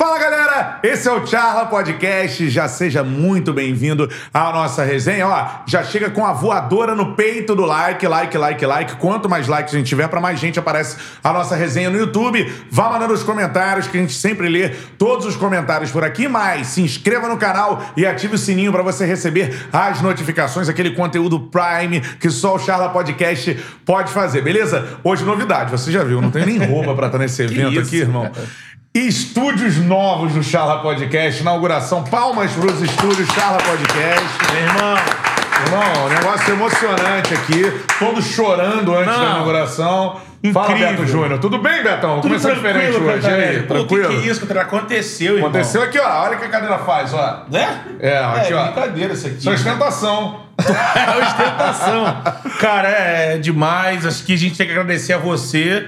Fala galera, esse é o Charla Podcast. Já seja muito bem-vindo à nossa resenha. Ó, já chega com a voadora no peito do like, like, like, like. Quanto mais likes a gente tiver, para mais gente aparece a nossa resenha no YouTube. Vá mandando os comentários que a gente sempre lê todos os comentários por aqui. Mas se inscreva no canal e ative o sininho para você receber as notificações, aquele conteúdo Prime que só o Charla Podcast pode fazer, beleza? Hoje novidade, você já viu, não tem nem roupa para estar nesse evento aqui, irmão. Estúdios novos do Charla Podcast, inauguração. Palmas para os estúdios Charla Podcast. Meu irmão. Irmão, negócio emocionante aqui. Todos chorando antes Não. da inauguração. Fala, Incrível. Beto Júnior. Tudo bem, Betão? Tudo Começou tranquilo, diferente hoje. E aí, Pô, O que, tranquilo? que é isso, Cantarelli? Aconteceu, irmão. Aconteceu aqui, ó. Olha o que a cadeira faz, ó. Né? É, aqui, ó. brincadeira isso aqui. Isso é ostentação. É ostentação. Cara, é demais. Acho que a gente tem que agradecer a você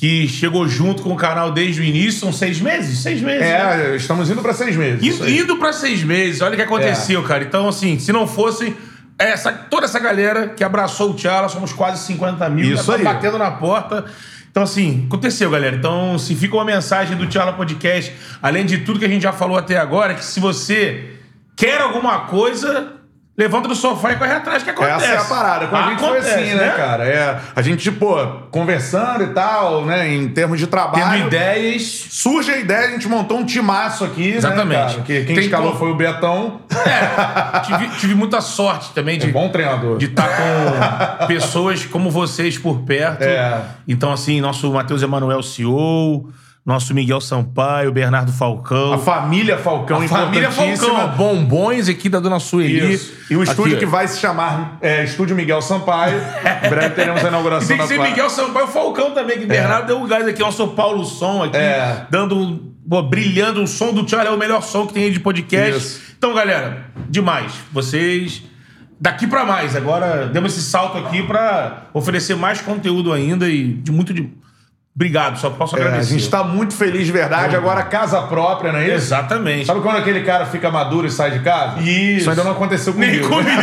que chegou junto com o canal desde o início. São seis meses? Seis meses, né? É, estamos indo pra seis meses. Indo. É. indo pra seis meses. Olha o que aconteceu, cara. Então, assim, se não fosse essa, toda essa galera que abraçou o Tiara, somos quase 50 mil. Isso tá aí. batendo na porta. Então, assim, aconteceu, galera. Então, se fica uma mensagem do Tiara Podcast, além de tudo que a gente já falou até agora, que se você quer alguma coisa, levanta do sofá e corre atrás, que acontece. Essa é a parada. Com a gente foi assim, né, cara? É, a gente, pô, conversando e tal, né, em termos de trabalho. Tendo ideias. Surge a ideia, a gente montou um timaço aqui, Exatamente. né? Que quem Tem escalou como- foi o Betão. É, tive, tive muita sorte também de, Um bom treinador. de estar com pessoas como vocês por perto. É. Então, assim, nosso Matheus Emanuel CEO, nosso Miguel Sampaio, Bernardo Falcão. A família Falcão, a família. Falcão, bombons aqui da Dona Sueli. Isso. E o estúdio Aqui, que vai se chamar é, Estúdio Miguel Sampaio. em breve teremos a E inauguração tem que ser Miguel Sampaio Falcão também, que Bernardo deu um gás aqui, nosso Paulo Som aqui, É. dando, pô, brilhando. O som do Charlie é o melhor som que tem aí de podcast. Isso. Então, galera, demais. Vocês. Daqui pra mais. Agora demos esse salto aqui pra oferecer mais conteúdo ainda e de muito de. Obrigado, só posso É, a agradecer. gente tá muito feliz de verdade. Agora, casa própria, não é isso? Exatamente. Sabe quando aquele cara fica maduro e sai de casa? Isso. Isso ainda não aconteceu comigo. Nem comigo.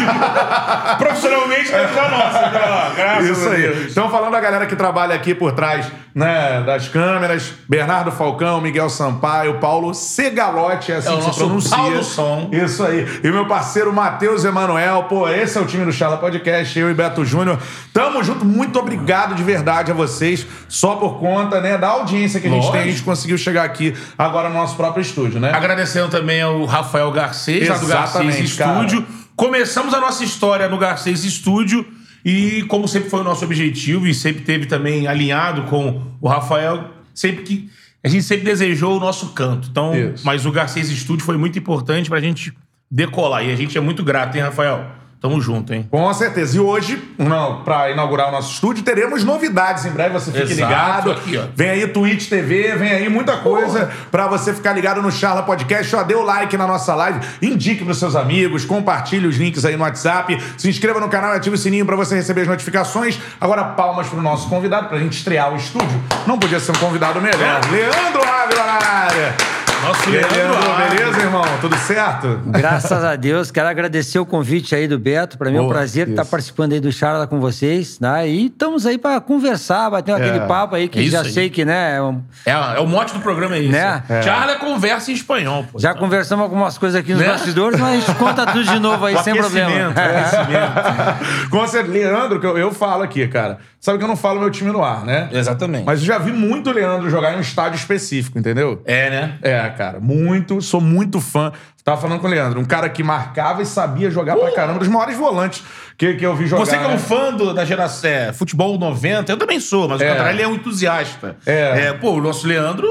Profissionalmente, deve ser a nossa. Graças Isso a aí. Deus. Então, falando da galera que trabalha aqui por trás né, das câmeras, Bernardo Falcão, Miguel Sampaio, Paulo Segalote, é assim É que se pronuncia. Paulo Som. Isso aí. E meu parceiro Matheus Emanuel, pô, esse é o time do Charla Podcast, eu e Beto Júnior. Tamo junto, muito obrigado de verdade a vocês, só por conta, né, da audiência que a gente Lógico. tem, a gente conseguiu chegar aqui agora no nosso próprio estúdio, né? Agradecendo também ao Rafael Garcês, lá do Garcês. Estúdio. Começamos a nossa história no Garcês Estúdio e, como sempre foi o nosso objetivo e sempre teve também alinhado com o Rafael, sempre que. A gente sempre desejou o nosso canto. Então, Isso. mas o Garcês Estúdio foi muito importante pra gente decolar. E a gente é muito grato, hein, Rafael? Tamo junto, hein? Com certeza. E hoje, não, pra inaugurar o nosso estúdio, teremos novidades em breve. Você fique Exato, ligado. aqui, ó. Vem aí Twitch TV, vem aí muita coisa pra você ficar ligado no Charla Podcast. Ó, dê o like na nossa live, indique pros seus amigos, compartilhe os links aí no WhatsApp, se inscreva no canal e ative o sininho pra você receber as notificações. Agora, palmas pro nosso convidado, pra gente estrear o estúdio. Não podia ser um convidado melhor. É. Leandro Ávila na área. Nosso Leandro beleza, irmão? Tudo certo? Graças a Deus, quero agradecer o convite aí do Beto. Para mim é um prazer estar participando aí do Charla com vocês. Né? E estamos aí para conversar, bater aquele papo aí que É já aí. sei que, né? é um- É, é o mote do programa, é isso. Né? É. Charla conversa em espanhol, pô. Já conversamos algumas coisas aqui nos Né? bastidores, mas a gente conta tudo de novo aí, O sem problema. Com certeza. Leandro, que eu, eu falo aqui, cara. Sabe que eu não falo meu time no ar, né? Exatamente. Mas eu já vi muito o Leandro jogar em um estádio específico, entendeu? É, né? É, cara, muito, sou muito fã. Tava falando com o Leandro, um cara que marcava e sabia jogar pra caramba, dos maiores volantes que, que eu vi jogar. Você que é um né? fã do- da geração é, futebol 90, eu também sou, mas É. o Cantarelli é um entusiasta. É. pô, o nosso Leandro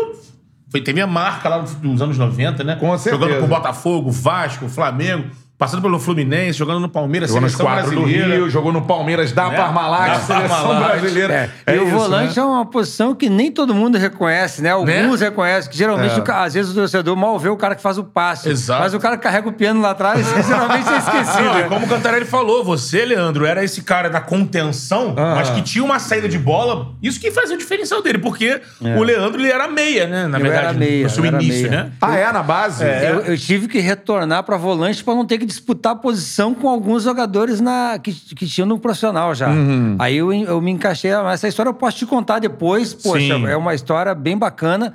foi, teve a marca lá nos anos 90, né? Com certeza. Jogando pro Botafogo, Vasco, Flamengo, passando pelo Fluminense, jogando no Palmeiras, Jogou nos seleção brasileira. Rio, jogou no Palmeiras da Né? Parmalat, Da seleção Parmalat. brasileira. É, e o isso, volante né? é uma posição que nem todo mundo reconhece, né? Alguns Né? reconhecem, que geralmente, É. às vezes, o torcedor mal vê o cara que faz o passe. Exato. Mas o cara que carrega o piano lá atrás, geralmente é esquecido. Não, e né? como o Cantarelli falou, você, Leandro, era esse cara da contenção, Ah. mas que tinha uma saída de bola. Isso que fazia o diferencial dele, porque o Leandro ele era meia, né? Na Eu verdade, era meia, no seu início, meia. né? Ah, é? Na base? Eu, eu tive que retornar para volante para não ter que disputar a posição com alguns jogadores na, que, que tinham no profissional já. Uhum. Aí eu, eu me encaixei. Essa história eu posso te contar depois. Poxa, Sim. é uma história bem bacana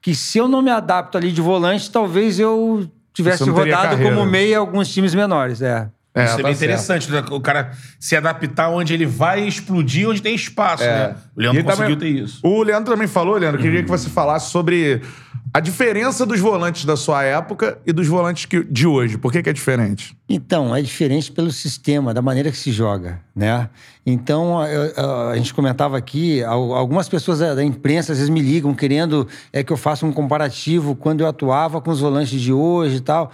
que se eu não me adapto ali de volante, talvez eu tivesse rodado carreira. como meia alguns times menores. É. É, Isso é tá bem interessante, né? o cara se adaptar onde ele vai explodir, onde tem espaço, né? O Leandro É. Conseguiu também- ter isso. O Leandro também falou, Leandro, queria que você falasse sobre a diferença dos volantes da sua época e dos volantes que- de hoje. Por que, que é diferente? Então, é diferente pelo sistema, da maneira que se joga, né? Então, eu- eu- a gente comentava aqui, al- algumas pessoas da, da imprensa às vezes me ligam querendo é, que eu faça um comparativo quando eu atuava com os volantes de hoje e tal.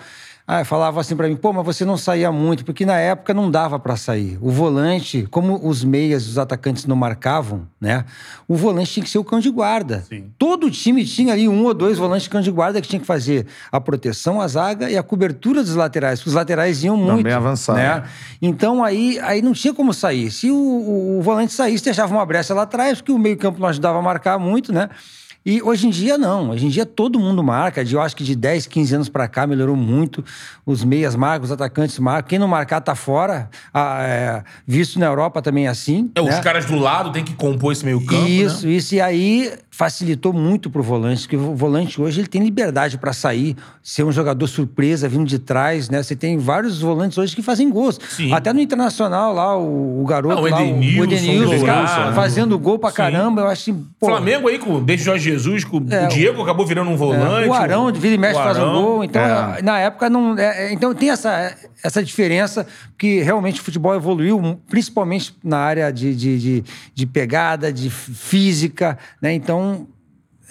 Ah, falava assim pra mim, pô, mas você não saía muito, porque na época não dava pra sair. O volante, como os meias, os atacantes não marcavam, né? O volante tinha que ser o cão de guarda. Todo time tinha ali um ou dois volantes de cão de guarda que tinha que fazer a proteção, a zaga e a cobertura dos laterais, os laterais iam muito. avançado. Né? Então aí, aí não tinha como sair. Se o, o- o volante saísse, deixava uma brecha lá atrás, porque o meio-campo não ajudava a marcar muito, né? E hoje em dia não, hoje em dia todo mundo marca, de- eu acho que de 10, 15 anos pra cá melhorou muito, os meias marcam, os atacantes marcam, quem não marcar tá fora, Ah, é, visto na Europa também é assim. É, né? Os caras do lado têm que compor esse meio campo, Isso, né? isso. E aí facilitou muito pro volante, porque o volante hoje ele tem liberdade para sair, ser um jogador surpresa vindo de trás, né? Você tem vários volantes hoje que fazem gols. Sim. Até no Internacional lá, o, o garoto Ah, o lá, Edenilson, o Edenilson, cara, fazendo gol pra Sim. caramba, eu acho que, pô, Flamengo aí, com, desde Jorge Jesus, com É, o Diego acabou virando um é, volante. o Arão, de vira e mexe, o faz um gol. Então, É. na época, não. é, é, então, tem essa, essa diferença que realmente o futebol evoluiu, principalmente na área de, de, de, de pegada, de física, né? Então,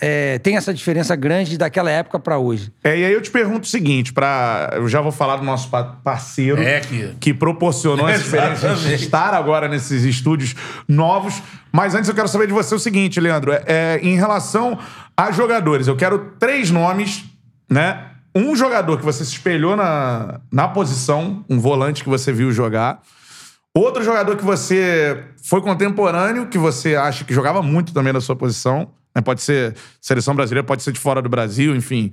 é, tem essa diferença grande daquela época para hoje. É, e aí eu te pergunto o seguinte, para eu já vou falar do nosso pa- parceiro É, que- que proporcionou essa experiência de estar agora nesses estúdios novos. Mas antes eu quero saber de você o seguinte, Leandro, é, é, em relação a jogadores, eu quero três nomes, né? Um jogador que você se espelhou na, na posição, um volante que você viu jogar. Outro jogador que você foi contemporâneo, que você acha que jogava muito também na sua posição. Né? Pode ser seleção brasileira, pode ser de fora do Brasil, enfim.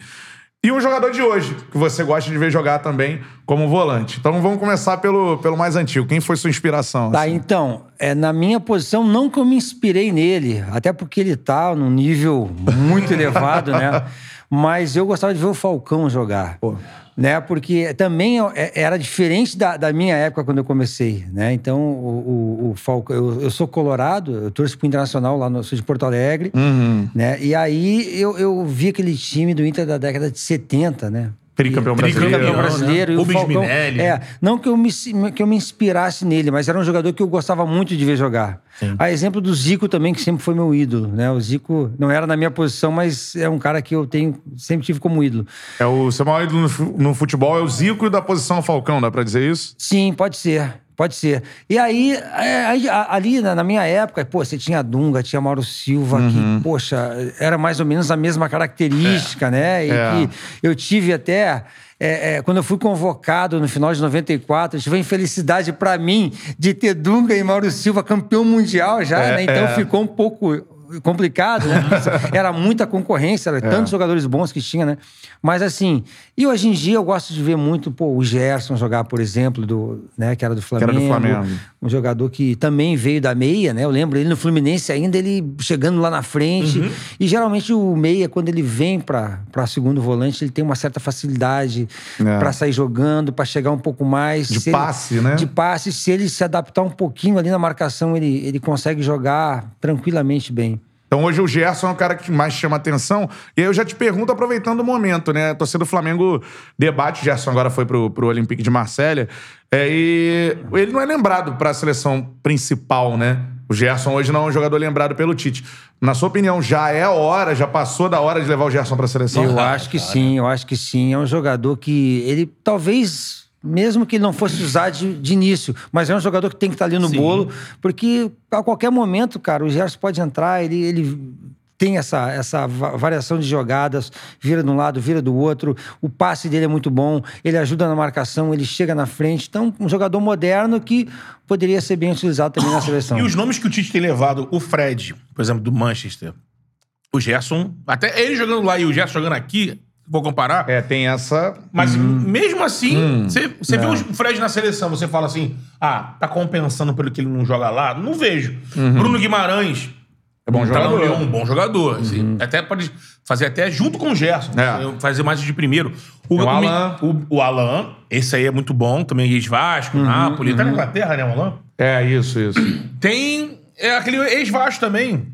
E um jogador de hoje, que você gosta de ver jogar também como volante. Então vamos começar pelo, pelo mais antigo. Quem foi sua inspiração? Tá, assim? então, é, na minha posição, não que eu me inspirei nele, até porque ele tá num nível muito elevado, né? Mas eu gostava de ver o Falcão jogar. Pô. Né? Porque também é- era diferente da, da minha época quando eu comecei, né? Então, o, o, o Falcão... Eu, eu sou colorado, eu torço pro Internacional lá no sul de Porto Alegre, Uhum. né? E aí eu, eu vi aquele time do Inter da década de 70, né? Tricampeão Tricampeão brasileiro. Campeão brasileiro. O Rubens Falcão, Minelli. É, não que eu, me, que eu me inspirasse nele, mas era um jogador que eu gostava muito de ver jogar. A exemplo do Zico também, que sempre foi meu ídolo, né? O Zico não era na minha posição, mas é um cara que eu tenho, sempre tive como ídolo. É o seu maior ídolo no futebol é o Zico da posição Falcão, dá pra dizer isso? Sim, pode ser. Pode ser. E aí, é, aí, ali na, na minha época, pô, você tinha Dunga, tinha Mauro Silva, que, poxa, era mais ou menos a mesma característica, né? E É. que eu tive até. é, é, quando eu fui convocado no final de 94, eu tive a infelicidade pra mim de ter Dunga e Mauro Silva campeão mundial já, É, né? Então é. ficou um pouco complicado, né? Era muita concorrência, era tantos jogadores bons que tinha, né? Mas assim, e hoje em dia eu gosto de ver muito, pô, o Gerson jogar, por exemplo, do, né, que era do era do Flamengo. Flamengo. Um jogador que também veio da meia, né? Eu lembro ele no Fluminense ainda, ele chegando lá na frente. Uhum. E geralmente o meia, quando ele vem pra segundo volante, ele tem uma certa facilidade É. pra sair jogando, pra chegar um pouco mais. De Se ele- passe, né? De passe. Se ele se adaptar um pouquinho ali na marcação, ele, ele consegue jogar tranquilamente bem. Então hoje o Gerson é o cara que mais chama atenção. E aí eu já te pergunto, aproveitando o momento, né? A torcida do Flamengo debate, o Gerson agora foi pro, pro Olympique de Marselha. É, e ele não é lembrado pra seleção principal, né? O Gerson hoje não é um jogador lembrado pelo Tite. Na sua opinião, já é a hora, já passou da hora de levar o Gerson pra seleção? Eu acho que sim, eu acho que sim. É um jogador que ele talvez. Mesmo que ele não fosse usar de, de início, mas é um jogador que tem que estar ali no Sim. bolo, porque a qualquer momento, cara, o Gerson pode entrar, ele, ele tem essa, essa va- variação de jogadas, vira de um lado, vira do outro, o passe dele é muito bom, ele ajuda na marcação, ele chega na frente. Então, um jogador moderno que poderia ser bem utilizado também na seleção. E os nomes que o Tite tem levado, o Fred, por exemplo, do Manchester, o Gerson, até ele jogando lá e o Gerson jogando aqui, vou comparar, É, tem essa. mas Hum. mesmo assim, você você vê o Fred na seleção, você fala assim, ah, tá compensando pelo que ele não joga lá? Não vejo. Uhum. Bruno Guimarães, É bom Tá jogador. União, um bom jogador. assim. Até pode fazer até junto com o Gerson. É. Fazer mais de primeiro. O, o Alan. O, o Alan, esse aí é muito bom. Também ex-Vasco, Nápoles. Tá na Inglaterra, né, o Alan? É, isso, isso. Tem é, aquele ex-Vasco também.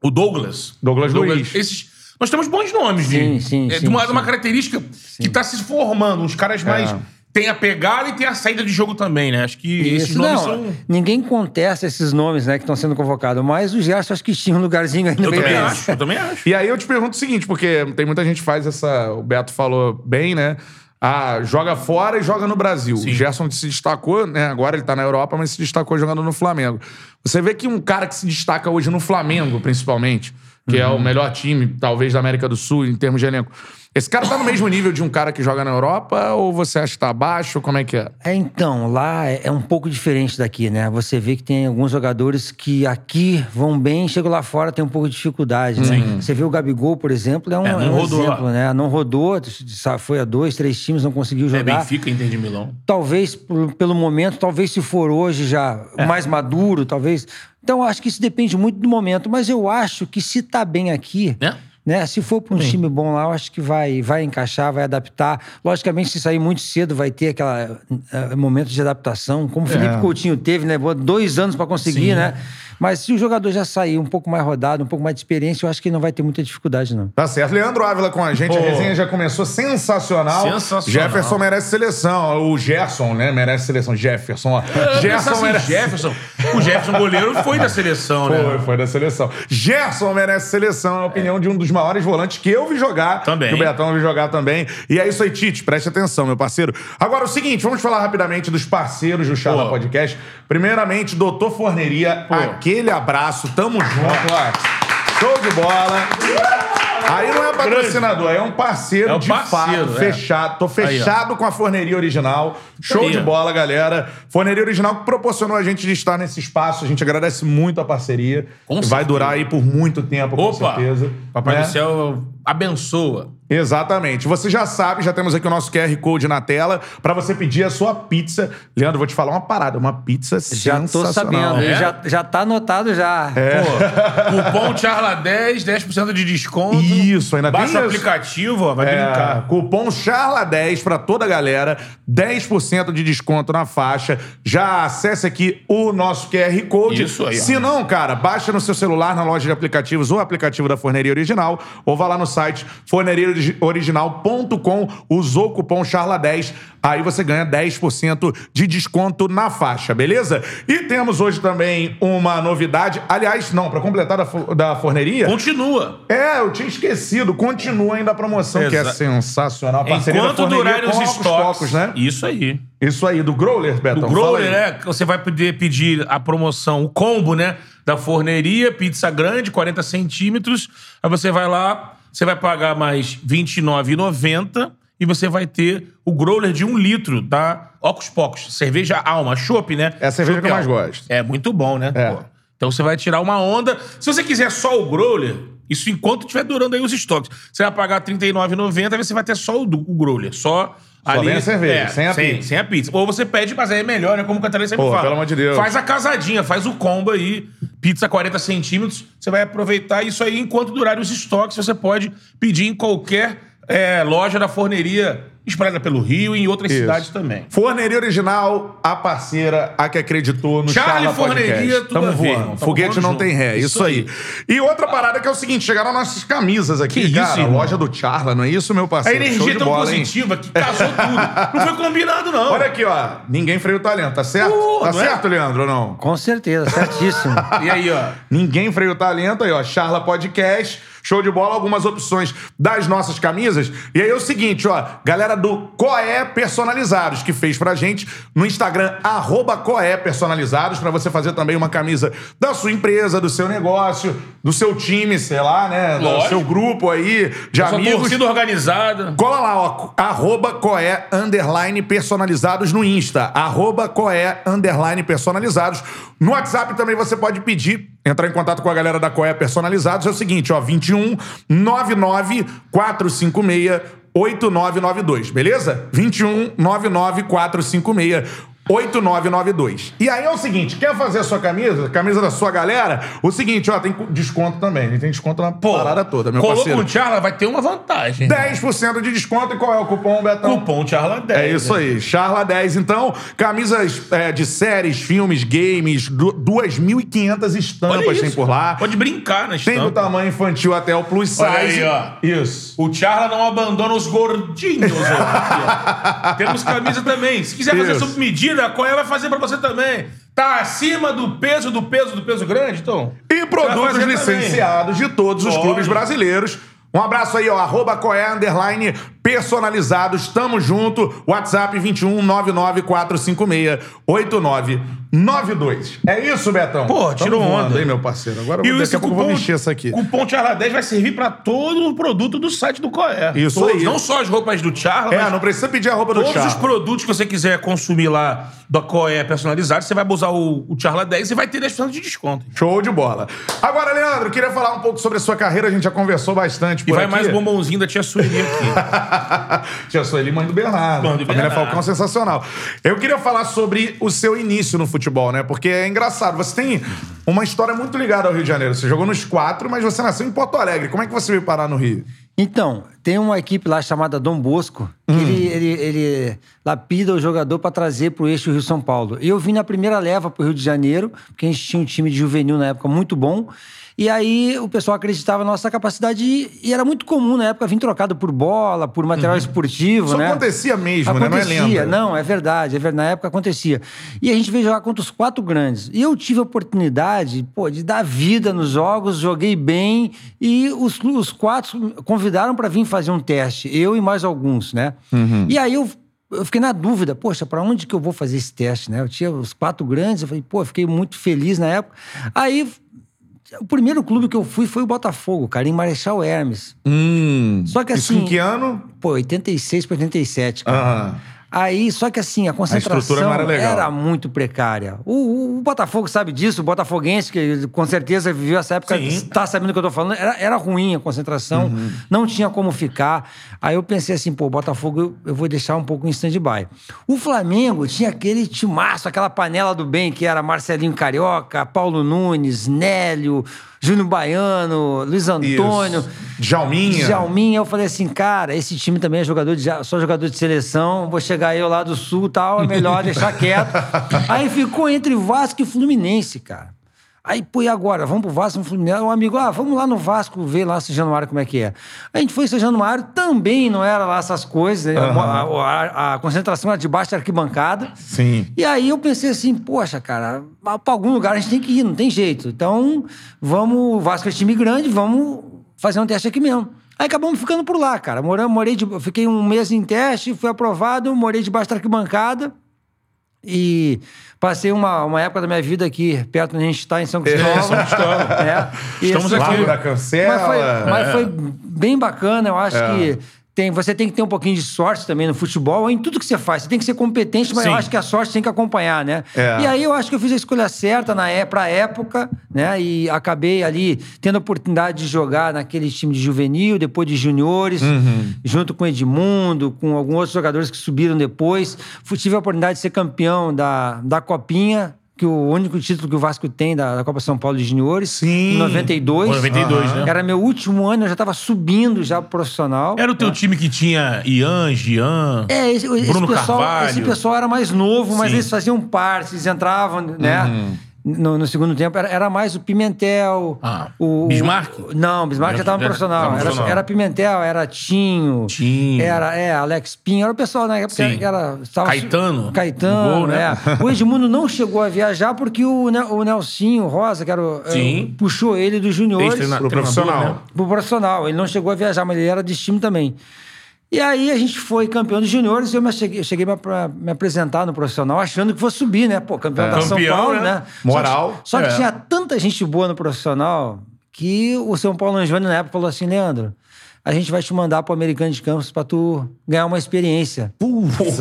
O Douglas. Douglas Luiz. Esses, nós temos bons nomes. de- Sim, sim, é, sim, de uma, de uma sim. característica que tá se formando. Uns caras mais... É. Tem a pegada e tem a saída de jogo também, né? Acho que esses Isso, nomes não, são... ninguém contesta esses nomes, né, que estão sendo convocados, mas o Gerson acho que tinha um lugarzinho ainda Eu bem também acho, eu também acho. E aí eu te pergunto o seguinte, porque tem muita gente que faz essa. O Beto falou bem, né? Ah, joga fora e joga no Brasil. O Gerson se destacou, né? Agora ele tá na Europa, mas se destacou jogando no Flamengo. Você vê que um cara que se destaca hoje no Flamengo, principalmente, que é o melhor time, talvez, da América do Sul, em termos de elenco. Esse cara tá no mesmo nível de um cara que joga na Europa ou você acha que tá abaixo? Como é que é? É, então, lá é é um pouco diferente daqui, né? Você vê que tem alguns jogadores que aqui vão bem, chegam lá fora tem um pouco de dificuldade, né? Você vê o Gabigol, por exemplo, é um, É, não é um rodou lá. exemplo, né? Não rodou, foi a dois, três times, não conseguiu É jogar. Benfica, Inter de Milão. talvez pelo momento, talvez se for hoje já É. mais maduro, talvez. Então, acho que isso depende muito do momento, mas eu acho que se tá bem aqui, É. né? Se for para um time bom lá, eu acho que vai, vai encaixar, vai adaptar. Logicamente, se sair muito cedo, vai ter aquele momento de adaptação, como o Felipe Coutinho teve, né? Dois anos para conseguir, Sim. né? Mas se o jogador já sair um pouco mais rodado, um pouco mais de experiência, eu acho que ele não vai ter muita dificuldade, não. Tá certo. Leandro Ávila com a gente. Pô. A resenha já começou sensacional. Sensacional. Jefferson merece seleção. O Gerson, né? Merece seleção. Jefferson, ó. Eu Gerson assim, merece. Jefferson. O Jefferson goleiro foi da seleção, Foi, né? foi da seleção. Gerson merece seleção, é a opinião de um dos maiores volantes que eu vi jogar. Também. Que o Betão vi jogar também. E é isso aí, Tite, preste atenção, meu parceiro. Agora, o seguinte, vamos falar rapidamente dos parceiros do Charla. Podcast. Primeiramente, Doutor Forneria, aquele abraço, tamo junto, ó. Show de bola. Aí não é patrocinador, é um parceiro É um de parceiro, fato, é. fechado. Tô Aí, fechado com a forneria original. Show aí, de bola, galera. Forneria original que proporcionou a gente de estar nesse espaço. A gente agradece muito a parceria. Com Vai certeza. durar aí por muito tempo, com Opa! certeza. Papai né? do céu abençoa. Exatamente. Você já sabe, já temos aqui o nosso QR Code na tela pra você pedir a sua pizza. Leandro, vou te falar uma parada. Uma pizza Já tô sensacional. sabendo, É? já, já tá anotado já. Pô, cupom Charla 10, 10% de desconto. Isso, ainda tem Baixa o aplicativo, ó, vai É, brincar. cupom CHARLA10 pra toda a galera, 10% de desconto na faixa. Já acesse aqui o nosso QR Code. Isso aí, ó. Se não, cara, baixa no seu celular, na loja de aplicativos ou aplicativo da Forneria Original, ou vá lá no site forneriaoriginal.com, usou o cupom CHARLA10, aí você ganha 10% de desconto na faixa, beleza? E temos hoje também uma novidade, aliás, não, pra completar da, da forneria... Continua. É, eu tinha esquecido. Continua ainda a promoção, que é Exa- sensacional. A parceria da Enquanto forneria durarem os estoques. Né? Isso aí. Isso aí, do Growler, Betão. O Growler, que Você vai poder pedir a promoção, o combo, né? Da forneria, pizza grande, 40 centímetros. Aí você vai lá, você vai pagar mais R$ 29,90 e você vai ter o Growler de um litro, tá? Ocos Pocos. Cerveja Alma, chopp, né? É a cerveja Chopp que eu mais gosto. É muito bom, né? É. Então você vai tirar uma onda. Se você quiser só o Growler, isso enquanto estiver durando aí os estoques, você vai pagar R$ 39,90 e você vai ter só o, o Growler. Só. Ali, vem a cerveja, sem a sem, pizza. sem a pizza. Ou você pede, mas aí é melhor, né? Como o Catarina sempre Pô, fala. pelo amor de Deus. Faz a casadinha, faz o combo aí. Pizza 40 centímetros. Você vai aproveitar isso aí enquanto durarem os estoques. Você pode pedir em qualquer é, loja da forneria espalhada pelo Rio e em outras Isso. cidades também. Forneria Original, a parceira, a que acreditou no Charlie Charla Forneria, Podcast. tudo Tamo a ver, voando. Tamo Foguete não junto. tem ré, isso, Isso aí. E outra parada que é o seguinte, chegaram nossas camisas aqui, Que isso, cara. irmão? loja do Charla, não é isso, meu A parceiro? Show energia de tão bola, hein? positiva que casou tudo. Não foi combinado, não. Olha aqui, ó. Ninguém freia o talento, tá certo? Pô, tá é? certo, Leandro, ou não? Com certeza, certíssimo. E aí, ó. Ninguém freia o talento aí, ó. Charla Podcast. Show de bola, algumas opções das nossas camisas. E aí é o seguinte, ó. Galera do Coé Personalizados, que fez pra gente no Instagram, arroba Coé Personalizados, pra você fazer também uma camisa da sua empresa, do seu negócio, do seu time, sei lá, né? Do Lógico. seu grupo aí, de Sua amigos. torcida organizada. Cola lá, ó, arroba Coé underline personalizados no Insta. Arroba Coé underline personalizados. No WhatsApp também você pode pedir, entrar em contato com a galera da Coé Personalizados. É o seguinte, ó, 21 99 456 8992, beleza? 21 99 456 8992. E aí é o seguinte, quer fazer a sua camisa, camisa da sua galera? O seguinte, ó, tem desconto também. A gente tem desconto na parada toda, meu parceiro. o Charla, vai ter uma vantagem. 10% de desconto e qual é o cupom, Betão? Cupom Charla 10. É isso aí, Charla 10. Então, camisas é, de séries, filmes, games, du- 2.500 Olha estampas tem por lá. Pode brincar na Tem do estampa. tamanho infantil até o plus size. Olha aí, ó. Isso. O Charla não abandona os gordinhos. ó. Temos camisa também. Se quiser fazer Isso. sob medida, a Coé vai fazer pra você também. Tá acima do peso, do peso, do peso grande, então? E produtos licenciados de todos os Lógico. clubes brasileiros. Um abraço aí, ó, arroba Coé, underline, personalizados, tamo junto. WhatsApp 21 99456 8992. É isso, Betão? Pô, tirou voando, onda. hein, meu parceiro? Agora eu E daqui a pouco vou mexer essa aqui. cupom Charla 10 vai servir pra todo o produto do site do Coé. Isso Todos, aí. Não só as roupas do Charla, É, mas não precisa pedir a roupa do todos os produtos que você quiser consumir lá da Coé personalizado, você vai usar o, o Charla 10 e vai ter 10% de desconto. Show de bola. Agora, Leandro, queria falar um pouco sobre a sua carreira. A gente já conversou bastante E por vai aqui. mais bombonzinho da tia Sueli aqui. Tia Sueli, mãe do Bernardo. Mãe do Família Bernardo. Falcão, sensacional. Eu queria falar sobre o seu início no futebol, né? Porque é engraçado. Você tem uma história muito ligada ao Rio de Janeiro. Você jogou nos quatro, mas você nasceu em Porto Alegre. Como é que você veio parar no Rio? Então, tem uma equipe lá chamada Dom Bosco, que ele, ele, ele lapida o jogador para trazer para o eixo Rio-São Paulo. Eu vim na primeira leva para o Rio de Janeiro, porque a gente tinha um time de juvenil na época muito bom. E aí o pessoal acreditava na nossa capacidade e, era muito comum na época vir trocado por bola, por material esportivo, Isso né? acontecia mesmo, né? Não é Acontecia, lenda. não, é verdade, é verdade. Na época acontecia. E a gente veio jogar contra os quatro grandes. E eu tive a oportunidade, pô, de dar vida nos jogos, joguei bem. E os, os quatro convidaram para vir fazer um teste, eu e mais alguns, né? Uhum. E aí eu. Eu fiquei na dúvida, poxa, para onde que eu vou fazer esse teste, né? Eu tinha os quatro grandes, eu falei, pô, eu fiquei muito feliz na época. Aí, o primeiro clube que eu fui foi o Botafogo, cara, em Marechal Hermes. Hum. Só que Isso assim- em que ano? Pô, 86 para 87, cara. Aham. Aí, só que assim, a concentração não era legal. muito precária. O, o- Botafogo sabe disso, o Botafoguense, que com certeza viveu essa época, está sabendo o que eu tô falando, era, era ruim a concentração, Uhum. não tinha como ficar. Aí eu pensei assim, pô, Botafogo eu, eu vou deixar um pouco em stand-by. O Flamengo tinha aquele timaço, aquela panela do bem, que era Marcelinho Carioca, Paulo Nunes, Nélio, Júnior Baiano, Luiz Antônio. Isso. Djalminha. Djalminha, eu falei assim, cara, esse time também é jogador de, só jogador de seleção, vou chegar eu lá do sul e tal, é melhor deixar quieto. Aí ficou entre Vasco e Fluminense, cara. Aí, pô, e agora? Vamos pro Vasco, no Fluminense? Um amigo, ah, vamos lá no Vasco ver lá São Januário como é que é. A gente foi em São Januário, também não era lá essas coisas, né? a, a- a concentração era debaixo da arquibancada. Sim. E aí eu pensei assim, poxa, cara, pra algum lugar a gente tem que ir, não tem jeito. Então, vamos, o Vasco é time grande, vamos fazer um teste aqui mesmo. Aí acabamos ficando por lá, cara. Morei, morei de, fiquei um mês em teste, fui aprovado, morei debaixo da arquibancada. E passei uma, uma época da minha vida aqui, perto onde a gente está, em São Cristóvão. São Cristóvão. É. Estamos assim, aqui. Lago da Cancela. mas foi, mas É. foi bem bacana, eu acho que tem, você tem que ter um pouquinho de sorte também no futebol, em tudo que você faz. Você tem que ser competente, mas Sim. eu acho que a sorte tem que acompanhar, né? É. E aí eu acho que eu fiz a escolha certa na é, pra época, né? E acabei ali tendo a oportunidade de jogar naquele time de juvenil, depois de juniores, junto com o Edmundo, com alguns outros jogadores que subiram depois. Tive a oportunidade de ser campeão da, da Copinha. Que o único título que o Vasco tem da, da Copa São Paulo de Juniores, Sim. em 92. 92, né? Era meu último ano, eu já estava subindo já pro profissional. Era o teu time que tinha Ian, Gian. É, esse, esse Bruno pessoal, Carvalho. esse pessoal era mais novo, mas Sim. eles faziam parte, eles entravam, né? Uhum. No, no segundo tempo era, era mais o Pimentel. Ah, o Bismarck? o- não, Bismarck já Já- estava no já profissional. tava Era, profissional. era Pimentel, era Tinho. Tinho. Era, é, Alex Pinho. Era o pessoal na época Sim. que era. Estava, Caetano, Caetano, no gol, né? é. O Edmundo não chegou a viajar porque o, Ne- o Nelsinho Rosa, que era o, é, Sim. puxou ele dos juniores Pro profissional. né? pro profissional. Ele não chegou a viajar, mas ele era desse time também. E aí a gente foi campeão dos juniores e eu me cheguei, eu cheguei pra me apresentar no profissional achando que fosse subir, né? Pô, campeão É. da São Campeão, Paulo, né? né? Moral. Só que, só que É. tinha tanta gente boa no profissional que o São Paulo Anjone na época falou assim, Leandro, a gente vai te mandar pro Americano de Campos pra tu ganhar uma experiência.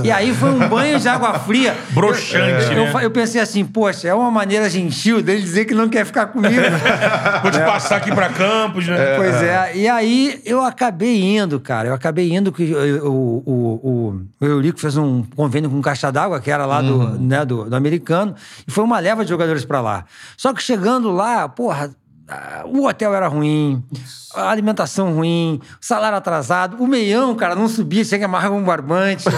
E aí foi um banho de água fria. Broxante, eu, eu, né? eu, pensei assim, poxa, é uma maneira gentil dele dizer que não quer ficar comigo. Vou te passar aqui pra Campos, né? Pois é, e aí eu acabei indo, cara. Eu acabei indo que o, o, o, o Eurico fez um convênio com Caixa d'Água, que era lá do, né, do, do americano, e foi uma leva de jogadores pra lá. Só que chegando lá, porra. O hotel era ruim, a alimentação ruim, salário atrasado, o meião, cara, não subia, tinha que amarrar um barbante.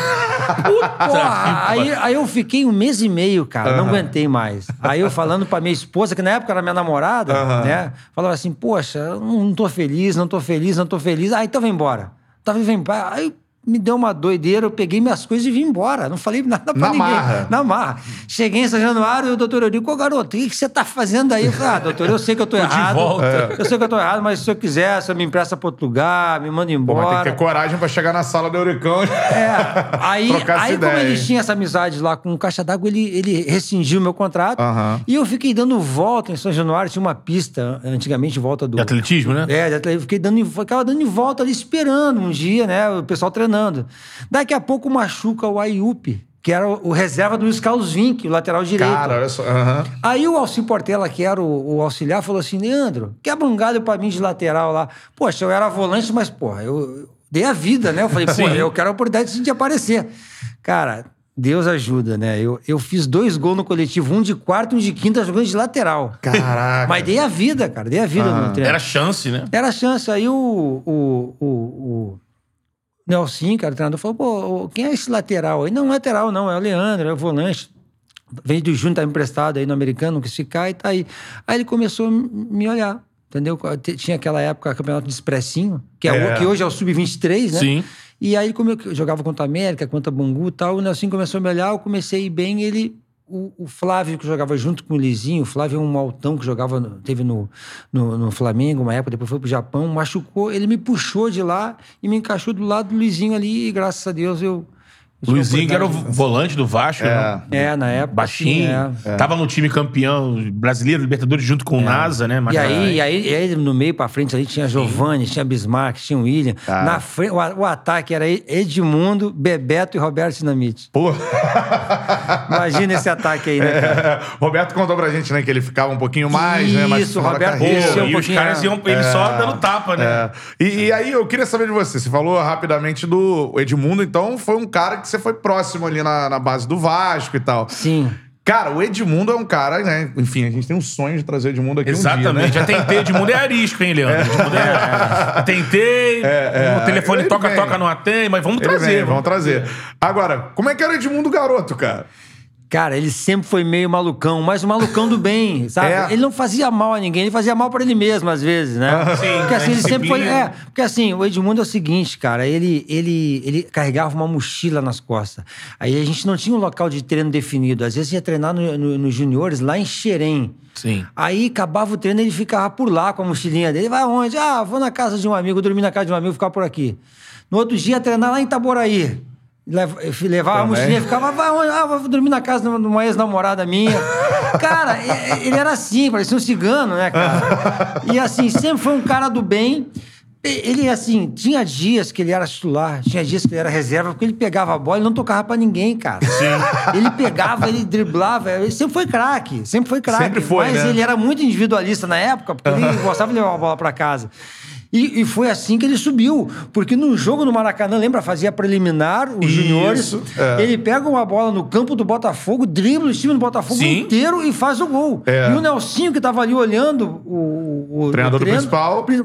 Porra, aí, aí eu fiquei um mês e meio, cara, não aguentei mais. Aí eu falando pra minha esposa, que na época era minha namorada, né? Falava assim, poxa, não tô feliz, não tô feliz, não tô feliz. Ah, então vem embora. Tava vem embora. Aí me deu uma doideira, eu peguei minhas coisas e vim embora. Não falei nada pra Na ninguém. marra. Na marra. Cheguei em São Januário e o doutor Eurico, ô garoto, o que você tá fazendo aí? Eu falei, ah, doutor, eu sei que eu tô, de errado. volta. Eu sei que eu tô errado, mas se eu quiser, você me empresta pra outro lugar, me manda Pô, embora. mas tem que ter coragem pra chegar na sala do Euricão. É, aí, Trocar essa aí como ideia, ele hein? tinha essa amizade lá com o Caixa d'Água, ele, ele rescindiu o meu contrato. Aham. E eu fiquei dando volta em São Januário, tinha uma pista antigamente volta do. De atletismo, né? É, de atletismo. Fiquei dando, ficava dando em volta ali, esperando um dia, né? O pessoal treinando. Daqui a pouco machuca o Ayup, que era o, reserva do Luiz Carlos Vinck, o lateral direito. Cara, olha só. aham. Aí o Alci Portela, que era o, o auxiliar, falou assim: Leandro, quebra um galho pra mim de lateral lá. Poxa, eu era volante, mas, porra, eu, dei a vida, né? Eu falei, pô, eu quero a oportunidade de aparecer. Cara, Deus ajuda, né? Eu, eu fiz dois gols no coletivo, um de quarto e um de quinta, jogando de lateral. Caraca. Mas dei a vida, cara, dei a vida no treino. Era chance, né? Era chance. Aí o, o, o, o Nelson, cara, o treinador, falou: pô, quem é esse lateral aí? Não, lateral não, é o Leandro, é o volante. Veio do Júnior, tá emprestado aí no americano, não quis ficar e tá aí. Aí ele começou a me olhar. Entendeu? Tinha aquela época campeonato de expressinho, que, é, É. o- que hoje é o Sub-23, né? Sim. E aí, como eu jogava contra a América, contra Bangu e tal, o Nelson começou a me olhar, eu comecei a ir bem, ele. O, o Flávio, que jogava junto com o Lizinho, o Flávio é um altão que jogava, no- teve no, no, no Flamengo uma época, depois foi pro Japão, machucou, ele me puxou de lá e me encaixou do lado do Luizinho ali, e graças a Deus eu. Luizinho, que era o volante do Vasco, né? de- É, na época. Baixinho. assim, é. Tava no time campeão brasileiro, Libertadores, junto com o NASA, né? E Mas- aí, e aí, e aí, no meio pra frente ali tinha Giovanni, tinha Bismarck, tinha William. Na frente, o, o ataque era Edmundo, Bebeto e Roberto Dinamite. Pô. Imagina esse ataque aí, né, cara? É, Roberto contou pra gente, né, que ele ficava um pouquinho mais, né? Isso, no final da Roberto um Pô, e os pouquinho, caras né? iam ele só dando tapa, né? É. E, e aí, eu queria saber de você. Você falou rapidamente do Edmundo, então foi um cara que você foi próximo ali na, na base do Vasco e tal. Sim. Cara, o Edmundo é um cara, né? Enfim, a gente tem um sonho de trazer o Edmundo aqui um Exatamente. dia, Já né? tentei Edmundo é arisco, hein, Leandro? Edmundo é... Tentei, É, é. o telefone Ele toca, não atende, mas vamos Ele trazer. vem, vamos trazer. Agora, como é que era o Edmundo garoto, cara? Cara, ele sempre foi meio malucão, mas o malucão do bem, sabe? É. Ele não fazia mal a ninguém, ele fazia mal pra ele mesmo, às vezes, né? Sim, porque assim, a ele sempre foi. É, porque assim, o Edmundo é o seguinte, cara, ele, ele, ele carregava uma mochila nas costas. Aí a gente não tinha um local de treino definido. Às vezes ia treinar no, no, nos juniores lá em Xerém. Sim. Aí acabava o treino, ele ficava por lá com a mochilinha dele. Vai aonde? Ah, vou na casa de um amigo, dormir na casa de um amigo, ficar por aqui. No outro dia, ia treinar lá em Itaboraí. Levava a mochilinha, ficava? Ah, vou dormir na casa de uma ex-namorada minha. cara, ele era assim, parecia um cigano, né, cara? E assim, sempre foi um cara do bem. Ele, assim, tinha dias que ele era titular, tinha dias que ele era reserva, porque ele pegava a bola e não tocava pra ninguém, cara. Ele pegava, ele driblava, ele sempre foi craque, sempre foi craque. Sempre foi, Mas né? ele era muito individualista na época, porque ele gostava de levar a bola pra casa. E, e foi assim que ele subiu. Porque no jogo no Maracanã, lembra? Fazia preliminar, os Isso, juniores. é. Ele pega uma bola no campo do Botafogo, dribla o time do Botafogo Sim. inteiro e faz o gol. É. E o Nelsinho, que tava ali olhando o, o, o Treinador do treino, principal. pri-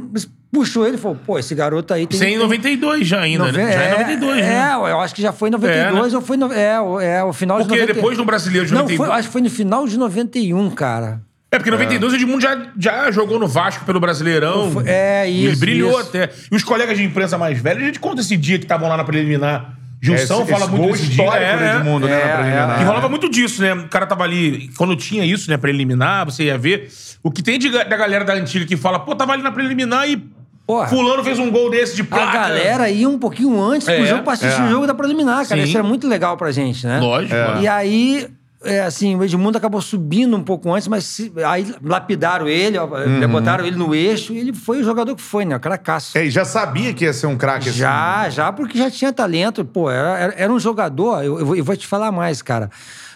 puxou ele e falou: pô, esse garoto aí tem. Isso é em tem- 92 já ainda, Nove- né? Já é 92, é, né? É, eu acho que já foi em 92 É, ou foi. No, é, o- é, o final Porque de 90... depois no Brasileiro de Não, 92. foi, acho que foi no final de 91, cara. É, porque em 92 o Edmundo já, já jogou no Vasco pelo Brasileirão. É, E Ele isso, brilhou isso. até. E os colegas de imprensa mais velhos, a gente conta esse dia que estavam lá na preliminar. Junção Esse- fala esse muito gol desse dia. histórico do Edmundo, né, na É, preliminar. E rolava muito disso, né? O cara tava ali. Quando tinha isso, né? Preliminar, você ia ver. O que tem de, da galera da antiga que fala, pô, tava ali na preliminar e. Porra. Fulano fez um gol desse de A placa. galera ia um pouquinho antes É, pro jogo pra assistir é. o jogo da preliminar, cara. Sim. Isso era muito legal pra gente, né? Lógico. É. E aí, é, assim, o Edmundo acabou subindo um pouco antes, mas se- aí lapidaram ele, ó, Uhum. botaram ele no eixo e ele foi o jogador que foi, né? O cracaço. É, e já sabia que ia ser um craque assim. Já, já, porque já tinha talento. Pô, era, era, um jogador, eu, eu vou- eu vou te falar mais, cara.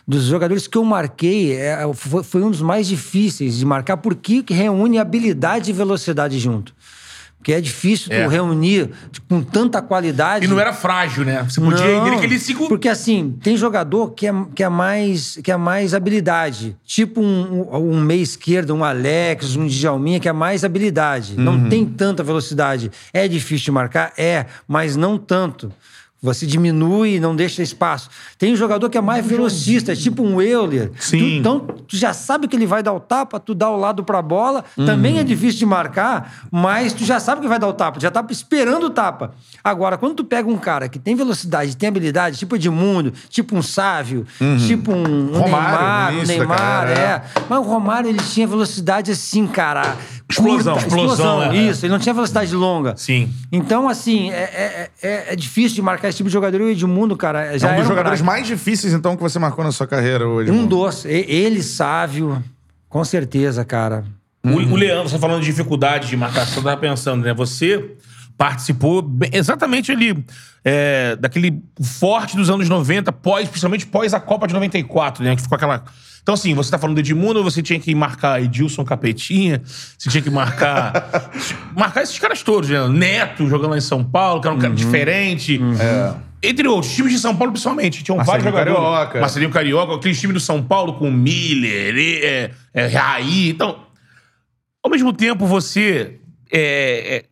Dos jogadores que eu marquei, é, foi, foi um dos mais difíceis de marcar, porque que reúne habilidade e velocidade junto. Porque é difícil É. tu reunir com tanta qualidade. E não era frágil, né? Você podia ir nele que ele segura. Porque assim, tem jogador que é, que é, mais, que é mais habilidade. Tipo um, um, meia esquerdo, um Alex, um Djalminha, que é mais habilidade. Uhum. Não tem tanta velocidade. É difícil de marcar? É, mas não tanto. Você diminui e não deixa espaço. Tem um jogador que é mais velocista, é tipo um Euler. Sim. Tu- então, tu já sabe que ele vai dar o tapa, tu dá o lado pra bola. Também é difícil de marcar, mas tu já sabe que vai dar o tapa, tu já tá esperando o tapa. Agora, quando tu pega um cara que tem velocidade, tem habilidade, tipo Edmundo, tipo um Sávio, tipo um, um Romário, Neymar, um Neymar, carreira, é. Mas o Romário, ele tinha velocidade assim, cara. Explosão, curta, explosão, é. Isso, ele não tinha velocidade longa. Sim. Então, assim, é, é, é- é difícil de marcar esse tipo de jogador. E o Edmundo, cara, já é um era dos jogadores craque. mais difíceis, então, que você marcou na sua carreira hoje. Um dos. Ele, Sávio, com certeza, cara. O, o Leandro, você falando de dificuldade de marcação, eu tava pensando, né? Você participou bem- exatamente ali é, daquele forte dos anos 90, pós, principalmente pós a Copa de 94, né? Que ficou aquela. Então, assim, você tá falando do Edmundo, você tinha que marcar Edilson Capetinha, você tinha que marcar. marcar esses caras todos, né? Neto jogando lá em São Paulo, que era um cara diferente. Entre outros, times de São Paulo, principalmente. Tinham vários Marcelinho jogadores. Carioca. Marcelinho Carioca, aqueles times do São Paulo com Miller, é, é, Raí. Então, ao mesmo tempo, você é, é,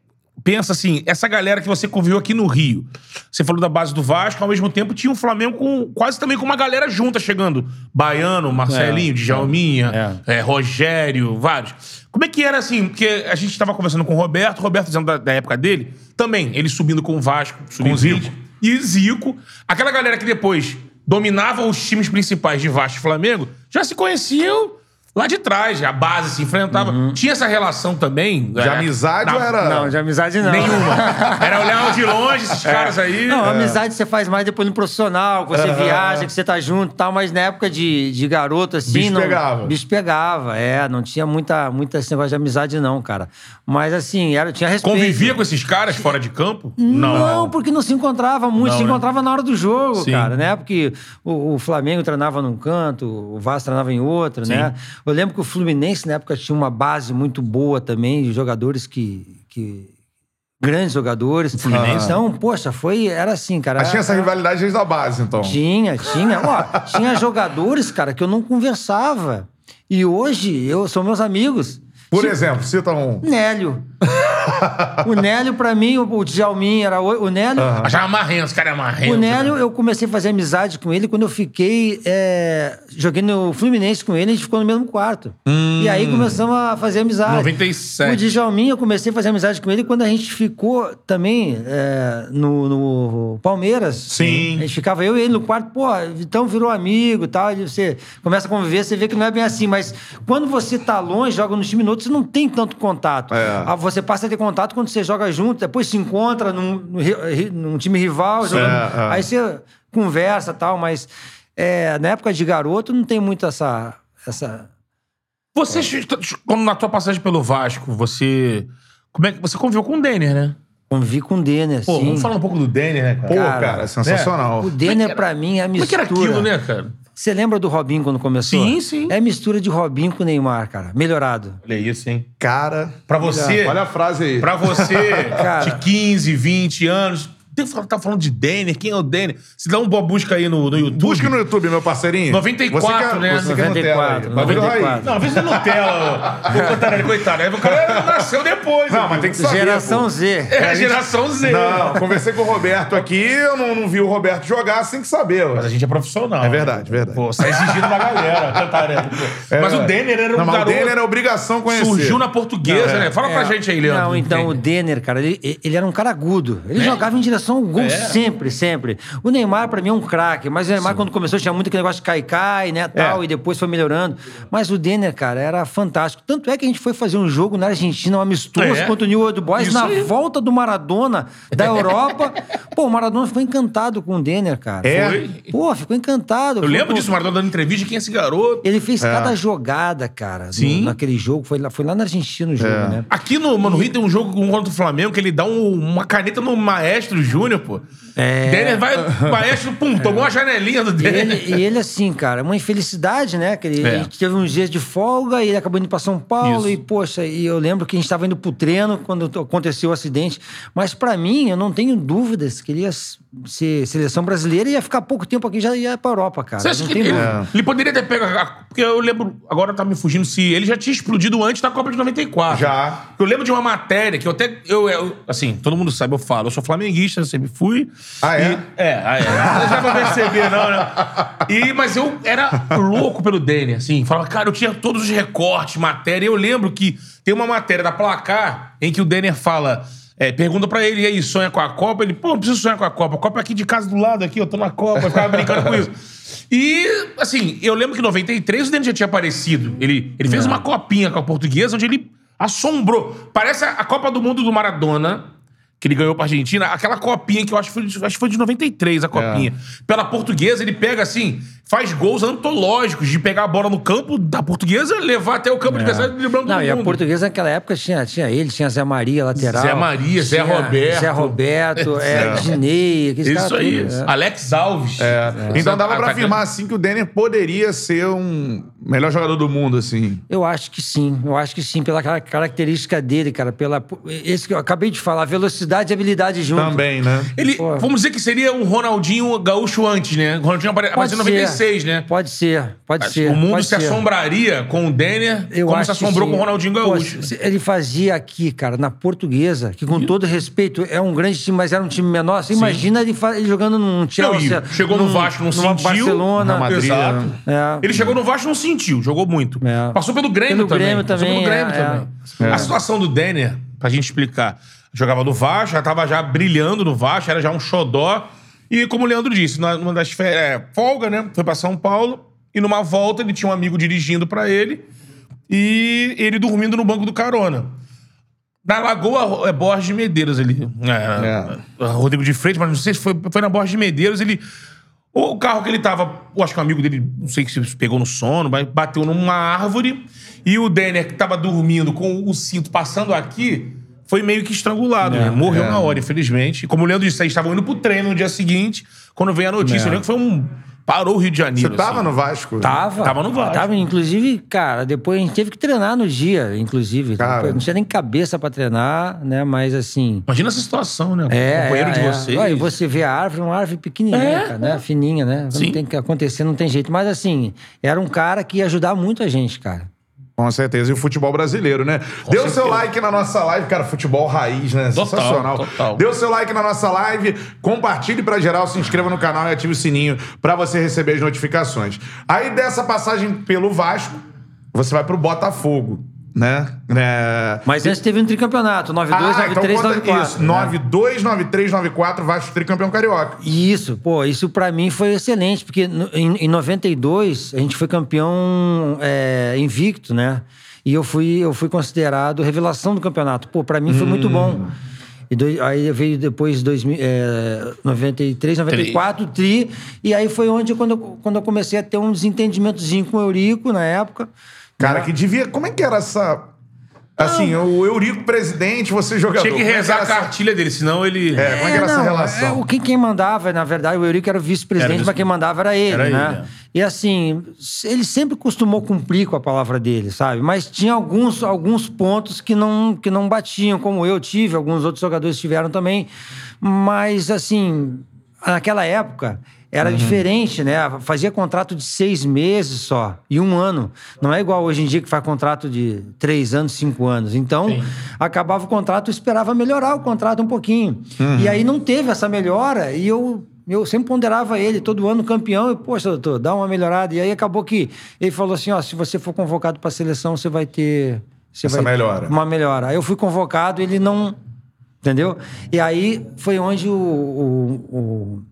pensa assim, essa galera que você conviveu aqui no Rio. Você falou da base do Vasco, ao mesmo tempo tinha um Flamengo com quase também com uma galera junta chegando. Baiano, Marcelinho, Djalminha, é, Rogério, vários. Como é que era assim? Porque a gente estava conversando com o Roberto, o Roberto dizendo da, da época dele, também, ele subindo com o Vasco, Com o Zico. e Zico. Aquela galera que depois dominava os times principais de Vasco e Flamengo, já se conheciam lá de trás, a base se enfrentava. Tinha essa relação também. De amizade ou era... Não, de amizade não. Nenhuma. Era olhar de longe esses caras aí. Não, É. amizade você faz mais depois no profissional, que você viaja, que você tá junto e tal, mas na época de, de garoto, assim. Bicho não, pegava. Bicho pegava, é. Não tinha muita, muita esse negócio de amizade, não, cara. Mas assim, era, tinha respeito. Convivia com esses caras fora de campo? Não, porque não se encontrava muito, Não, se né? encontrava na hora do jogo, Sim. cara, né? Porque o, o Flamengo treinava num canto, o Vasco treinava em outro, né? Eu lembro que o Fluminense, na época, tinha uma base muito boa também, de jogadores que. que grandes jogadores. Fluminense? Então, poxa, foi. Era assim, cara. Mas tinha essa rivalidade desde a base, então. tinha, tinha. Ó, tinha jogadores, cara, que eu não conversava. E hoje, eu são meus amigos. Por Tipo, exemplo, cita um. Nélio. o Nélio, pra mim, o, o Djalmin era o, o Nélio. Achava marrento, os caras é marrento. O Nélio, eu comecei a fazer amizade com ele quando eu fiquei. é, joguei no Fluminense com ele, a gente ficou no mesmo quarto. E aí começamos a fazer amizade. 97. O Djalmin, eu comecei a fazer amizade com ele quando a gente ficou também é, no, no Palmeiras. Sim. A gente ficava eu e ele no quarto, pô, então virou amigo e tal. E você começa a conviver, você vê que não é bem assim. Mas quando você tá longe, joga no time no outro, você não tem tanto contato. É. Ah, Você passa a ter contato quando você joga junto, depois se encontra num, num time rival, jogando- É, é. aí você conversa e tal, mas é, na época de garoto não tem muito essa. essa... Você, quando na tua passagem pelo Vasco, você. Como é que você conviveu com o Denner, né? Convivi com o Denner, Pô, sim. vamos falar um pouco do Denner, né, Pô, cara? cara, sensacional. O Denner, pra mim, é a Como é mistura. que era aquilo, né, cara? Você lembra do Robinho quando começou? Sim, sim. É mistura de Robinho com Neymar, cara. Melhorado. Olha isso, hein? Cara. Pra você. Olha a frase aí. Pra você, Cara. de 15, 20 anos. Tem que tá falando de Denner, quem é o Denner? Se dá uma boa busca aí no, no YouTube. Busca no YouTube, meu parceirinho. 94, você que é, né? Você que é Nutella aí. 94, Bagulho raiz. 94. Não, às vezes é Nutella. Ô, Cantarelli, coitado. Aí o cara nasceu depois. Não, amigo. mas tem que saber. Geração pô. Z. É a geração Z. Não, conversei com o Roberto aqui, eu não, não vi o Roberto jogar sem que saber. Mas a gente é profissional. É verdade, verdade. Pô, você tá exigindo da galera, Cantarelli. pô. É mas o. Denner era um não, mas garoto... o Denner era obrigação conhecer. Surgiu na portuguesa, Não, é. né? Fala pra É, gente aí, Leandro. Não, então o Denner. Denner, cara, ele, ele era um cara agudo. Ele jogava em direção são gols É. sempre, sempre. O Neymar, pra mim, é um craque, mas o Neymar, quando começou, tinha muito aquele negócio de cai-cai, né, tal, É. e depois foi melhorando. Mas o Denner, cara, era fantástico. Tanto é que a gente foi fazer um jogo na Argentina, um amistoso É. contra o New Old Boys, Isso na aí. volta do Maradona, da Europa. Pô, o Maradona ficou encantado com o Denner, cara. É? Foi. Pô, ficou encantado. Eu lembro pô, disso, o Maradona dando entrevista, quem é esse garoto? Ele fez cada jogada, cara, no- Sim. naquele jogo. Foi lá, foi lá na Argentina o jogo, É. né? Aqui no, no Rio tem um jogo contra o Flamengo que ele dá um- uma caneta no Maestro Júnior, pô. É. Denner vai, Maestro, pum, tomou a janelinha do E Denner. ele, e ele, assim, cara, uma infelicidade, né? Que ele, É. ele teve uns dias de folga e ele acabou indo pra São Paulo. Isso. E, poxa, e eu lembro que a gente estava indo pro treino quando aconteceu o acidente. Mas pra mim, eu não tenho dúvidas que ele ia ser seleção brasileira e ia ficar pouco tempo aqui e já ia pra Europa, cara. Você acha não que tem ele, dúvida. ele poderia ter pego. Porque eu lembro, agora tá me fugindo, se ele já tinha explodido antes da Copa de 94. Já. Eu lembro de uma matéria que eu até. Eu, eu- assim, todo mundo sabe, eu falo, eu sou flamenguista, eu sempre fui. Ah, é? E- é, ah, é. Não dá pra perceber, não, né? E, mas eu era louco pelo Denner, assim. Falava, cara, eu tinha todos os recortes, matéria. Eu lembro que tem uma matéria da placar em que o Denner fala. é, pergunta pra ele, e aí, sonha com a Copa? Ele, pô, não preciso sonhar com a Copa. A Copa é aqui de casa do lado, aqui, eu tô na Copa. Eu ficava brincando com isso. E, assim, eu lembro que em 93 o Denner já tinha aparecido. Ele, ele fez uma copinha com a portuguesa, onde ele assombrou. Parece a Copa do Mundo do Maradona, que ele ganhou pra Argentina, aquela copinha que eu acho que foi acho que foi de 93, a copinha. Pela portuguesa, ele pega assim, faz gols antológicos de pegar a bola no campo da portuguesa, levar até o campo é. de adversário Não, do e mundo. a portuguesa naquela época tinha, tinha ele, tinha Zé Maria lateral. Zé Maria, Zé Roberto. Zé Roberto, é, é. Dinei, Isso aí. Tudo, é. Alex Alves. É. é. Então dava pra afirmar assim que o Denner poderia ser um melhor jogador do mundo, assim. Eu acho que sim, eu acho que sim, pela característica dele, cara, pela. Esse que eu acabei de falar, velocidade e habilidade junto. Também, né? Ele, vamos dizer que seria um Ronaldinho gaúcho antes, né? O Ronaldinho apareceu em 96 né? Pode ser, pode Acho ser. O mundo se ser. assombraria com o Denner eu como se assombrou com o Ronaldinho Gaúcho. Pô, ele fazia aqui, cara, na portuguesa, que com e... todo respeito, é um grande time, mas era um time menor. Você imagina ele, ele, jogando num Chelsea. Não, chegou num, no Vasco, não sentiu. Barcelona. Na Madrid. Exato. É. é. Ele chegou no Vasco, não sentiu. Jogou muito. É. Passou pelo Grêmio pelo também. Grêmio também. Passou pelo Grêmio é. também. É. A situação do Denner, pra gente explicar. Jogava no Vasco, já tava já brilhando no Vasco, era já um xodó e como o Leandro disse, numa das férias, é, folga, né? Foi pra São Paulo. E numa volta ele tinha um amigo dirigindo pra ele. E ele dormindo no banco do carona. Na Lagoa é Borges de Medeiros ali. É, Rodrigo de Freitas, mas não sei se foi, foi na Borges de Medeiros. Ele. O carro que ele tava, eu acho que um amigo dele, não sei se pegou no sono, mas bateu numa árvore. E o Denner, que tava dormindo com o cinto passando aqui, foi meio que estrangulado. né? Morreu na hora, infelizmente. E como o Leandro disse, eles estavam indo pro treino no dia seguinte, quando veio a notícia. Eu lembro que foi um. Parou o Rio de Você Janeiro. tava assim. no Vasco? Tava. Tava no Vasco. Tava, inclusive, cara, depois a gente teve que treinar no dia, inclusive. Cara. Não tinha nem cabeça pra treinar, né? Mas assim. Imagina essa situação, né? É, companheiro é, de é. vocês. Olha, e você vê a árvore, uma árvore pequenininha, É, né? Fininha, né? Sim. Não tem que acontecer, não tem jeito. Mas assim, era um cara que ia ajudar muito a gente, cara. Com certeza. E o futebol brasileiro, né? Dê o seu like na nossa live, cara. Futebol raiz, né? Total, Sensacional. total. Dê o seu like na nossa live, compartilhe pra geral, se inscreva no canal e ative o sininho pra você receber as notificações. Aí dessa passagem pelo Vasco, você vai pro Botafogo, né? É... Mas antes teve um tricampeonato, 92, Ah, então 93, conta 94. isso. né? 92, 93, 94, Vasco tricampeão carioca. Isso, pô, isso pra mim foi excelente, porque em, em 92 a gente foi campeão é, invicto, né? E eu fui, eu fui considerado revelação do campeonato. Pô, pra mim foi muito bom. E doi- aí veio depois 2000, é, 93, 94, tri. E aí foi onde quando eu, quando eu comecei a ter um desentendimentozinho com o Eurico na época. Cara, né? que devia. Como é que era essa. Assim, o Eurico presidente, você jogador. Tinha que Como é rezar a era essa- cartilha dele, senão ele. É, como é que era essa não, relação? é, o quem, quem mandava, na verdade, o Eurico era o Era vice-presidente, vice- mas quem mandava era ele, Era ele, né? E assim, ele sempre costumou cumprir com a palavra dele, sabe? Mas tinha alguns, alguns pontos que não, que não batiam, como eu tive, alguns outros jogadores tiveram também. Mas, assim, naquela época. Era Uhum. diferente, né? Fazia contrato de seis meses só e um ano. Não é igual hoje em dia que faz contrato de três anos, cinco anos. Então, Sim. acabava o contrato, eu esperava melhorar o contrato um pouquinho. Uhum. E aí não teve essa melhora e eu, eu sempre ponderava ele, todo ano campeão, e, poxa, doutor, dá uma melhorada. E aí acabou que ele falou assim: ó, se você for convocado para a seleção, você vai ter. Você Essa vai- melhora. Uma melhora. Aí eu fui convocado, ele não. Entendeu? E aí foi onde o, o, o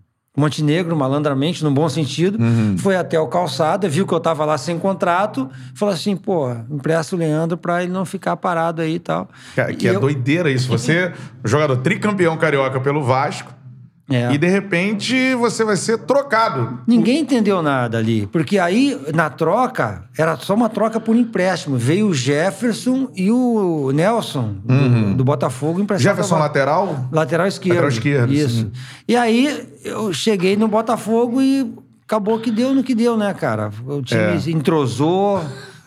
Montenegro, malandramente, no bom sentido, foi até o calçada, viu que eu tava lá sem contrato, falou assim, pô, empresta o Leandro pra ele não ficar parado aí e tal. Que, que E é eu- doideira isso. Você, jogador tricampeão carioca pelo Vasco, É. e de repente você vai ser trocado. Ninguém entendeu nada ali, porque aí, na troca, era só uma troca por empréstimo. Veio o Jefferson e o Nelson, do, do Botafogo, emprestado. Jefferson lateral? Lateral esquerdo. Lateral esquerdo, Isso. sim. E aí, eu cheguei no Botafogo e acabou que deu no que deu, né, cara? O time É. entrosou,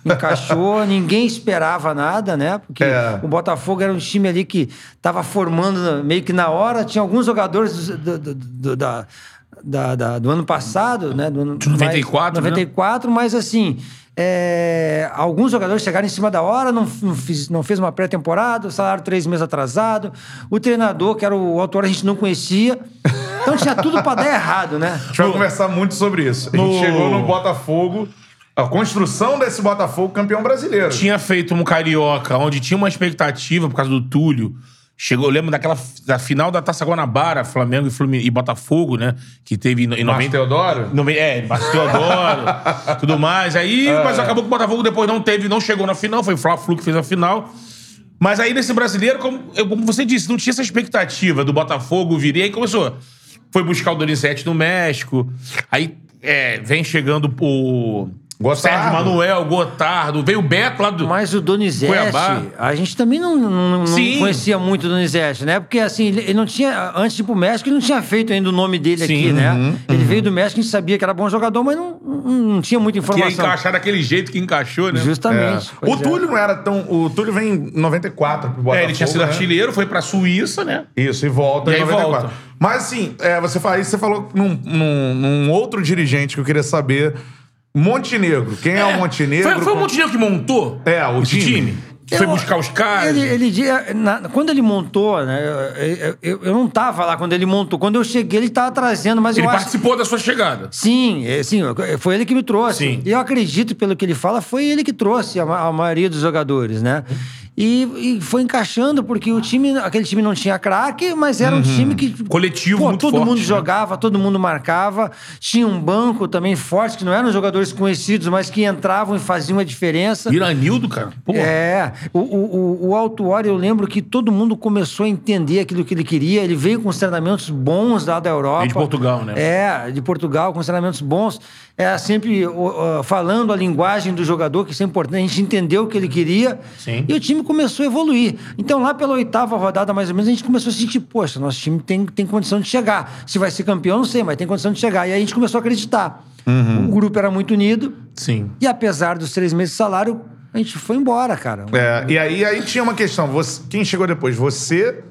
encaixou, ninguém esperava nada, né? Porque É. o Botafogo era um time ali que estava formando meio que na hora. Tinha alguns jogadores do, do- do- da, da- da- do ano passado, né? Do ano, De 94, mais, né? 94, mas assim. é, alguns jogadores chegaram em cima da hora, não, não, fiz- não fez uma pré-temporada, o salário três meses atrasado. O treinador, que era o autor, a gente não conhecia. Então tinha tudo para dar errado, né? A gente vai conversar muito sobre isso. A gente No- chegou no Botafogo, a construção desse Botafogo campeão brasileiro. Tinha feito um carioca onde tinha uma expectativa por causa do Túlio. Chegou, eu lembro daquela da final da Taça Guanabara, Flamengo e, Flumin- e Botafogo, né? Que teve em Márcio 90. Teodoro? No, é, Márcio Teodoro, tudo mais. Aí, mas acabou que o Botafogo depois não teve, não chegou na final, foi o Fla-Flu que fez a final. Mas aí nesse brasileiro, como, como você disse, não tinha essa expectativa do Botafogo vir. E aí começou. Foi buscar o Donizete no México. Aí é, vem chegando o Gotardo. Sérgio Manuel, Gotardo. Veio o Beto lá do. Mas o Donizete, Cuiabá. a gente também não, não, não conhecia muito o Donizete, né? Porque assim, ele não tinha, antes de ir pro México, ele não tinha feito ainda o nome dele Sim, aqui, né? uhum, Ele veio do México, a gente sabia que era bom jogador, mas não, não, não tinha muita que informação. encaixar daquele jeito que encaixou, né? Justamente. É. O é. Túlio não era tão. O Túlio vem em 94 pro Botafogo. É, ele tinha sido né? artilheiro, foi pra Suíça, né? Isso, e volta E em aí 94. volta. Mas assim, é, você, fala, aí você falou num, num- num outro dirigente que eu queria saber. Montenegro. Quem é, o Montenegro? Foi, foi o Montenegro que montou É, o esse time. time. Que foi Eu- buscar os caras. Ele, ele di- na- quando ele montou, né? Eu, eu, eu não tava lá quando ele montou. Quando eu cheguei, ele tava trazendo, mas Ele eu acho participou da sua chegada. Sim, é, sim, foi ele que me trouxe. Sim. E eu acredito, pelo que ele fala, foi ele que trouxe a, a maioria dos jogadores, né? E, e foi encaixando, porque o time, aquele time não tinha craque, mas era um time que. Uhum. Coletivo pô, muito todo forte, mundo né? jogava, todo mundo marcava. Tinha um banco também forte, que não eram jogadores conhecidos, mas que entravam e faziam a diferença. Iranildo, cara. Pô. É, o, o, o, o Altuori, eu lembro que todo mundo começou a entender aquilo que ele queria. Ele veio com os treinamentos bons lá da Europa. E de Portugal, né? É, de Portugal, com os treinamentos bons. É, sempre ó, falando a linguagem do jogador, que isso é importante. A gente entendeu o que ele queria. Sim. E o time começou a evoluir. Então, lá pela oitava rodada, mais ou menos, a gente começou a sentir, poxa, nosso time tem, tem condição de chegar. Se vai ser campeão, não sei, mas tem condição de chegar. E aí a gente começou a acreditar. Uhum. O grupo era muito unido. Sim. E apesar dos três meses de salário, a gente foi embora, cara. É, e aí, aí tinha uma questão. Você- quem chegou depois? Você,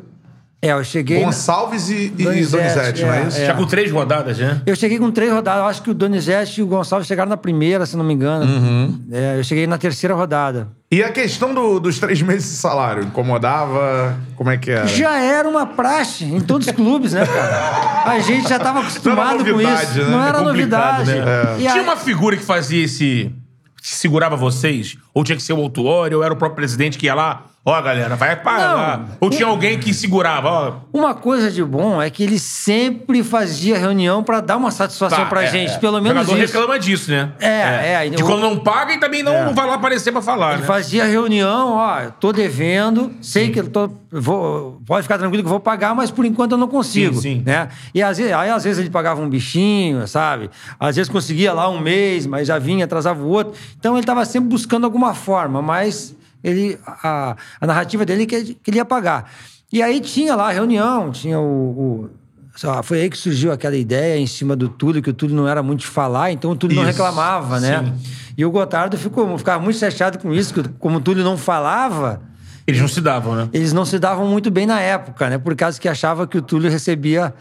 É, eu cheguei. Gonçalves e, e Donizete, Donizete, não é é, isso? é. Já com três rodadas, né? Eu cheguei com três rodadas. Eu acho que o Donizete e o Gonçalves chegaram na primeira, se não me engano. Uhum. É, eu cheguei na terceira rodada. E a questão do- dos três meses de salário? Incomodava? Como é que era? Já era uma praxe em todos os clubes, né, cara? A gente já estava acostumado com novidade, isso. né? Não É era complicado, novidade. né? E aí- Tinha uma figura que fazia esse. que segurava vocês? Ou tinha que ser o autuário, ou era o próprio presidente que ia lá? Ó, galera, vai pra lá. Ou tinha alguém que segurava, ó. Uma coisa de bom é que ele sempre fazia reunião para dar uma satisfação Tá, pra é, gente, é. pelo O menos jogador isso. reclama disso, né? É, é. De O- quando não paga e também não, não vai lá aparecer pra falar, Ele né? fazia reunião, ó, tô devendo, sei que eu tô, vou, pode ficar tranquilo que eu vou pagar, mas por enquanto eu não consigo, Sim, sim. né? E às vezes, aí às vezes ele pagava um bichinho, sabe? Às vezes conseguia lá um mês, mas já vinha, atrasava o outro. Então ele estava sempre buscando alguma forma, mas ele a, a narrativa dele é que, ele ia pagar. E aí tinha lá a reunião, tinha o, o foi aí que surgiu aquela ideia em cima do Túlio, que o Túlio não era muito de falar, então o Túlio não Isso, reclamava, né? sim. E o Gotardo ficou, ficava muito chateado com isso, que como o Túlio não falava, Eles não se davam, né? eles não se davam muito bem na época, né? Por causa que achava que o Túlio recebia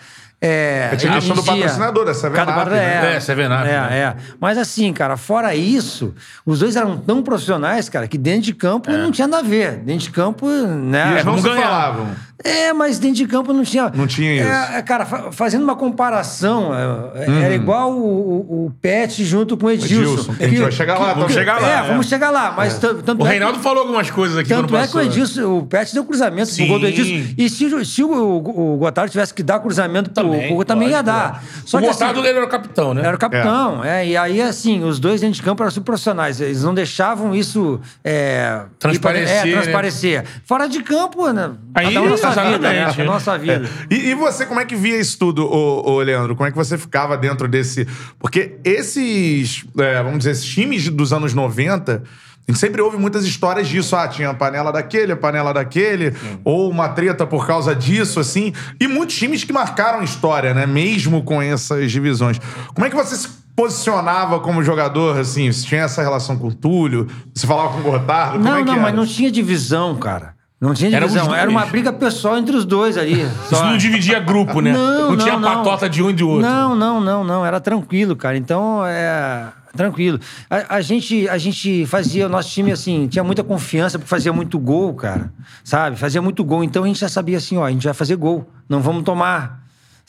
É, tinha a questão do patrocinador, da Seven Cada Up, né? É, Seven Up, É, né? é. Mas assim, cara, fora isso, os dois eram tão profissionais, cara, que dentro de campo não tinha nada a ver. Dentro de campo, né? E eles não se ganhar. falavam. É, mas dentro de campo não tinha. Não tinha isso. É, é, cara, fa- fazendo uma comparação, é, era igual o, o, o Pet junto com o Edilson. Edilson, que a gente vai chegar lá Vamos também. chegar lá. É, é. vamos chegar lá. Mas tan- tanto O é que- Reinaldo falou algumas coisas aqui tanto é que o. Edilson, o Pet deu cruzamento Sim. pro gol do Edilson. E se, o- se o, o, o Gotardo tivesse que dar cruzamento pro Hugo, também ia dar. é. Só o que Gotardo assim, ele era o capitão, né? era o capitão, é. E aí, assim, os dois dentro de campo eram super profissionais. Eles não deixavam isso é, Transparecer, pra- né? É, transparecer. Fora de campo, né? Aí, vida, né? sua vida. E, e você, como é que via isso tudo, ô, ô, Leandro? Como é que você ficava dentro desse. Porque esses, é, vamos dizer, esses times dos anos 90. A gente sempre ouve muitas histórias disso. Ah, tinha a panela daquele, a panela daquele, ou uma treta por causa disso, assim. E muitos times que marcaram história, né? Mesmo com essas divisões. Como é que você se posicionava como jogador, assim? Você tinha essa relação com o Túlio? Você falava com o Gotardo? Não, é não, mas não tinha divisão, cara. Não tinha Era divisão. Era, dois. uma briga pessoal entre os dois ali. Isso Só. não dividia grupo, né? Não, tinha não, não. patota de um e de outro. Não, não, não, não. Era tranquilo, cara. Então, é. Tranquilo. A, a gente, a gente fazia, o nosso time, assim, tinha muita confiança, porque fazia muito gol, cara. Sabe? Fazia muito gol. Então a gente já sabia assim, ó, a gente vai fazer gol. Não vamos tomar.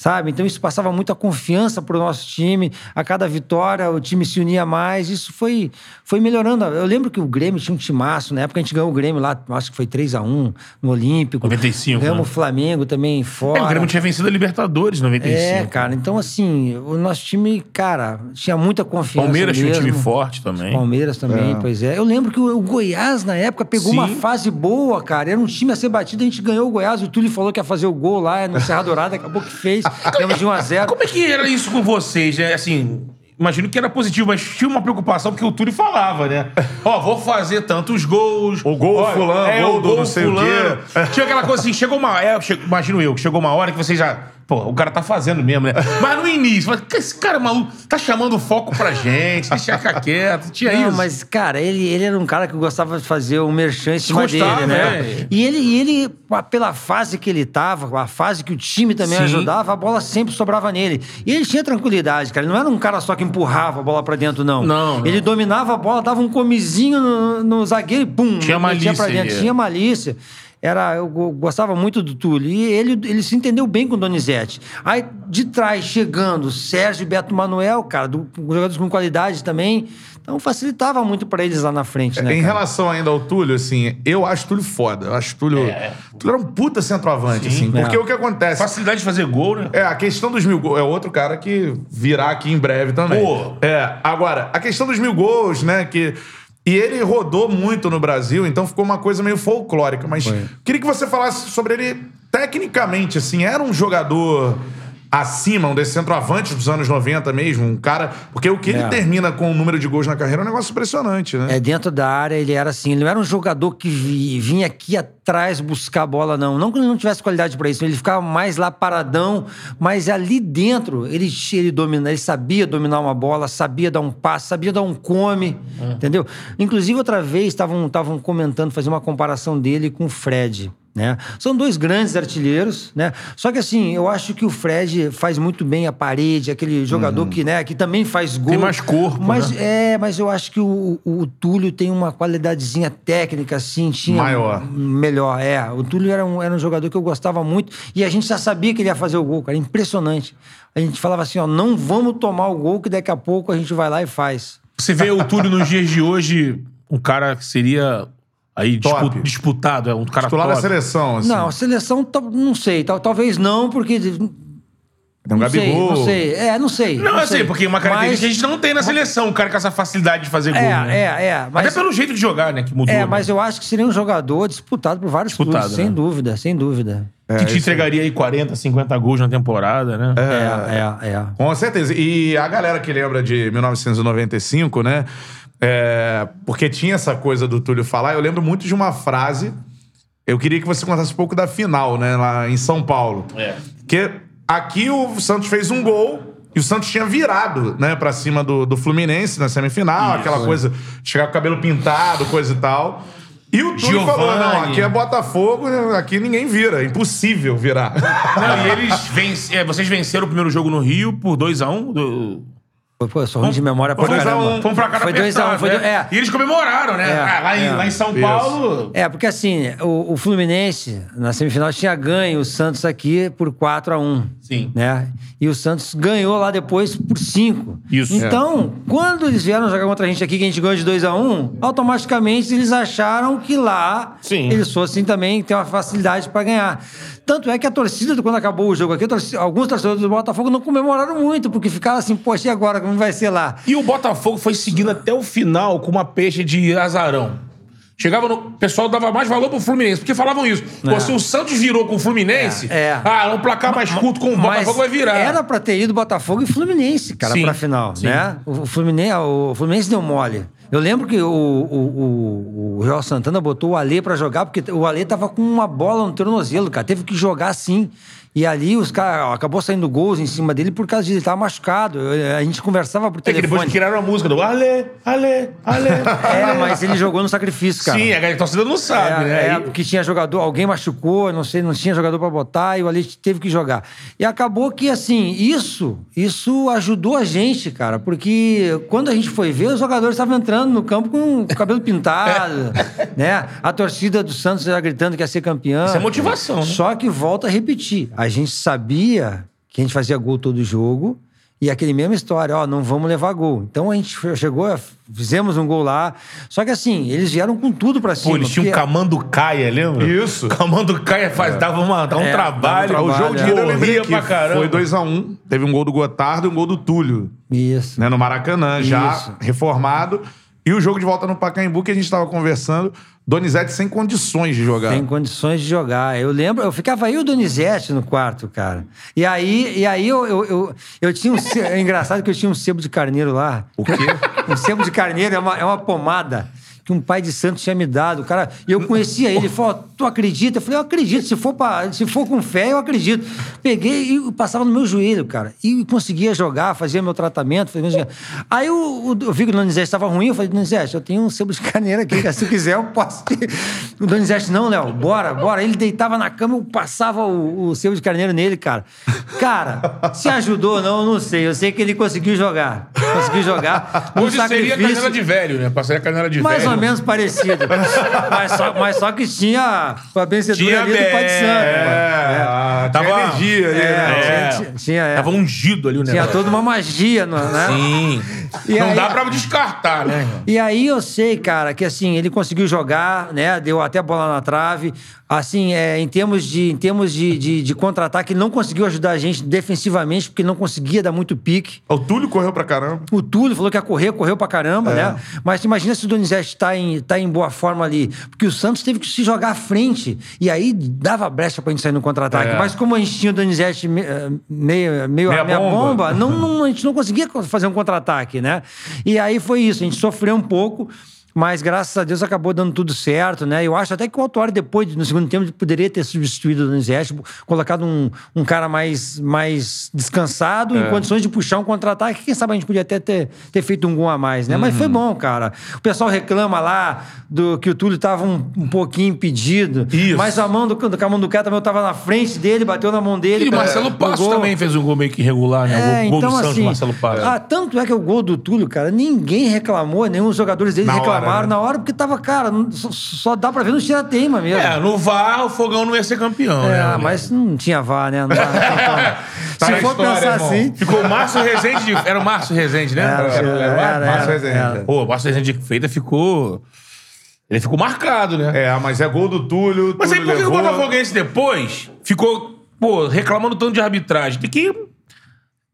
Sabe? Então isso passava muita confiança pro nosso time. A cada vitória o time se unia mais. Isso foi, foi melhorando. Eu lembro que o Grêmio tinha um timaço. Na época a gente ganhou o Grêmio lá, acho que foi 3 a 1 no Olímpico. 95, Ganhamos né? o Flamengo também fora. É, o Grêmio tinha vencido a Libertadores em 95. É, cara. Então, assim, o nosso time, cara, tinha muita confiança. Palmeiras tinha um mesmo. time forte também. Palmeiras também, pois é. Eu lembro que o, o Goiás, na época, pegou Sim. uma fase boa, cara. Era um time a ser batido, a gente ganhou o Goiás. O Túlio falou que ia fazer o gol lá no Serra Dourada, acabou que fez. Ganhamos de 1 a 0 Como é que era isso com vocês, né? Assim, imagino que era positivo, mas tinha uma preocupação porque o Túlio falava, né? Ó, vou fazer tantos gols. O gol Ó, fulano, é, gol o do não sei o fulano. quê. Tinha aquela coisa assim, chegou uma... É, che- imagino eu, chegou uma hora que você já... Pô, o cara tá fazendo mesmo, né? Mas no início, mas, "Que esse cara maluco tá chamando foco pra gente, deixa ficar quieto. Tinha Não, isso. mas, cara, ele, ele era um cara que gostava de fazer o merchan em cima Gostava, dele, né? é. E ele, ele, pela fase que ele tava, a fase que o time também Sim. ajudava, a bola sempre sobrava nele. E ele tinha tranquilidade, cara. Ele não era um cara só que empurrava a bola pra dentro, não. Não, não. Ele dominava a bola, dava um comizinho no, no zagueiro e pum, Tinha metia pra malícia, dentro. é. Tinha malícia. Era, eu go- gostava muito do Túlio. E ele, ele se entendeu bem com o Donizete. Aí, de trás, chegando, Sérgio e Beto Manuel, cara, do, jogadores com qualidade também. Então, facilitava muito pra eles lá na frente, né? em cara? relação ainda ao Túlio, assim, eu acho o Túlio foda. Eu acho o Túlio. Túlio era um puta centroavante, assim. Porque É. o que acontece. Facilidade de fazer gol, né? É, a questão dos mil gols. É outro cara que virá aqui em breve também. Pô. É, agora, a questão dos mil gols, né? Que. E ele rodou muito no Brasil, então ficou uma coisa meio folclórica. Mas queria que você falasse sobre ele tecnicamente, assim. Era um jogador acima, um desses centroavantes dos anos 90 mesmo, um cara... Porque o que ele É. termina com o número de gols na carreira é um negócio impressionante, né? É, dentro da área ele era assim, ele não era um jogador que vi- vinha aqui atrás buscar a bola, não. Não que ele não tivesse qualidade para isso, ele ficava mais lá paradão, mas ali dentro ele, ele domina, ele sabia dominar uma bola, sabia dar um passe, sabia dar um come, entendeu? Inclusive, outra vez estavam estavam comentando, fazer uma comparação dele com o Fred. Né? São dois grandes artilheiros, né? Só que assim, eu acho que o Fred faz muito bem a parede, aquele jogador que, né, que também faz gol. mais corpo, Mas né? é, mas eu acho que o, o, o Túlio tem uma qualidadezinha técnica, assim, tinha. Maior. Melhor, é. O Túlio era um, era um jogador que eu gostava muito e a gente já sabia que ele ia fazer o gol, cara. Impressionante. A gente falava assim, ó, não vamos tomar o gol que daqui a pouco a gente vai lá e faz. Você vê o Túlio nos dias de hoje, um cara que seria aí dispu- disputado, é um cara Titular da top. seleção, assim. Não, a seleção, tal- não sei, tal- talvez não, porque. Tem um não sei, Gabigol. não sei. É, não sei. Não, eu sei, sei. porque é uma característica que a gente não tem na seleção, um cara com essa facilidade de fazer gol. É, né? é, é. Mas, Até pelo jeito de jogar, né? Que mudou. é, né? mas eu acho que seria um jogador disputado por vários Disputado, clubes, sem né? dúvida, sem dúvida. que te entregaria aí 40, 50 gols na temporada, né? É, é, é. Com certeza. E a galera que lembra de 1995, né? É, porque tinha essa coisa do Túlio falar, eu lembro muito de uma frase. Eu queria que você contasse um pouco da final, né? Lá em São Paulo. É. Porque aqui o Santos fez um gol. E o Santos tinha virado, né, pra cima do, do Fluminense na semifinal, aquela coisa de chegar com o cabelo pintado, coisa e tal. E o Túlio falou: não, aqui é Botafogo, aqui ninguém vira. É impossível virar. Não, e eles venc... é, vocês venceram o primeiro jogo no Rio por 2x1. Do... Pô, Pô, eu sou ruim de memória pra Foi dois a caramba. um. Fomos pra cá Foi 2x1, foi dois- é. E eles comemoraram, né? É, Ah, lá, em, é. lá em São Isso. Paulo. É, porque assim, o, o Fluminense, na semifinal, tinha ganho o Santos aqui por 4 a 1 Sim. Né? E o Santos ganhou lá depois por 5. Isso. Então, quando eles vieram jogar contra a gente aqui, que a gente ganhou de 2 a 1 automaticamente eles acharam que lá Sim. eles fossem também ter uma facilidade para ganhar. Tanto é que a torcida, quando acabou o jogo aqui, torcida- alguns torcedores do Botafogo não comemoraram muito, porque ficaram assim, poxa, e agora? Como vai ser lá? E o Botafogo foi seguindo até o final com uma peixe de azarão. Chegava no. O pessoal dava mais valor pro Fluminense, porque falavam isso. Pô, se o Santos virou com o Fluminense, É, é. ah, é um placar mais curto com o Botafogo vai virar. Era pra ter ido Botafogo e Fluminense, cara, Sim, pra final, sim. né? O Fluminense, o Fluminense deu mole. Eu lembro que o, o, o, o Santana botou o Alê pra jogar, porque o Alê tava com uma bola no tornozelo, cara. Teve que jogar assim. E ali os caras. Acabou saindo gols em cima dele por causa de ele estar machucado. Eu- A gente conversava por É que depois telefone. criaram a música do Ale, Ale, Ale. É, mas ele jogou no sacrifício, cara. Sim, a torcida não sabe, É, né? é, porque tinha jogador, alguém machucou, não sei, não tinha jogador pra botar e o Ale teve que jogar. E acabou que, assim, isso, isso ajudou a gente, cara, porque quando a gente foi ver, os jogadores estavam entrando no campo com o cabelo pintado, né? A torcida do Santos já gritando que ia ser campeão. Isso é motivação, né? Só que volta a repetir. A gente sabia que a gente fazia gol todo jogo. E aquele mesma história, ó, não vamos levar gol. Então a gente chegou, fizemos um gol lá. Só que assim, eles vieram com tudo pra cima. Pô, eles tinham um porque- Camanducaia, lembra? Isso. Camanducaia faz, dava, uma, dava um É, trabalho. dava um o jogo de ida eu lembrei corria que pra caramba. foi 2x1. Teve um gol do Gotardo e um gol do Túlio. Isso. né, no Maracanã, já Isso. reformado. E o jogo de volta no Pacaembu, que a gente estava conversando, Donizete sem condições de jogar. Tem condições de jogar. Eu lembro, eu ficava aí o Donizete no quarto, cara. E aí, e aí eu, eu, eu, eu tinha um. É engraçado que eu tinha um sebo de carneiro lá. O quê? Um sebo de carneiro é uma, é uma pomada que um pai de santo tinha me dado. Cara, e eu conhecia ele. Ele falou: Tu acredita? Eu falei: Eu acredito. Se for, pra, se for com fé, eu acredito. Peguei e passava no meu joelho, cara. E conseguia jogar, fazia meu tratamento. Fazia. Aí eu, eu vi que o Donizete estava ruim. Eu falei: Donizete, eu tenho um sebo de carneiro aqui. Se quiser, eu posso. te-" O Donizete, não, Léo, bora, bora. Ele deitava na cama, eu passava o, o sebo de carneiro nele, cara. Cara, se ajudou ou não, eu não sei. Eu sei que ele conseguiu jogar. Conseguiu jogar. Hoje seria canela de velho, né? Passaria canela de mais velho. Ou menos parecido. mas, só, mas só que tinha a vencedora Tinha ali do Pai de Santo. É, tinha Tava- energia ali, né? É. Tinha, tinha, é. Tava ungido ali o Tinha negócio. toda uma magia, no- né? Sim. E não aí- dá pra descartar, né? E aí eu sei, cara, que assim, ele conseguiu jogar, né? Deu até bola na trave. Assim, é, em termos de, em termos de, de, de contra-ataque, ele não conseguiu ajudar a gente defensivamente, porque não conseguia dar muito pique. O Túlio correu pra caramba. O Túlio falou que ia correr, correu pra caramba, né? Mas imagina se o Donizete tá em, tá em boa forma ali. Porque o Santos teve que se jogar à frente. E aí dava brecha pra gente sair no contra-ataque. É. Mas como a gente tinha o Donizete eh, meio, meio Meia a meia bomba. bomba, não, não- a gente não conseguia fazer um contra-ataque, né? E aí foi isso. A gente sofreu um pouco. Mas graças a Deus acabou dando tudo certo, né? Eu acho até que o Autuário, depois, no segundo tempo, poderia ter substituído o Donizete, colocado um, um cara mais, mais descansado, em condições de puxar um contra-ataque. Quem sabe a gente podia até ter, ter feito um gol a mais, né? Mas foi bom, cara. O pessoal reclama lá do que o Túlio tava um, um pouquinho impedido. Isso. Mas a mão do, do Camanducá também eu tava na frente dele, bateu na mão dele. E o cara, Marcelo gol. também fez um gol meio que irregular, né? É, o gol então do Santos, assim, Marcelo Passos. ah, tanto é que o gol do Túlio, cara, ninguém reclamou, nenhum dos jogadores dele hora, reclamaram né? na hora, porque tava, cara, só, só dá pra ver no tirateima mesmo. É, no VAR o Fogão não ia ser campeão, É, né? mas não tinha VAR, né? Não dá. Tá Se for história, pensar irmão. assim. Ficou o Márcio Rezende de... Era o Márcio Rezende, né? Era, Era, era, Márcio era, Rezende. era. Pô, o Márcio Rezende de feita ficou... Ele ficou marcado, né? É, mas é gol do Túlio. Mas aí Túlio por que o levou. Botafoguense depois ficou, pô, reclamando tanto de arbitragem? Tem que...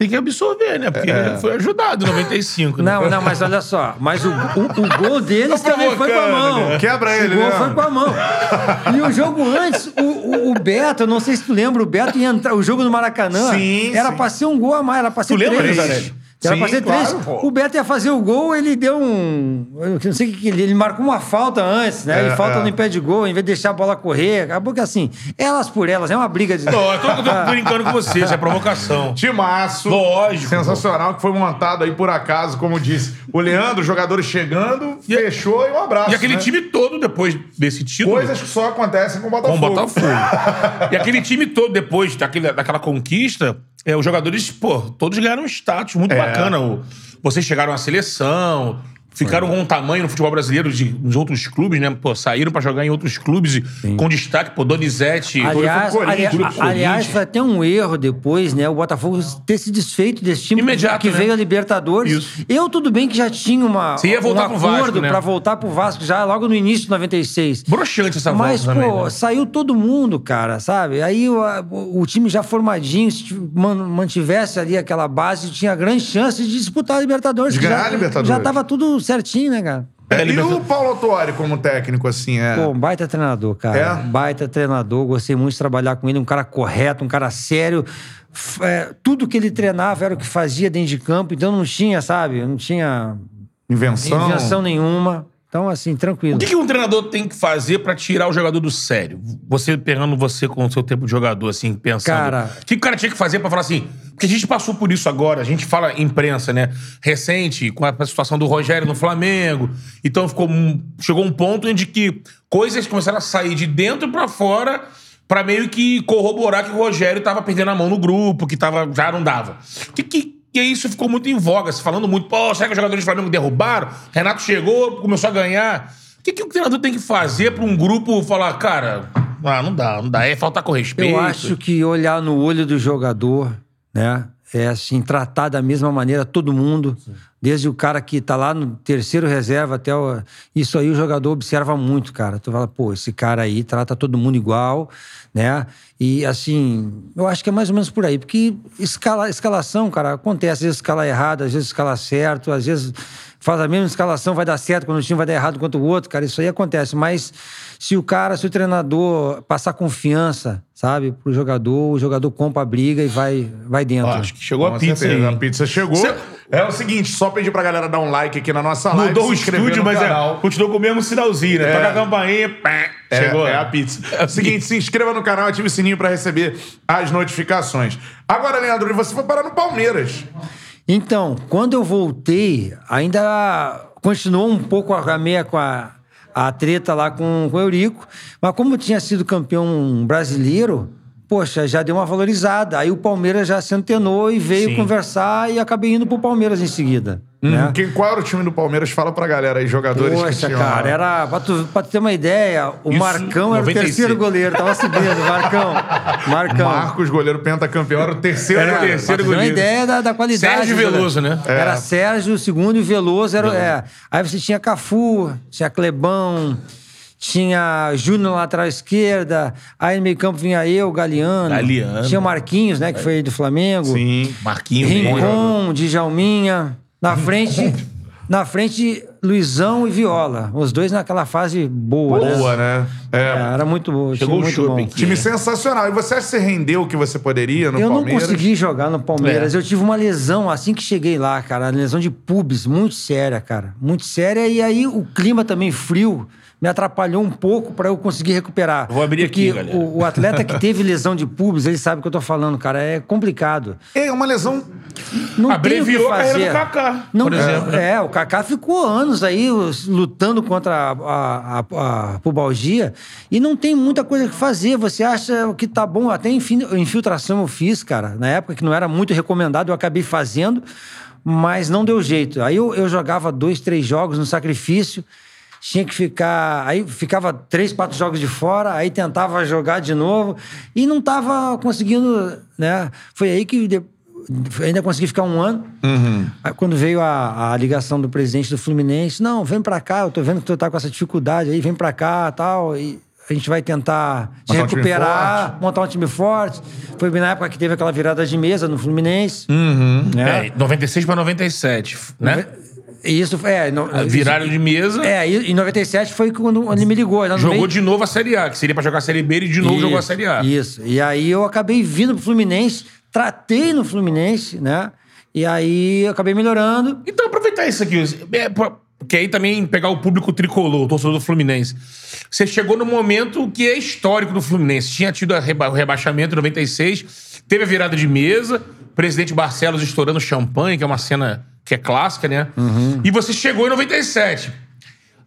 Tem que absorver, né? Porque ele foi ajudado em 95, né? Não, não, mas olha só. Mas o, o, o gol deles Tô também foi com a mão. né? Quebra ele, O gol né? foi com a mão. E o jogo antes, o, o, o Beto, eu não sei se tu lembra, o Beto ia entrar. O jogo no Maracanã Sim, era sim. pra ser um gol a mais, era pra ser Tu lembra, três. Zanelli? Era Sim, pra ser claro, três. pô. O Beto ia fazer o gol, ele deu um. Eu não sei o que ele. Ele marcou uma falta antes, né? É, ele falta é. no pé de gol, em vez de deixar a bola correr. Acabou que assim, elas por elas, é uma briga de. Não, eu tô, eu tô brincando com você, isso é provocação. Timaço. Lógico. Sensacional, que foi montado aí por acaso, como disse o Leandro, jogadores chegando, E- fechou e um abraço. E aquele né? time todo, depois desse título. Coisas que só acontecem com o Com Botafogo. o Botafogo. e aquele time todo, depois daquele, daquela conquista, é, os jogadores, pô, todos ganharam um status muito É. bacana. O- vocês chegaram à seleção, ficaram com um tamanho no futebol brasileiro de, nos outros clubes, né? Pô, saíram pra jogar em outros clubes e, com destaque, pô, Donizete. Aliás, foi Corinthians, foi pro aliás, foi até um erro depois, né? O Botafogo ter se desfeito desse time Imediato, que né? veio a Libertadores. Isso. Eu, tudo bem que já tinha uma, Você ia voltar um pro Vasco, acordo né? pra voltar pro Vasco já logo no início de 96. Broxante essa Mas, volta pô, também, né? saiu todo mundo, cara, sabe? Aí o, a- o time já formadinho, se man- mantivesse ali aquela base, tinha grande chance de disputar a Libertadores. De ganhar já, a Libertadores. Já tava tudo certinho, né, cara? É, e o Paulo Autuori como técnico, assim, é. Pô, um baita treinador, cara. É? Baita treinador. Gostei muito de trabalhar com ele. Um cara correto, um cara sério. F- é, tudo que ele treinava era o que fazia dentro de campo. Então não tinha, sabe? Não tinha Invenção. invenção nenhuma. Então, assim, tranquilo. O que, que um treinador tem que fazer pra tirar o jogador do sério? Você pegando você com o seu tempo de jogador, assim, pensando. Cara- O que o cara tinha que fazer pra falar assim? Porque a gente passou por isso agora, a gente fala imprensa, né? Recente, com a situação do Rogério no Flamengo. Então ficou um- chegou um ponto onde que coisas começaram a sair de dentro pra fora pra meio que corroborar que o Rogério tava perdendo a mão no grupo, que tava, já não dava. O que que. E isso ficou muito em voga, se falando muito, pô, será que os jogadores do Flamengo derrubaram? Renato chegou, começou a ganhar. O que, que o treinador tem que fazer pra um grupo falar, cara, ah, não dá, não dá, é faltar com respeito. Eu acho que olhar no olho do jogador, né? É assim, tratar da mesma maneira todo mundo, desde o cara que tá lá no terceiro reserva até o. Isso aí o jogador observa muito, cara. Tu fala, pô, esse cara aí trata todo mundo igual, né? E assim, eu acho que é mais ou menos por aí, porque escala, escalação, cara, acontece, às vezes escala errado, às vezes escala certo, às vezes faz a mesma escalação, vai dar certo quando o time vai dar errado quanto o outro, cara, isso aí acontece. Mas se o cara, se o treinador passar confiança, sabe, pro jogador, o jogador compra a briga e vai, vai dentro. Acho que chegou Com a pizza certeza, aí. A pizza chegou. Cê- É o seguinte, só pedir pra galera dar um like aqui na nossa live. Mudou o estúdio, no mas canal. é, continuou com o mesmo sinalzinho, né? É. Toca a campainha, pá, É, chegou. é a pizza. É o seguinte, se inscreva no canal, ative o sininho pra receber as notificações. Agora, Leandro, você foi parar no Palmeiras. Então, quando eu voltei, ainda continuou um pouco a meia com a, a treta lá com, com o Eurico, mas como tinha sido campeão brasileiro, poxa, já deu uma valorizada. Aí o Palmeiras já se antenou e veio Sim. conversar e acabei indo pro Palmeiras em seguida. Né? Quem, qual era o time do Palmeiras? Fala pra galera aí, jogadores que Poxa, tinham... cara, era. Pra tu, pra tu ter uma ideia, o Isso, Marcão era 96. o terceiro goleiro, tava subindo, Marcão. Marcão. Marcos, goleiro pentacampeão, era o terceiro Era o goleiro. terceiro Pra ter uma ideia da, da qualidade. Sérgio. Veloso, né? Era Sérgio, o segundo e Veloso era. É. Aí você tinha Cafu, tinha Clebão, tinha Júnior na lateral esquerda, aí no meio campo vinha eu, Galeano. Galeano. Tinha o Marquinhos, né, que foi do Flamengo. Sim. Marquinhos. Rincon, Djalminha. Na frente, na frente, Luizão e Viola. Os dois naquela fase boa, né? Boa, né? É. É, era muito boa. Chegou time o muito chopp bom. aqui. Time sensacional. E você acha que você rendeu o que você poderia no Eu não Palmeiras? consegui jogar no Palmeiras. É. Eu tive uma lesão assim que cheguei lá, cara. Lesão de pubis, muito séria, cara. Muito séria. E aí o clima também frio me atrapalhou um pouco para eu conseguir recuperar. Vou abrir aqui, Porque galera. O, o atleta que teve lesão de pubis, ele sabe o que eu tô falando, cara. É complicado. É uma lesão... Não Abreviou tem o a que fazer. carreira do Kaká, Não, por exemplo, né? É, o Kaká ficou anos aí os- lutando contra a, a, a, a pubalgia e não tem muita coisa que fazer. Você acha que tá bom, até infiltração eu fiz, cara. Na época que não era muito recomendado, eu acabei fazendo, mas não deu jeito. Aí eu, eu jogava dois, três jogos no sacrifício. Tinha que ficar. Aí ficava três, quatro jogos de fora, aí tentava jogar de novo e não tava conseguindo, né? Foi aí que ainda consegui ficar um ano. Aí quando veio a, a ligação do presidente do Fluminense, não, vem pra cá, eu tô vendo que tu tá com essa dificuldade aí, vem pra cá tal. E a gente vai tentar um time recuperar, forte. montar um time forte. Foi bem na época que teve aquela virada de mesa no Fluminense. né? É, 96 pra 97, né? Isso é. No, Viraram de mesa, É, e em 97 foi quando ele me ligou. no jogou meio- de novo a Série A, que seria pra jogar a Série B e de novo Isso, jogou a Série A. Isso. E aí eu acabei vindo pro Fluminense, tratei no Fluminense, né? E aí eu acabei melhorando. Então, aproveitar isso aqui. É, Porque aí também pegar o público tricolor, o torcedor do Fluminense. Você chegou no momento que é histórico do Fluminense. Tinha tido o rebaixamento em 96, teve a virada de mesa, presidente Barcelos estourando champanhe, que é uma cena que é clássica, né? E você chegou em 97.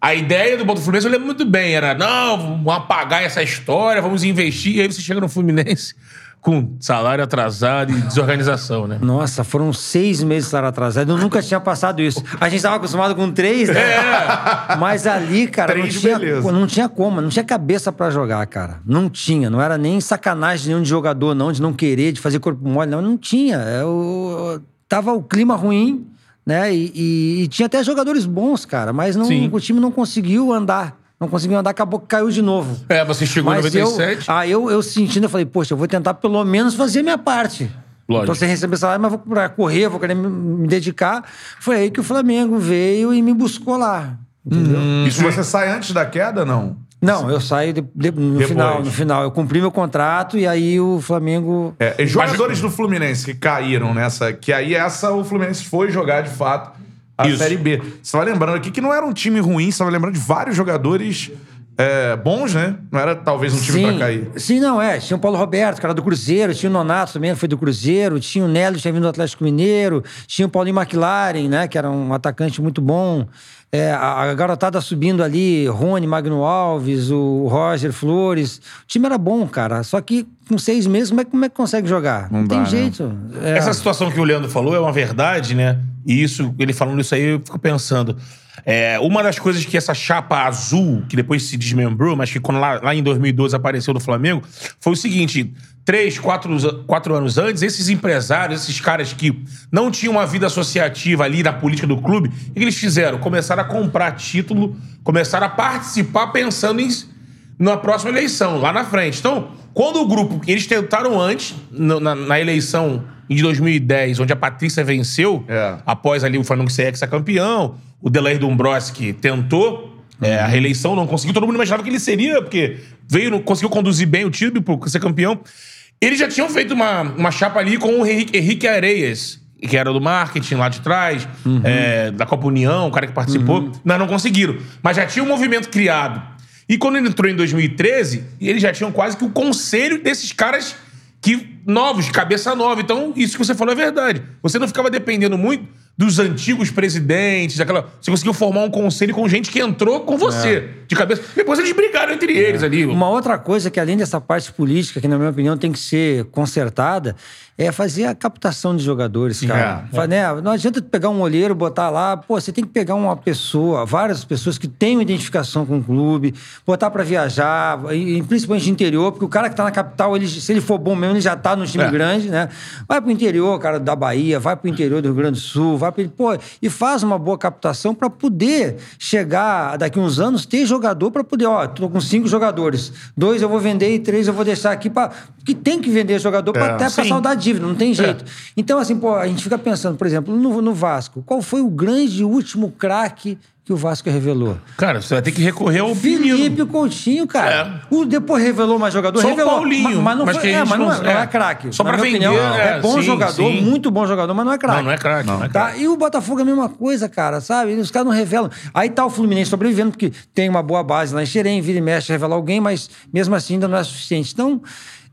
A ideia do Botafogo Fluminense eu lembro muito bem. Era, não, vamos apagar essa história, vamos investir. E aí você chega no Fluminense com salário atrasado e desorganização, né? Nossa, foram seis meses estar atrasado. Eu nunca tinha passado isso. A gente estava acostumado com três, né? Mas ali, cara, não tinha, beleza. não tinha como, não tinha cabeça pra jogar, cara. Não tinha. Não era nem sacanagem nenhum de jogador, não, de não querer, de fazer corpo mole, não. Não tinha. Eu, tava o clima ruim, né? E, e- e tinha até jogadores bons, cara, mas não, Sim. o time não conseguiu andar. Não conseguiu andar, acabou que caiu de novo. É, você chegou em Mas eu, 97. ah, eu, eu sentindo, eu falei, poxa, eu vou tentar pelo menos fazer a minha parte. Lógico. Então, sem receber salário, mas vou correr, vou querer me, dedicar. Foi aí que o Flamengo veio e me buscou lá. Entendeu? Isso você sai antes da queda, não? Não, eu saí de- de- no Depois. final. No final, eu cumpri meu contrato e aí o Flamengo. É, e jogadores do Fluminense que caíram nessa, que aí essa o Fluminense foi jogar de fato a Isso. Série B. Você vai lembrando aqui que não era um time ruim, você vai lembrando de vários jogadores é, bons, né? Não era talvez um time sim, pra cair. sim, não, é. Tinha o Paulo Roberto, cara do Cruzeiro, tinha o Nonato também, que foi do Cruzeiro, tinha o Nélio, que tinha vindo do Atlético Mineiro, tinha o Paulinho McLaren, né, que era um atacante muito bom. É, a, a garotada subindo ali, Rony, Magno Alves, o Roger Flores. O time era bom, cara. Só que com seis meses, como é, como é que consegue jogar? Não, dá, tem né? jeito. É. Essa situação que o Leandro falou é uma verdade, né? E isso, ele falando isso aí, eu fico pensando. É, uma das coisas que essa chapa azul, que depois se desmembrou, mas que quando lá, lá em 2012 apareceu no Flamengo, foi o seguinte: três, quatro, quatro anos antes, esses empresários, esses caras que não tinham uma vida associativa ali na política do clube, o que eles fizeram? Começaram a comprar título, começaram a participar pensando em na próxima eleição, lá na frente. Então, quando o grupo. Eles tentaram antes, no- na, na eleição de 2010, onde a Patrícia venceu, É. após ali o Flamengo ser ex-campeão, o Delair Dombrowski tentou é, a reeleição, não conseguiu. Todo mundo imaginava que ele seria, porque veio, conseguiu conduzir bem o time para ser campeão. Eles já tinham feito uma, uma chapa ali com o Henrique, Henrique Areias, que era do marketing lá de trás, é, da Copa União, o cara que participou. Mas não conseguiram. Mas já tinha um movimento criado. E quando ele entrou em 2013, eles já tinham quase que o conselho desses caras que novos, cabeça nova. Então, isso que você falou é verdade. Você não ficava dependendo muito dos antigos presidentes, daquela. Você conseguiu formar um conselho com gente que entrou com você, de cabeça. Depois eles brigaram entre eles ali. Uma outra coisa que, além dessa parte política, que na minha opinião tem que ser consertada, é fazer a captação de jogadores, cara. É. Né? Não adianta pegar um olheiro, botar lá, pô, você tem que pegar uma pessoa, várias pessoas que tenham identificação com o clube, botar pra viajar, e, principalmente no interior, porque o cara que tá na capital, ele, se ele for bom mesmo, ele já tá no time É. grande, né? Vai pro interior, cara, da Bahia, vai pro interior do Rio Grande do Sul, vai pro, pô, e faz uma boa captação pra poder chegar daqui uns anos, ter jogador pra poder, ó, tô com cinco jogadores, dois eu vou vender e três eu vou deixar aqui para que tem que vender jogador pra É, até sim. saldar a dívida, não tem jeito. Então, assim, pô, a gente fica pensando, por exemplo, no, no Vasco, qual foi o grande último craque que o Vasco revelou? Cara, você vai ter que recorrer ao Felipe menino. Coutinho, cara. É. O depois revelou mais jogador, Só o revelou. Paulinho, ma- mas não mas foi, é, mas não, é, não é é. craque. Só minha vender, opinião, é, é bom sim, jogador, sim. muito bom jogador, mas não é craque. Não, não é craque, não é Tá? E o Botafogo é a mesma coisa, cara, sabe? Os caras não revelam. Aí tá o Fluminense sobrevivendo, porque tem uma boa base lá em Xerém, vira e mexe, revela alguém, mas mesmo assim ainda não é suficiente. Então,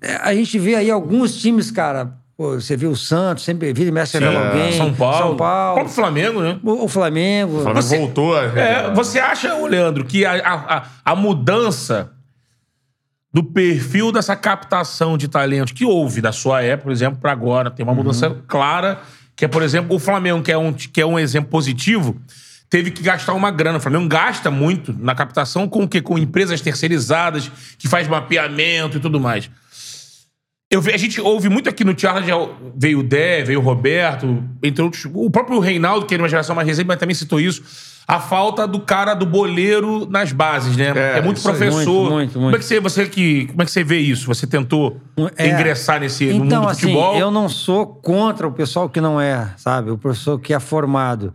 é, a gente vê aí alguns times, cara. Pô, você vê o Santos, sempre vira e mexe, revela alguém. São Paulo. São O Paulo. próprio Flamengo, né? O, o Flamengo. O Flamengo Você- voltou a... É, você acha, Leandro, que a, a, a- mudança do perfil dessa captação de talentos que houve da sua época, por exemplo, para agora, tem uma mudança clara, que é, por exemplo, o Flamengo, que é um, que é um exemplo positivo, teve que gastar uma grana. O Flamengo gasta muito na captação com o quê? Com empresas terceirizadas, que faz mapeamento e tudo mais. Eu, a gente ouve muito aqui no Charla, já veio o Dé, veio o Roberto, entre outros. O próprio Reinaldo, que é de uma geração mais recente, mas também citou isso. A falta do cara do boleiro nas bases, né? É, muito isso aí. professor. Muito, muito, Como é muito. que você, você que, como é que você vê isso? Você tentou É. ingressar nesse no mundo Então, do assim, futebol? eu não sou contra o pessoal que não é, sabe? O professor que é formado.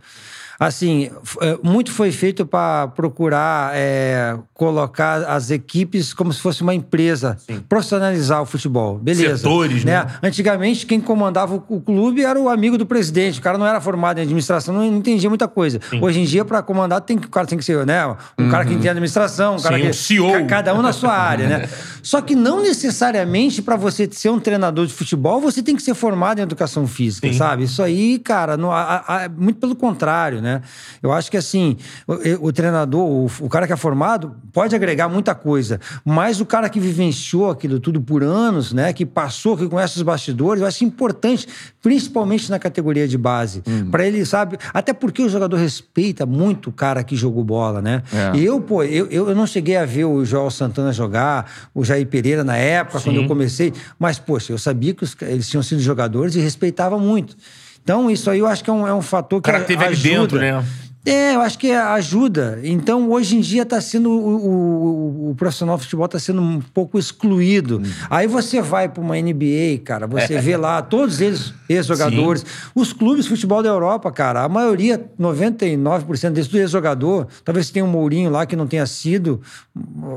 Assim, é, muito foi feito para procurar é, colocar as equipes como se fosse uma empresa, profissionalizar o futebol. Beleza. Setores, né? Antigamente, quem comandava o, clube era o amigo do presidente. O cara não era formado em administração, não entendia muita coisa. Hoje em dia, para comandar, tem que, o cara tem que ser né, um cara que entende administração, um cara Sim, que. um CEO. ca- Cada um na sua área, né? Só que não necessariamente para você ser um treinador de futebol, você tem que ser formado em educação física, sabe? Isso aí, cara, não, a- a- muito pelo contrário, né? Eu acho que assim, o, o treinador, o, o cara que é formado, pode agregar muita coisa, mas o cara que vivenciou aquilo tudo por anos, né? Que passou, que conhece os bastidores, eu acho importante, principalmente na categoria de base, para ele, sabe? Até porque o jogador respeita muito o cara que jogou bola, né? É. E eu, pô, eu, eu não cheguei a ver o Joel Santana jogar, o Jair Pereira na época, quando eu comecei, mas, poxa, eu sabia que os eles tinham sido jogadores e respeitava muito. Então, isso aí eu acho que é um, é um fator que O cara teve ali ajuda. dentro, né? É, eu acho que ajuda. Então, hoje em dia está sendo. O, o- o profissional de futebol está sendo um pouco excluído. Aí você vai para uma NBA, cara, você vê lá todos eles, ex-jogadores. Os clubes de futebol da Europa, cara, a maioria, 99% deles, tudo ex-jogador. Talvez tenha um Mourinho lá que não tenha sido.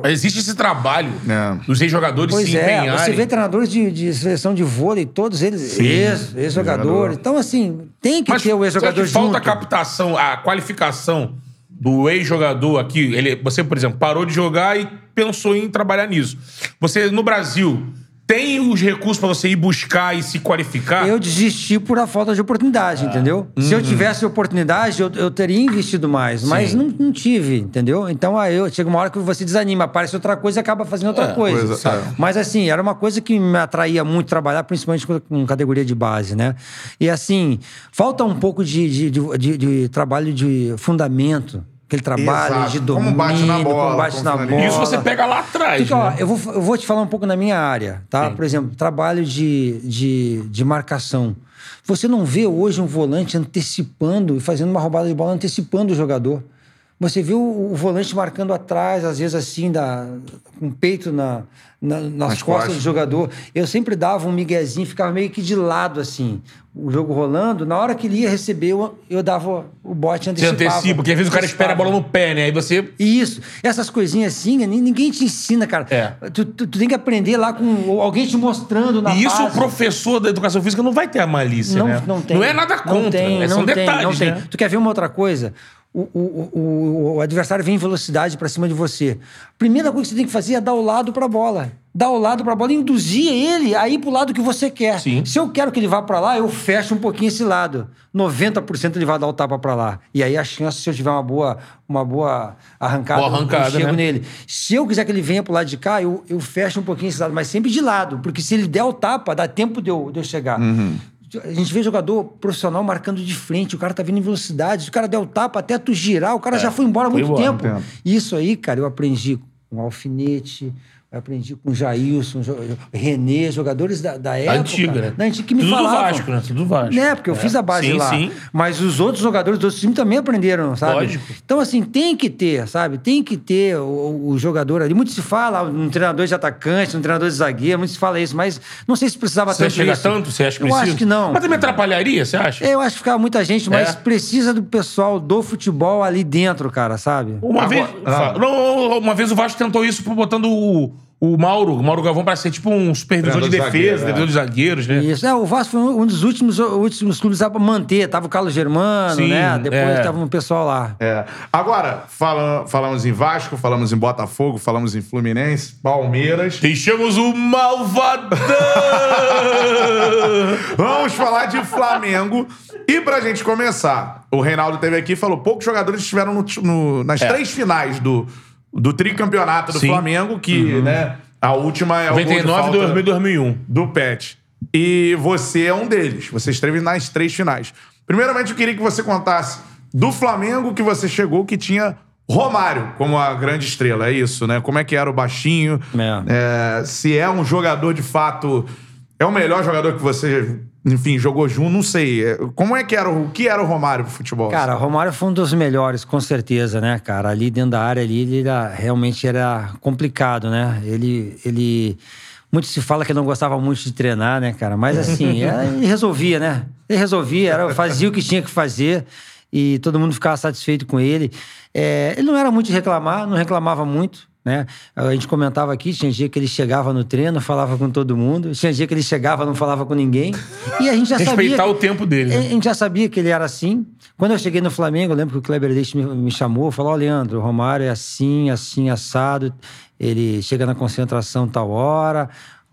Mas existe esse trabalho É. dos ex-jogadores Pois se é, empenharem. você vê treinadores de, de seleção de vôlei, todos eles ex- ex-jogadores. então, assim, tem que Mas ter o ex-jogador que falta junto. a captação, a qualificação do ex-jogador aqui. Ele, você, por exemplo, parou de jogar e pensou em trabalhar nisso. Você, no Brasil, tem os recursos pra você ir buscar e se qualificar? Eu desisti por a falta de oportunidade, Ah. entendeu? Se Uhum. eu tivesse oportunidade, eu, eu teria investido mais, mas não, não tive, entendeu? Então aí eu, chega uma hora que você desanima, aparece outra coisa e acaba fazendo outra É, coisa. coisa, sabe? é. Mas assim, era uma coisa que me atraía muito trabalhar, principalmente com, categoria de base, né? E assim, falta um pouco de, de- de- de trabalho de fundamento. Aquele trabalho Exato. de Como domínio, bate na bola, como bate como na bola. Isso você pega lá atrás. Porque, ó, né? eu, vou, eu vou te falar um pouco na minha área, tá? Por exemplo, trabalho de, de, de marcação. Você não vê hoje um volante antecipando e fazendo uma roubada de bola antecipando o jogador. Você vê o, o volante marcando atrás, às vezes assim, da, com o peito na, na- nas, Nas costas, costas. do jogador. Eu sempre dava um miguezinho, ficava meio que de lado, assim, o jogo rolando. Na hora que ele ia receber, eu, eu dava o bote Você antecipava. antecipa, porque às vezes o cara espera a bola no pé, né? Aí você. Isso. Essas coisinhas assim, ni- ninguém te ensina, cara. É. Tu, tu- tu tem que aprender lá com alguém te mostrando na E isso o base. professor da educação física não vai ter a malícia, não, né? não tem. Não é nada contra. Não tem, né? não São tem, detalhes, não tem. né? Tu quer ver uma outra coisa? O, o, o, o adversário vem em velocidade pra cima de você. Primeira coisa que você tem que fazer é dar o lado pra bola. Dar o lado pra bola e induzir ele a ir pro lado que você quer. Sim. Se eu quero que ele vá pra lá, eu fecho um pouquinho esse lado. 90% ele vai dar o tapa pra lá. E aí a chance, se eu tiver uma boa, uma boa arrancada, Boa arrancada, eu chego né? nele. Se eu quiser que ele venha pro lado de cá, eu, eu fecho um pouquinho esse lado, mas sempre de lado. Porque se ele der o tapa, dá tempo de eu, de eu chegar. A gente vê jogador profissional marcando de frente, o cara tá vindo em velocidade, se o cara der o tapa até tu girar, o cara já foi embora há muito embora, tempo. tempo. Isso aí, cara, eu aprendi com Alfinete, aprendi com Jailson, Renê, jogadores da, da época. antiga, né? Da antiga que me Tudo do falavam. Vasco, né? Tudo do Vasco. Né, porque eu É. fiz a base Sim, lá. sim. Mas os outros jogadores dos outros times também aprenderam, sabe? Lógico. Então, assim, tem que ter, sabe? Tem que ter o, o jogador ali. Muito se fala um treinador de atacante, um treinador de zagueiro, muito se fala isso, mas não sei se precisava Você tanto chega isso. tanto? Você acha que Eu precisa? acho que não. Mas também atrapalharia, você acha? Eu acho que ficava muita gente, mas É. precisa do pessoal do futebol ali dentro, cara, sabe? Uma Agora- vez. Ah. Não, uma vez o Vasco tentou isso botando o, o Mauro, o Mauro Galvão, pra ser tipo um supervisor de defesa, zagueiro, é. defensor de zagueiros, né? Isso. É, o Vasco foi um um dos últimos, últimos clubes a manter. Tava o Carlos Germano, Sim, né? Depois é. tava um pessoal lá. É. Agora, fala- falamos em Vasco, falamos em Botafogo, falamos em Fluminense, Palmeiras. Deixamos o malvadão! Vamos falar de Flamengo. E pra gente começar, o Reinaldo teve aqui e falou: poucos jogadores estiveram no- no- nas É. três finais do, do tricampeonato do Sim. Flamengo, que, né, a última é o gol de 99, falta 2000 2001. do Pet. E você é um deles. Você esteve nas três finais. Primeiramente, eu queria que você contasse do Flamengo que você chegou, que tinha Romário como a grande estrela. É isso, né? Como é que era o baixinho? É, se é um jogador de fato. É o melhor jogador que você, enfim, jogou junto, não sei. É, Como é que era o, que era o Romário pro futebol? Cara, o Romário foi um dos melhores, com certeza, né, cara? Ali dentro da área, ali, ele era- realmente era complicado, né? Ele, ele... Muito se fala que ele não gostava muito de treinar, né, cara? Mas assim, é, ele resolvia, né? Ele resolvia, era, fazia o que tinha que fazer. e todo mundo ficava satisfeito com ele. É, ele não era muito de reclamar, não reclamava muito. Né? A gente comentava aqui, tinha dia que ele chegava no treino, falava com todo mundo, tinha dia que ele chegava, não falava com ninguém. E a gente já Respeitar sabia. o tempo dele. A Né? gente já sabia que ele era assim. Quando eu cheguei no Flamengo, eu lembro que o Kleber Leite me, me chamou, falou: Ó, Leandro, o Romário é assim, assim, assado. Ele chega na concentração tal hora,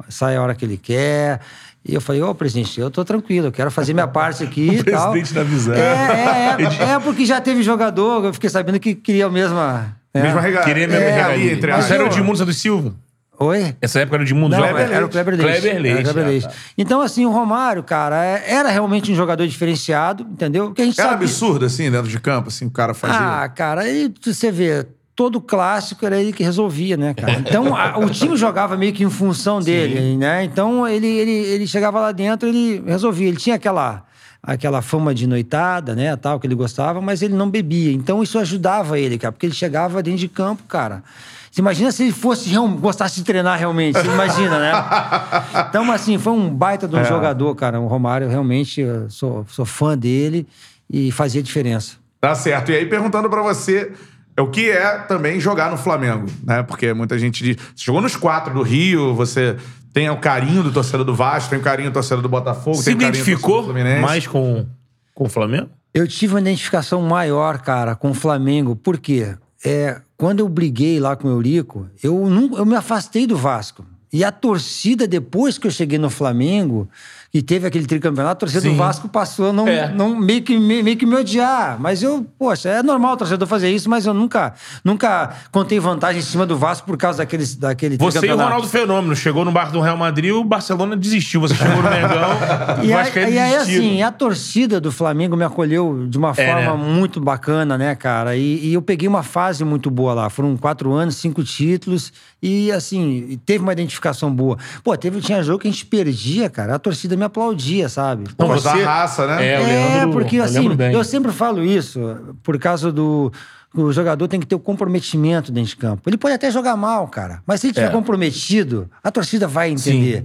sai a hora que ele quer. E eu falei, ô presidente, eu tô tranquilo, eu quero fazer minha parte aqui e tal. presidente da visão. É, é, é, é, porque já teve jogador, eu fiquei sabendo que queria a mesma. É. Mesma regalia. Queria mesmo É, regalia. entre Mas era o Edmundo Santos Silva? Oi? Essa época era o Edmundo Não, Kleber era, o Kleber Leite. Kleber Leite. Era o Kleber ah, Leite. tá. Então, assim, o Romário, cara, é- era realmente um jogador diferenciado, entendeu? Que a gente Era sabia- absurdo, assim, dentro de campo, assim, o cara fazia. Ah, cara, aí você vê, todo clássico era ele que resolvia, né, cara? Então, a- o time jogava meio que em função dele, né? Então, ele, ele, ele chegava lá dentro, ele resolvia. Ele tinha aquela aquela fama de noitada, né, tal, que ele gostava, mas ele não bebia. Então, isso ajudava ele, cara, porque ele chegava dentro de campo, cara. Você imagina se ele fosse gostasse de treinar realmente, você imagina, né? Então, assim, foi um baita de um jogador, cara. O Romário, realmente, eu sou, sou fã dele e fazia diferença. Tá certo. E aí, perguntando pra você, é o que é também jogar no Flamengo, né? Porque muita gente diz. Você jogou nos quatro do Rio, você tem o carinho do torcedor do Vasco, tem o carinho do torcedor do Botafogo, Se tem o carinho do torcedor do Fluminense. mais com, com o Flamengo? Eu tive uma identificação maior, cara, com o Flamengo. Por quê? É, quando eu briguei lá com o Eurico, eu, não, eu me afastei do Vasco. E a torcida, depois que eu cheguei no Flamengo, e teve aquele tricampeonato, a torcida Sim. do Vasco passou a não, É. não meio, que, meio, meio que me odiar. Mas eu, poxa, é normal o torcedor fazer isso, mas eu nunca, nunca contei vantagem em cima do Vasco por causa daquele, daquele Você e o. Ronaldo Fenômeno. Chegou no barco do Real Madrid, o Barcelona desistiu. Você chegou no Mengão, E o aí, Vascaíno e aí, assim, a torcida do Flamengo me acolheu de uma É, forma né? muito bacana, né, cara? E, e eu peguei uma fase muito boa lá. Foram quatro anos, cinco títulos. E, assim, teve uma identificação boa. Pô, teve, tinha jogo que a gente perdia, cara. A torcida me aplaudia, sabe? Não, da raça, né? É, o É, Leandro, porque eu assim, bem. eu sempre falo isso, por causa do. O jogador tem que ter o comprometimento dentro de campo. Ele pode até jogar mal, cara, mas se ele estiver É. comprometido, a torcida vai entender.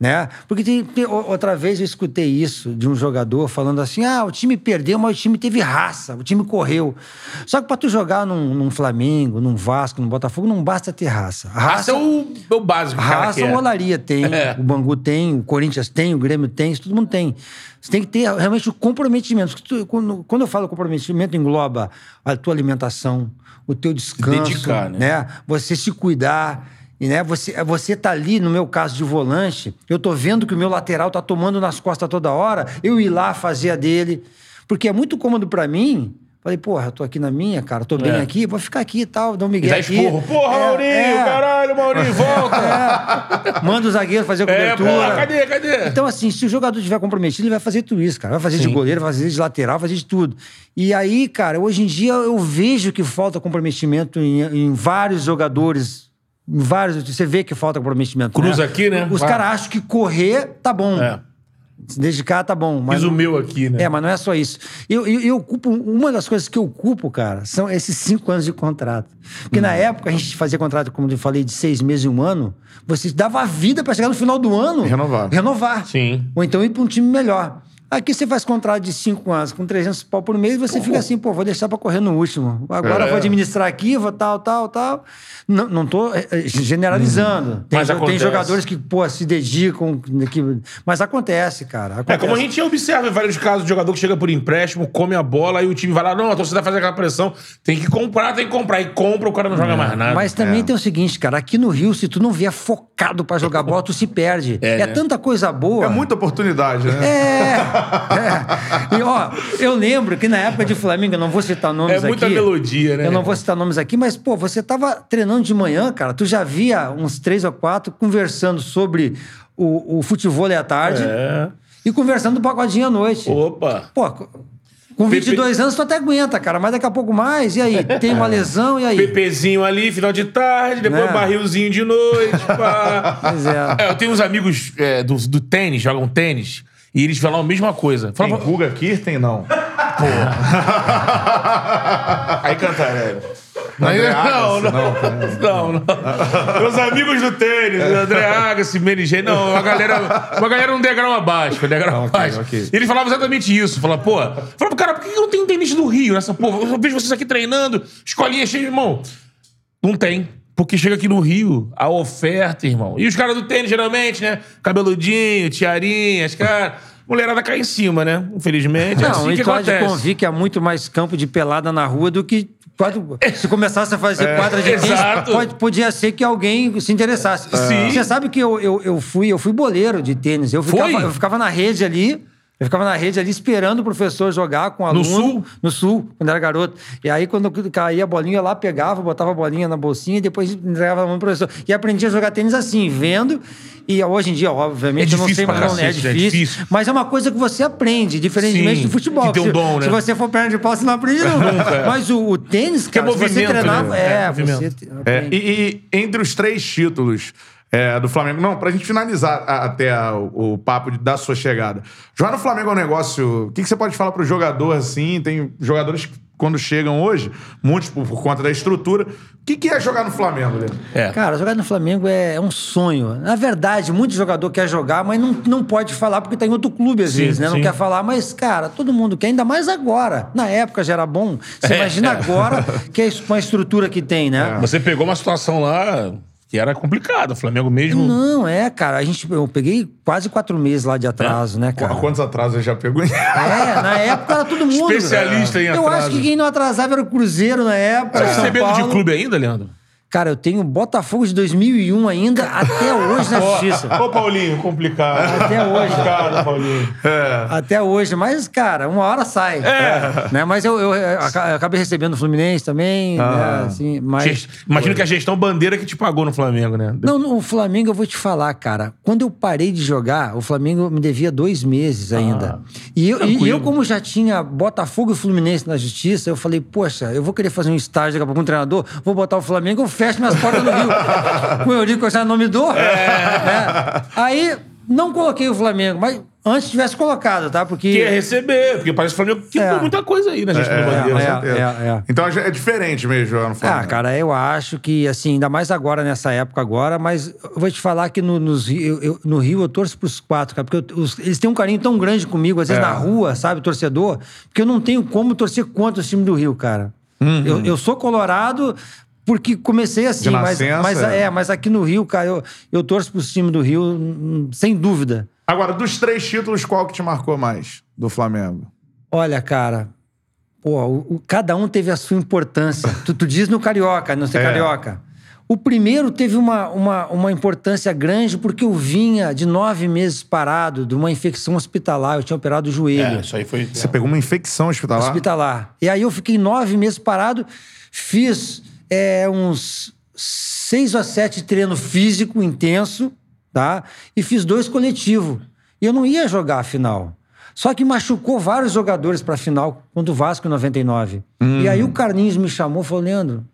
Né? Porque tem- tem- outra vez eu escutei isso de um jogador falando assim: ah, o time perdeu, mas o time teve raça, o time correu. Só que pra tu jogar num, num Flamengo, num Vasco, num Botafogo, não basta ter raça. A Raça é o, é o básico. Raça quer. o Olaria tem, É. o Bangu tem, o Corinthians tem, o Grêmio tem, isso todo mundo tem. Você tem que ter realmente o comprometimento. Quando, quando eu falo comprometimento, engloba a tua alimentação, o teu descanso, dedicar, né? Você se cuidar. E, né, você, você tá ali, no meu caso de volante, eu tô vendo que o meu lateral tá tomando nas costas toda hora, eu ir lá fazer a dele. Porque é muito cômodo pra mim. Falei, porra, eu tô aqui na minha, cara, tô bem É. aqui, vou ficar aqui e tal, dar um migué dá aqui. esporro. Porra, É, Maurinho, é. caralho, Maurinho, volta. É. Manda o zagueiro fazer a É, cobertura. porra, cadê, cadê? Então, assim, se o jogador estiver comprometido, ele vai fazer tudo isso, cara. Vai fazer de Sim. goleiro, vai fazer de lateral, vai fazer de tudo. E aí, cara, hoje em dia eu vejo que falta comprometimento em, em vários jogadores. Vários. Você vê que falta comprometimento. Cruza aqui, né? Os caras acham que correr tá bom. É. Se dedicar tá bom. Mas Fiz o meu aqui, né? é, mas não é só isso. Eu, eu, eu ocupo, uma das coisas que eu ocupo, cara, são esses cinco anos de contrato. Porque Hum. na época a gente fazia contrato, como eu falei, de seis meses e um ano, você dava a vida pra chegar no final do ano. Renovar. Renovar. Sim. Ou então ir pra um time melhor. Aqui você faz contrato de cinco anos com 300 pau por mês e você fica assim, pô, vou deixar pra correr no último. Agora É. vou administrar aqui, vou tal, tal, tal. Não, não tô eh, eh, generalizando. Tem, Mas jo- tem jogadores que, pô, se dedicam. Que... Mas acontece, cara. É Acontece. como a gente observa em vários casos de jogador que chega por empréstimo, come a bola, aí o time vai lá, não, a torcida faz aquela pressão, tem que comprar, tem que comprar. E compra, o cara não joga mais nada. Mas também tem o seguinte, cara, aqui no Rio, se tu não vier focado pra jogar bola, tu se perde. É, É, né? tanta coisa boa. É muita oportunidade, né? É, é. E, ó, eu lembro que na época de Flamengo, eu não vou citar nomes É aqui. muita melodia, né? Eu não vou citar nomes aqui, mas, pô, você tava treinando de manhã, cara, tu já via uns três ou quatro conversando sobre o, o futebol à tarde É. e conversando do pagodinho à noite. Opa. Pô, com 22 anos tu até aguenta, cara, mas daqui a pouco mais, e aí? Tem uma lesão, e aí? Pepezinho ali, final de tarde, depois um barrilzinho de noite. pá. Pois é. É, eu tenho uns amigos é, do, do tênis, jogam tênis, e eles falam a mesma coisa. Tem Fala, Guga Kirten, não. Aí canta, velho. Aí, André não, não, não, não. Meus amigos do tênis, André Agassi, Jane, não, uma galera, uma galera um degrau abaixo, um degrau Ok, abaixo. eles falavam exatamente isso. Falavam, pô, falavam, cara, por que não tem tênis do Rio nessa porra? Eu vejo vocês aqui treinando, escolinha cheia de irmão. Não tem. Porque chega aqui no Rio, a oferta, irmão. E os caras do tênis, geralmente, né? Cabeludinho, tiarinhas, cara. Mulherada cai em cima, né? Infelizmente. é Não, assim e que acontece. convir que há muito mais campo de pelada na rua do que. quadro- Se começasse a fazer quadra de tênis, pode, podia ser que alguém se interessasse. Sim. Você sabe que eu, eu, eu fui, eu fui boleiro de tênis. Eu ficava, eu ficava na rede ali. Eu ficava na rede ali esperando o professor jogar com o aluno. Sul? No sul, quando era garoto. E aí, quando caía a bolinha, eu lá pegava, botava a bolinha na bolsinha e depois entregava na mão do professor. E aprendi a jogar tênis assim, vendo. E hoje em dia, obviamente, É eu não sei mais não, é cacete, né? É difícil, difícil. Mas é uma coisa que você aprende, diferentemente Sim, do futebol. que se, dom, né? se você for perna de pau, você não aprende nunca. Mas o, o tênis, Que é cara, se você movimento, treinar... né? É, É, você movimento. É, e, e entre os três títulos é, do Flamengo. Não, pra gente finalizar a- até a- o, o papo de- da sua chegada. Jogar no Flamengo é um negócio. O que, que você pode falar pro jogador assim? Tem jogadores que, quando chegam hoje, muitos por, por conta da estrutura. O que, que é jogar no Flamengo, Leandro? É. Cara, jogar no Flamengo é, é um sonho. Na verdade, muito jogador quer jogar, mas não, não pode falar porque tá em outro clube às Sim, vezes, né? Não sim. quer falar, mas, cara, todo mundo quer, ainda mais agora. Na época já era bom. Você É, imagina é. agora que é com a estrutura que tem, né? Você pegou uma situação lá que era complicada. O Flamengo mesmo. Não, é, cara. A gente, eu peguei quase quatro meses lá de atraso, né, cara? Qu- Quantos atrasos ele já pegou? É, na época era todo mundo. Especialista em Eu atraso. acho que quem não atrasava era o Cruzeiro na época. Você recebendo de clube ainda, Leandro? Cara, eu tenho Botafogo de 2001 ainda, até hoje na justiça. Ô, Paulinho, complicado. Até hoje. Complicado, Paulinho. Até hoje. Mas, cara, uma hora sai. É. Né? Mas eu, eu, eu aca- eu acabei recebendo o Fluminense também. né? Assim, mas... Gest- Imagino que a gestão bandeira que te pagou no Flamengo, né? Não, no o Flamengo eu vou te falar, cara. Quando eu parei de jogar, o Flamengo me devia dois meses ainda. e, eu, e eu, como já tinha Botafogo e Fluminense na justiça, eu falei, poxa, eu vou querer fazer um estágio daqui a pouco com um treinador, vou botar o Flamengo, eu fecho minhas portas no Rio. com o Eurico, eu já não me dou. É. Aí, não coloquei o Flamengo, mas antes tivesse colocado, tá? Porque... Quer receber, porque parece que o Flamengo quebrou É. muita coisa aí na gestão do bandeira. é, Com né? certeza. é, é. Então é diferente mesmo jogar no Flamengo. Ah, cara, eu acho que, assim, ainda mais agora, nessa época agora, mas eu vou te falar que no, nos Rio- eu, eu- no Rio eu torço pros quatro, cara, porque eu- os- eles têm um carinho tão grande comigo, às vezes É. na rua, sabe, torcedor, porque eu não tenho como torcer contra o time do Rio, cara. Uhum. Eu, eu sou colorado porque comecei assim, mas, nascença, mas, é. é, mas aqui no Rio, cara, eu, eu torço pros times do Rio, hum, sem dúvida. Agora, dos três títulos, qual que te marcou mais do Flamengo? Olha, cara, pô, o- o- cada um teve a sua importância. tu, tu diz no Carioca, não sei É. Carioca. O primeiro teve uma, uma, uma importância grande porque eu vinha de nove meses parado de uma infecção hospitalar. Eu tinha operado o joelho É, isso aí foi. Você pegou uma infecção hospitalar? hospitalar. E aí eu fiquei nove meses parado, fiz é, uns seis ou sete treinos físico intenso, tá? E fiz dois coletivos. E eu não ia jogar a final. Só que machucou vários jogadores para a final contra o Vasco em 99. E aí o Carlinhos me chamou e falou: Leandro,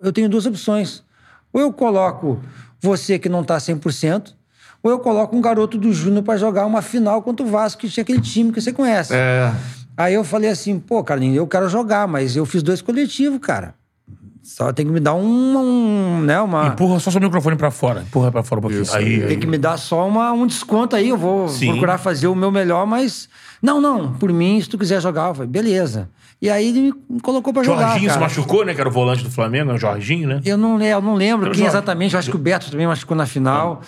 eu tenho duas opções. Ou eu coloco você que não tá 100%, ou eu coloco um garoto do Júnior para jogar uma final contra o Vasco, que tinha aquele time que você conhece. É. Aí eu falei assim, pô, Carlinhos, eu quero jogar, mas eu fiz dois coletivos, cara. Só tem que me dar um, um, né, uma... Empurra só seu microfone pra fora. Empurra pra fora um pouquinho. Isso, aí, Tem aí. que me dar só uma, um desconto aí, eu vou Sim. procurar fazer o meu melhor, mas... Não, não, por mim, se tu quiser jogar, eu falei, beleza. E aí ele me colocou pra jogar, Jorginho se cara. machucou, né? Que era o volante do Flamengo, é o Jorginho, né? Eu não, eu não lembro Era quem Jorge. exatamente, eu acho que o Beto também machucou na final.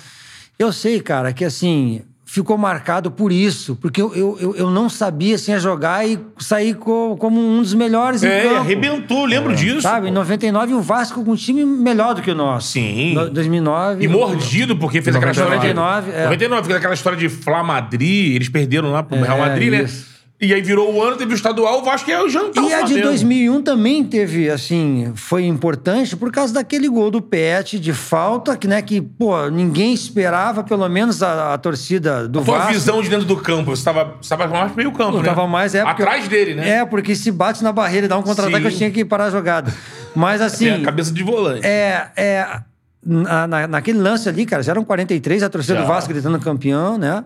Eu sei, cara, que assim, ficou marcado por isso, porque eu, eu, eu, não sabia ia jogar e sair co- como um dos melhores em É, campo. arrebentou, lembro disso. Sabe, em pô. 99 o Vasco com um time melhor do que o nosso. Sim. No- 2009. E mordido, porque fez aquela história de... 99, é. 99, fez aquela história de Flá Madrid, eles perderam lá pro Real Madrid, né? isso. E aí virou o ano, teve o estadual, o Vasco é o jantar. E a de 2001 também teve, assim, foi importante por causa daquele gol do Pet de falta, que, né, que, pô, ninguém esperava, pelo menos a, a torcida do Vasco. visão de dentro do campo, você tava, você tava mais pro meio campo, Eu né? tava mais, é. Atrás dele, né? É, porque se bate na barreira e dá um contra-ataque, eu tinha que parar a jogada. Mas assim. Tem a cabeça de volante. É, é, na, na- naquele lance ali, cara, já eram 43, a torcida Já. do Vasco gritando campeão, né?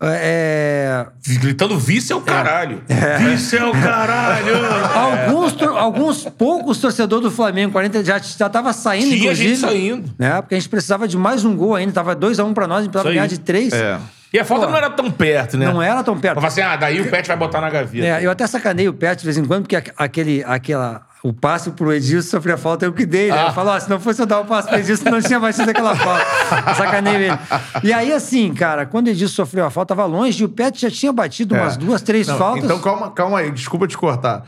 É, Gritando vice é o caralho. Vice é o caralho. alguns, alguns poucos torcedores do Flamengo, 40 já já tava saindo, Tinha inclusive. gente saindo. Né? Porque a gente precisava de mais um gol ainda. Tava 2x1 pra nós, a gente precisava ganhar de 3. É. E a falta Pô. não era tão perto, né? Não era tão perto. Falar assim, ah, daí o Pet vai botar na gaveta. É, eu até sacanei o Pet de vez em quando, porque aque- aquele, aquela, o passe pro Edilson sofrer a falta eu que dei, né? Ah. Eu falo, ó, se não fosse eu dar o passe pro Edilson, não tinha batido aquela falta. sacanei ele. E aí, assim, cara, quando o Edilson sofreu a falta, tava longe e o Pet já tinha batido É. umas duas, três Não, faltas. Então calma, calma aí, desculpa te cortar.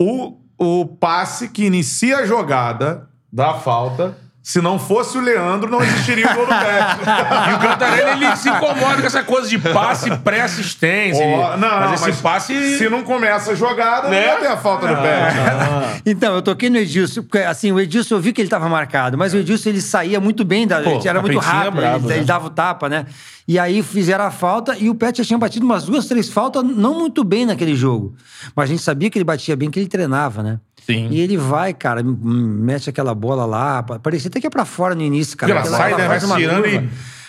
O, o passe que inicia a jogada da falta, se não fosse o Leandro, não existiria o gol do Pet. E o Cantarelli, ele se incomoda com essa coisa de passe pré-assistência. Ele- não, mas não, esse mas passe... se não começa a jogada, Né? não vai ter a falta do Pet. Então, eu toquei no Edilson, porque assim, o Edilson, eu vi que ele tava marcado, mas o Edilson, ele saía muito bem da Pô, gente, era muito capetinha rápido, brabo, ele, né? ele dava o tapa, né? E aí fizeram a falta e o Pet já tinha batido umas duas, três faltas, não muito bem naquele jogo. Mas a gente sabia que ele batia bem, que ele treinava, né? Sim. E ele vai, cara, mete aquela bola lá, pa- parecia até que é pra fora no início, cara. Ela sai, né? Vai tirando e-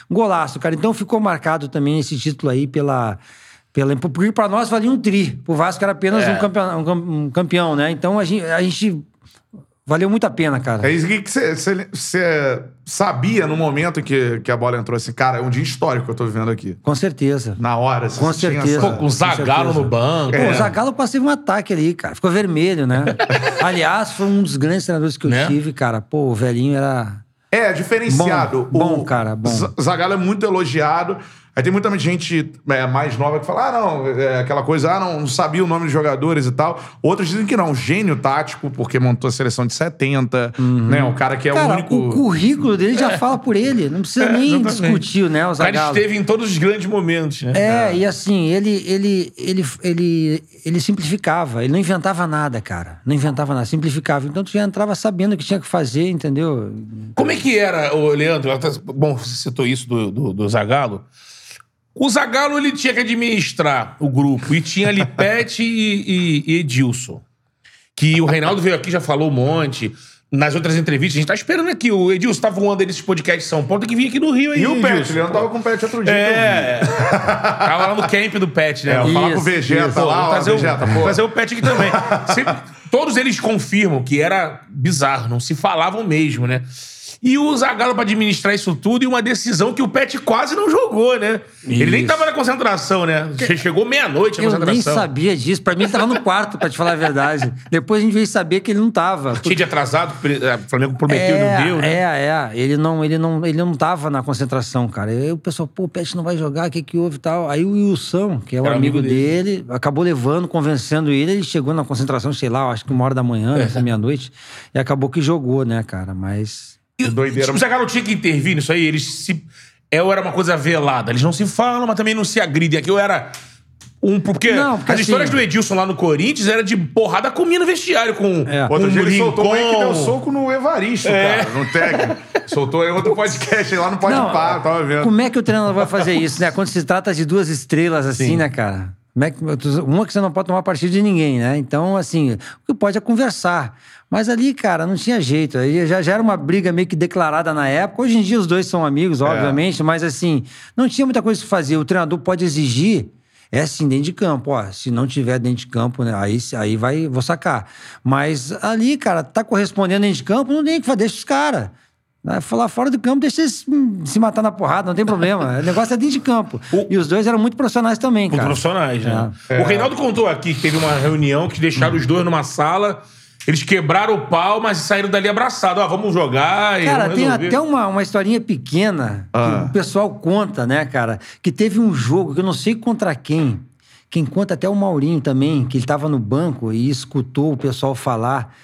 Golaço, cara. Então ficou marcado também esse título aí pela. Pela, porque pra nós valia um tri. O Vasco era apenas É. um, campeão, cam- um campeão, né? Então a gente, a gente. Valeu muito a pena, cara. É isso que você sabia no momento que, que a bola entrou assim, cara, é um dia histórico que eu tô vivendo aqui. Com certeza. Na hora. você Com tinha certeza. essa- Pô, com o Zagallo certeza. no banco. Pô, É. o Zagallo quase teve um ataque ali, cara. Ficou vermelho, né? Aliás, foi um dos grandes treinadores que eu Né? tive, cara. Pô, o velhinho era. É, diferenciado. Bom, bom, cara, bom. Z- Zagallo é muito elogiado. Aí tem muita gente é, mais nova que fala, ah, não, é aquela coisa, ah, não, não sabia o nome dos jogadores e tal. Outros dizem que não, gênio tático, porque montou a seleção de 70, né? O cara que é o Cara, único... o currículo dele já fala por ele. Não precisa nem É. exatamente. discutir, né, o O cara esteve em todos os grandes momentos, né? É, e assim, ele, ele, ele, ele, ele simplificava, ele não inventava nada, cara. Não inventava nada, simplificava. Então tu já entrava sabendo o que tinha que fazer, entendeu? Como é que era, ô, Leandro? Bom, você citou isso do, do, do Zagallo. O Zagallo, ele tinha que administrar o grupo. E tinha ali Pet e, e- e Edilson. Que o Reinaldo veio aqui, já falou um monte. Nas outras entrevistas, a gente tá esperando aqui. O Edilson tá voando aí nesse podcast de São Paulo. Tem que vir aqui no Rio aí, E o Pet, o Leandro tava com o Pet outro dia. É. Tava lá no camp do Pet, né? É, falar com o Vegeta isso. lá, Vegeta, o, pô. trazer o Pet aqui também. Sempre- todos eles confirmam que era bizarro, não se falavam mesmo, né? E o Zagallo pra administrar isso tudo e uma decisão que o Pet quase não jogou, né? Ele nem Isso. tava na concentração, né? Che- Chegou meia-noite a Eu nem concentração. sabia disso. Pra mim, ele tava no quarto, pra te falar a verdade. Depois a gente veio saber que ele não tava. Tinha de atrasado, o Flamengo prometeu e é, não deu, né? É, é. Ele não, ele, não, ele não tava na concentração, cara. Aí o pessoal, pô, o Pet não vai jogar, o que que houve e tal. Aí o Wilson, que é o Era amigo, amigo dele, acabou levando, convencendo ele. Ele chegou na concentração, sei lá, acho que uma hora da manhã, É. meia-noite. E acabou que jogou, né, cara? Mas... E doideira. O Zagallo tinha que intervir nisso aí, eles se. É, ou era uma coisa velada. Eles não se falam, mas também não se agridem. Aqui eu era. Um, porque, Não, porque as assim- histórias do Edilson lá no Corinthians era de porrada comia no vestiário com, É. com Outro dia ele soltou um aí que deu soco no Evaristo, É. cara, no técnico. Soltou em outro podcast aí lá no Pode Não, Pá, tava vendo. Como é que o treinador vai fazer isso, né? Quando se trata de duas estrelas assim, Sim. né, cara? Como é que- Uma que você não pode tomar partido de ninguém, né? Então, assim, o que pode é conversar. Mas ali, cara, não tinha jeito. Aí já, já era uma briga meio que declarada na época. Hoje em dia os dois são amigos, obviamente, mas assim, não tinha muita coisa que fazer. O treinador pode exigir. É assim, dentro de campo, ó. Se não tiver dentro de campo, né? Aí, aí vai, vou sacar. Mas ali, cara, tá correspondendo dentro de campo, não tem o que fazer, deixa os caras. Né? Falar fora do campo, deixa eles hum, se matar na porrada, não tem problema. o negócio é dentro de campo. E os dois eram muito profissionais também, cara. profissionais, né? O Reinaldo contou aqui que teve uma reunião que deixaram os dois numa sala. Eles quebraram o pau, mas saíram dali abraçados. Ó, vamos jogar e Cara, tem até uma, uma historinha pequena Ah. que o pessoal conta, né, cara? Que teve um jogo que eu não sei contra quem. Quem conta até o Maurinho também, que ele tava no banco e escutou o pessoal falar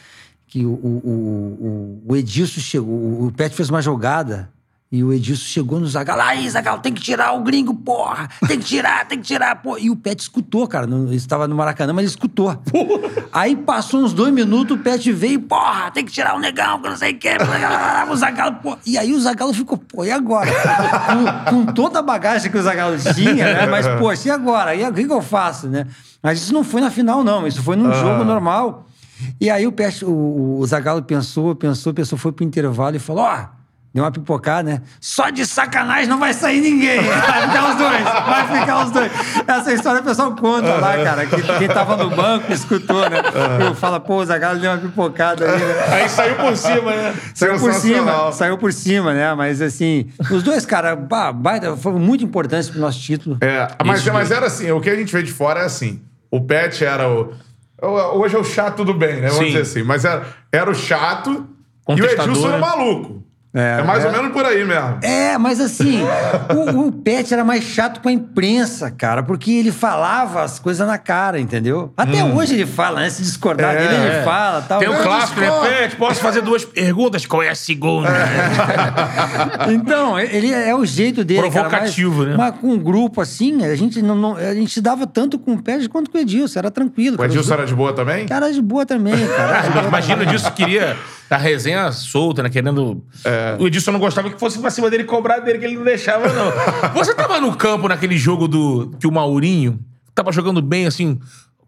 que o, o, o, o- Edilson chegou, o Pet fez uma jogada e o Edilson chegou no Zagallo. Aí, Zagallo, tem que tirar o gringo, porra! Tem que tirar, tem que tirar, porra! E o Pet escutou, cara. Ele estava no Maracanã, mas ele escutou. Aí passou uns dois minutos, o Pet veio, porra, tem que tirar o negão, que eu não sei o quê. O Zagallo, porra. E aí o Zagallo ficou, pô, e agora? com, com toda a bagagem que o Zagallo tinha, né? Mas, poxa, e agora? E o que, que eu faço, né? Mas isso não foi na final, não. Isso foi num jogo normal. E aí o, Pet, o, o Zagallo pensou, pensou, pensou, foi pro intervalo e falou, ó... Deu uma pipocada, né? Só de sacanagem não vai sair ninguém. Vai ficar os dois. Vai ficar os dois. Essa história o pessoal conta lá, cara. Que, quem tava no banco escutou, né? Eu falo, pô, o Zagallo deu uma pipocada ali, né? Aí saiu por cima, né? Saiu por cima, saiu por cima, né? Mas assim, os dois, cara, bah, baita, foram muito importantes pro nosso título. É, mas, Isso mas era assim, o que a gente vê de fora é assim. O Pet era o. Hoje é o chato do bem, né? Vamos Sim. dizer assim. Mas era, era o chato e o Edilson era o né? maluco. É, É, mais é. ou menos por aí mesmo. É, mas assim, o, o Pet era mais chato com a imprensa, cara, porque ele falava as coisas na cara, entendeu? Até hoje ele fala, né? Se discordar É, dele, ele fala tal. Tem um clássico, né? Pet, posso fazer duas perguntas? Qual é a segunda? Então, ele é o jeito dele. Provocativo, cara, né? mas, Mas com um grupo assim, a gente não, não- a gente dava tanto com o Pet quanto com o Edilson, era tranquilo. O. Edilson era de boa também? Cara de boa também, cara. Ah, Imagina disso, queria a resenha solta, né? Querendo. O Edilson não gostava que fosse pra cima dele cobrar dele, que ele não deixava, não. Você tava no campo naquele jogo do. que o Maurinho tava jogando bem, assim.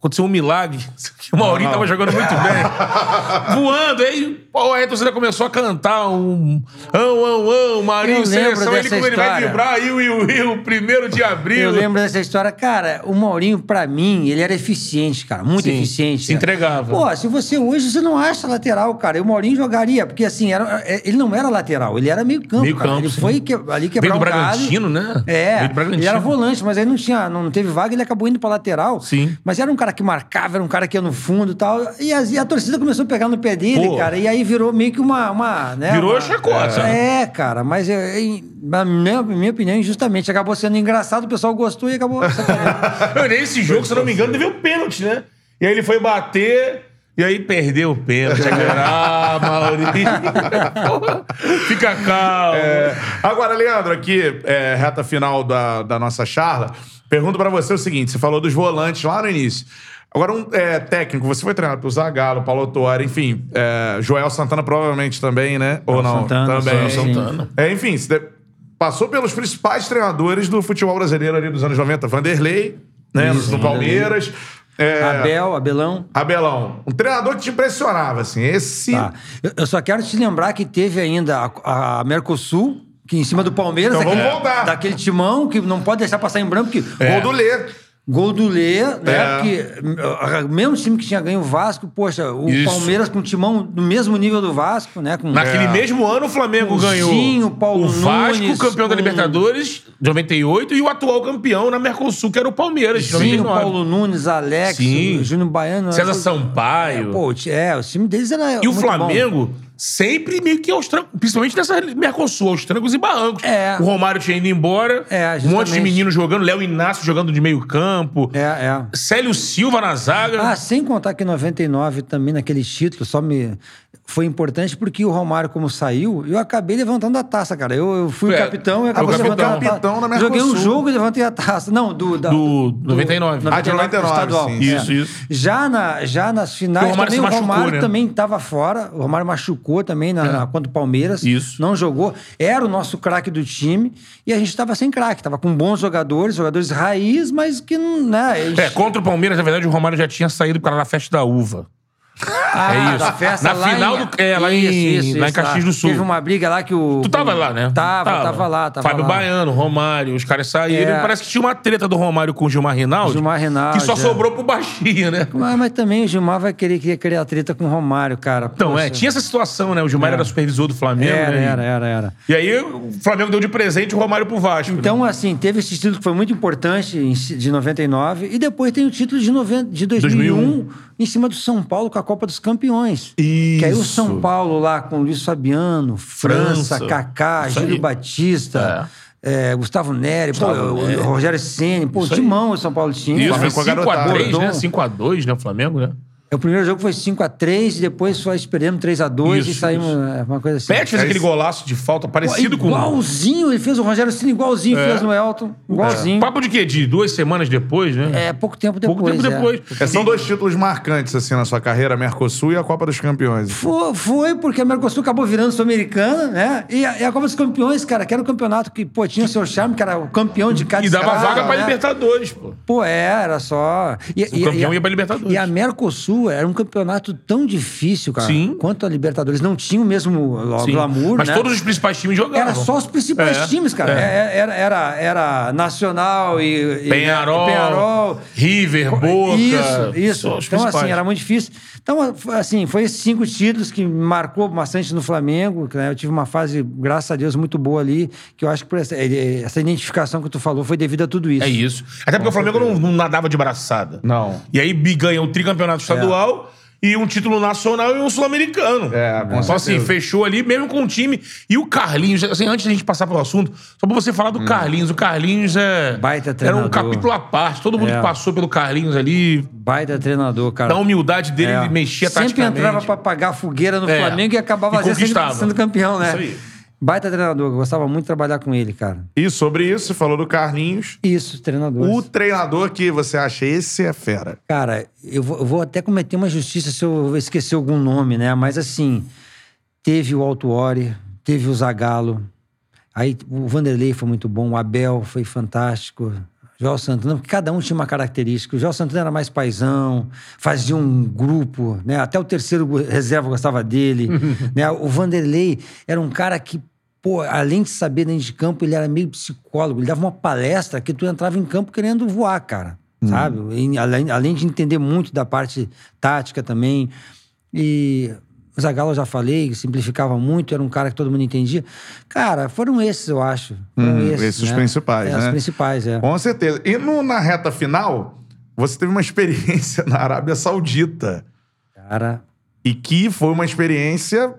Aconteceu um milagre. Que o Maurinho Não, não. tava jogando muito bem. Voando. Aí, pô, aí a torcida começou a cantar um. Ão, ão, ão, Eu lembro seleção. Ele como ele vai vibrar. Rio, Rio, Rio, primeiro de abril. Eu lembro dessa história. Cara, o Maurinho, pra mim, ele era eficiente, cara. Muito Sim, eficiente. se né? entregava. Pô, se você hoje, você não acha lateral, cara. E o Maurinho jogaria, porque assim, era, é, ele não era lateral, ele era meio campo, Meio cara. campo, ele sim. foi que, ali quebrar Veio do um galho. Bragantino, né? É, ele era volante, mas aí não tinha, não teve vaga, ele acabou indo pra lateral. Sim. Mas era um cara que marcava, era um cara que ia no fundo e tal. E a, e a torcida começou a pegar no pé dele, Pô. cara. E aí virou meio que uma. uma né, Virou uma, chacota, É, cara, mas é, é, na minha, minha opinião, injustamente. Acabou sendo engraçado, o pessoal gostou e acabou. Eu, Nesse jogo, se eu não me engano, teve um pênalti, né? E aí ele foi bater. E aí perdeu o pênalti. ah, Maurício. Fica calmo. É, Agora, Leandro, aqui, é, reta final da, da nossa charla, pergunto pra você o seguinte: você falou dos volantes lá no início. Agora, um é, técnico, você foi treinado pelo Zagallo, Paulo Autuari, enfim, é, Joel Santana provavelmente também, né? Ou não? Santana, também. Santana. É, enfim, você passou pelos principais treinadores do futebol brasileiro ali dos anos 90. Vanderlei, né? Isso, no. Palmeiras. É, Abel, Abelão. Abelão. Um treinador que te impressionava, assim. Esse. Tá. Eu, eu só quero te lembrar que teve ainda a, a Mercosul, que em cima do Palmeiras, Então vamos daquele, voltar. daquele timão que não pode deixar passar em branco, que Gol do Lê. Gol do Lê, né? É. Porque o mesmo time que tinha ganho o Vasco, poxa, o Isso. Palmeiras com o timão do mesmo nível do Vasco, né? Com, Naquele mesmo ano, o Flamengo O ganhou Zinho, Paulo o Vasco, Nunes, campeão da com- Libertadores, de 98, e o atual campeão na Mercosul, que era o Palmeiras, de Zinho, 99. Paulo Nunes, Alex, Sim. Júnior Baiano. César Pô, Sampaio. Pô, é, o time deles era. e o muito bom. Flamengo sempre meio que aos trancos, principalmente nessa Mercosul, aos trancos e barrancos. É. O Romário tinha ido embora, É, um monte de menino jogando, Léo Inácio jogando de meio campo, É, é. Célio Silva na zaga. Ah, sem contar que em 99 também, naquele título, só me. Foi importante porque o Romário, como saiu, eu acabei levantando a taça, cara. Eu, eu fui É, o capitão e acabei o capitão. levantando a Capitão na taça. Joguei um jogo e levantei a taça. Não, do. Da, Do 99. Ah, de 99, estadual. sim. Isso, É. isso. Já, na, já nas finais, O Romário também, se o machucou, Romário né? também estava fora. O Romário machucou também na, na- contra o Palmeiras. Isso. Não jogou. Era o nosso craque do time. E a gente estava sem craque. Tava com bons jogadores, jogadores raiz, mas que não. Né, eles- É, contra o Palmeiras, na verdade, o Romário já tinha saído para lá na festa da uva. Ah, É isso. da festa Na lá final em... do- é, lá em- lá em Caxias do Sul. Teve uma briga lá que o... Tu tava lá, né? Tava, tava, lá, tava Fábio lá. Baiano, Romário, os caras saíram. É. Parece que tinha uma treta do Romário com o Gilmar Rinaldi. Gilmar Rinaldi, Que só é. sobrou pro baixinho, né? Mas, mas também o Gilmar vai querer, querer criar treta com o Romário, cara. Então, Poxa. é, tinha essa situação, né? O Gilmar É. era supervisor do Flamengo, Era, né? era, era, era. E aí o Flamengo deu de presente o Romário pro Vasco. né? Então, assim, teve esse título que foi muito importante de 99 e depois tem o título de, 90, de 2001, 2001. em cima do São Paulo com a Copa dos Campeões. Que aí o Isso. São Paulo lá com Luiz Fabiano, França, França. Kaká, Isso Júlio aí. Batista, é, Gustavo Neri, pô, Gustavo o- Neri. o Rogério Ceni, pô, Isso aí. timão o São Paulo tinha. Isso, Flamengo foi com a garotada. 5x3, né? Bordon. 5x2, né? O Flamengo, né? O primeiro jogo foi 5x3 e depois só esperamos 3x2 e saímos isso. é, uma coisa assim. Pet fez É aquele golaço de falta parecido Pô, com. Igualzinho, ele fez o Rogério Ceni igualzinho, É. fez no Elton. Igualzinho. Papo de quê? De duas semanas depois, né? É, pouco tempo depois. Pouco tempo é. depois. É, são dois títulos marcantes, assim, na sua carreira, a Mercosul e a Copa dos Campeões. Foi, foi porque a Mercosul acabou virando Sul-Americana, né? E a, e a Copa dos Campeões, cara, que era o campeonato que, pô, tinha o seu charme, que era o campeão de cada E dava estado, vaga pra né? Libertadores, pô. Pô, é, era só. E, O campeão ia pra Libertadores. E a Mercosul, Brasil era um campeonato tão difícil, cara. Sim. Quanto a Libertadores. Não tinha o mesmo Sim. glamour, Mas né? todos os principais times jogavam. Era só os principais É, times, cara. É, Era, era, era Nacional e, e Penharol, Penharol. River, Boca. Isso, isso. Então, principais. assim, era muito difícil. Então, foi, assim, foi esses cinco títulos que marcou bastante no Flamengo. né? Eu tive uma fase, graças a Deus, muito boa ali, que eu acho que por essa, eh, essa identificação que tu falou foi devido a tudo isso. É isso. Até porque o Flamengo não, não nadava de braçada. Não. E aí ganha o tricampeonato estadual e um título nacional e um sul-americano. É, com Então, assim, certeza. fechou ali, mesmo com o time. E o Carlinhos, assim, antes da gente passar pelo assunto, só pra você falar do Carlinhos. O Carlinhos é. Hum. Baita Era um treinador. capítulo à parte. Todo mundo É. que passou pelo Carlinhos ali, Baita treinador, cara. da humildade dele, É. ele mexia Sempre taticamente. entrava pra apagar a fogueira no É. Flamengo e acabava E às vezes sendo, conquistava. sendo campeão, né? Isso aí. Baita treinador, eu gostava muito de trabalhar com ele, cara. E sobre isso, você falou do Carlinhos. Isso, treinador. O treinador que você acha esse é fera. Cara, eu vou, eu vou até cometer uma justiça se eu esquecer algum nome, né? Mas assim, teve o Altuori, teve o Zagallo, aí o Vanderlei foi muito bom, o Abel foi fantástico, João Santana, porque cada um tinha uma característica. O João Santana era mais paisão, fazia um grupo, né? Até o terceiro reserva gostava dele, né? O Vanderlei era um cara que Pô, além de saber dentro de campo, ele era meio psicólogo. Ele dava uma palestra que tu entrava em campo querendo voar, cara. Sabe? E além, além de entender muito da parte tática também. E Zagallo eu já falei, simplificava muito, era um cara que todo mundo entendia. Cara, foram esses, eu acho. Foram Hum, esses os principais, é, né? Os principais, é. Com certeza. E no- na reta final, você teve uma experiência na Arábia Saudita. Cara, E que foi uma experiência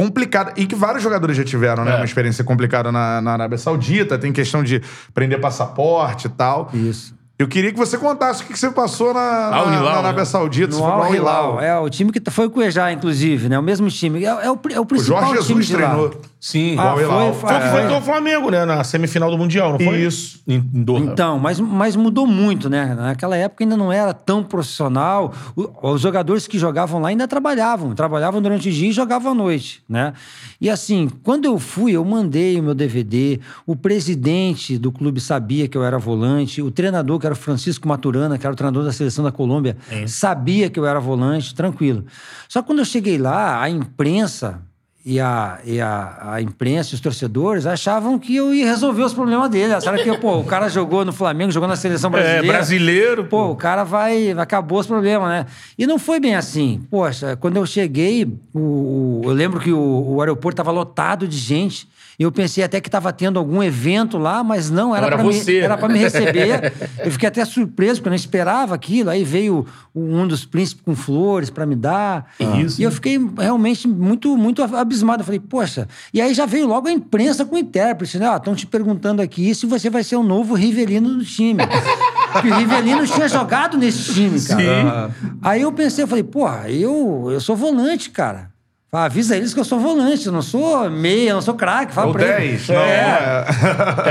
complicada. E que vários jogadores já tiveram, né? É. Uma experiência complicada na, na Arábia Saudita. Tem questão de prender passaporte e tal. isso. Eu queria que você contasse o que você passou na, na- Hilal, na Arábia né? Saudita. Você No foi Al Al Hilal. É, o time que foi com o Ejá, inclusive, né? O mesmo time. É, é o, é o O principal Jorge time Jesus de lá. treinou. Sim. Ah, Al Hilal. foi, Foi o que é. enfrentou o Flamengo, né? Na semifinal do Mundial, não foi? Isso. Em, em Doha. Então, mas, mas mudou muito, né? Naquela época ainda não era tão profissional. O- os jogadores que jogavam lá ainda trabalhavam. Trabalhavam durante o dia e jogavam à noite, né? E assim, quando eu fui, eu mandei o meu DVD. O presidente do clube sabia que eu era volante. O treinador, que era o Francisco Maturana, que era o treinador da seleção da Colômbia, sabia que eu era volante, tranquilo. Só que quando eu cheguei lá, a imprensa e a, e a, a imprensa, os torcedores, achavam que eu ia resolver os problemas dele. Acharam que, pô, o cara jogou no Flamengo, jogou na seleção É, brasileira. brasileiro. Pô, o cara vai. Acabou os problemas, né? E não foi bem assim. Poxa, quando eu cheguei, o, o- eu lembro que o, o aeroporto estava lotado de gente. Eu pensei até que estava tendo algum evento lá, mas não, era para me, era né? pra me receber. eu fiquei até surpreso, porque eu não esperava aquilo. Aí veio um dos príncipes com flores para me dar. isso, E eu fiquei realmente muito, muito abismado. Eu falei, poxa. E aí já veio logo a imprensa com o intérprete, né? Estão te perguntando aqui se você vai ser o novo Rivelino do time. Porque o Rivelino tinha jogado nesse time, cara. Aí eu pensei, eu falei, porra, eu, eu sou volante, cara. Fala, Avisa eles que eu sou volante, eu não sou meia, eu não sou craque. Fala Ou pra eles. 10. Não, é.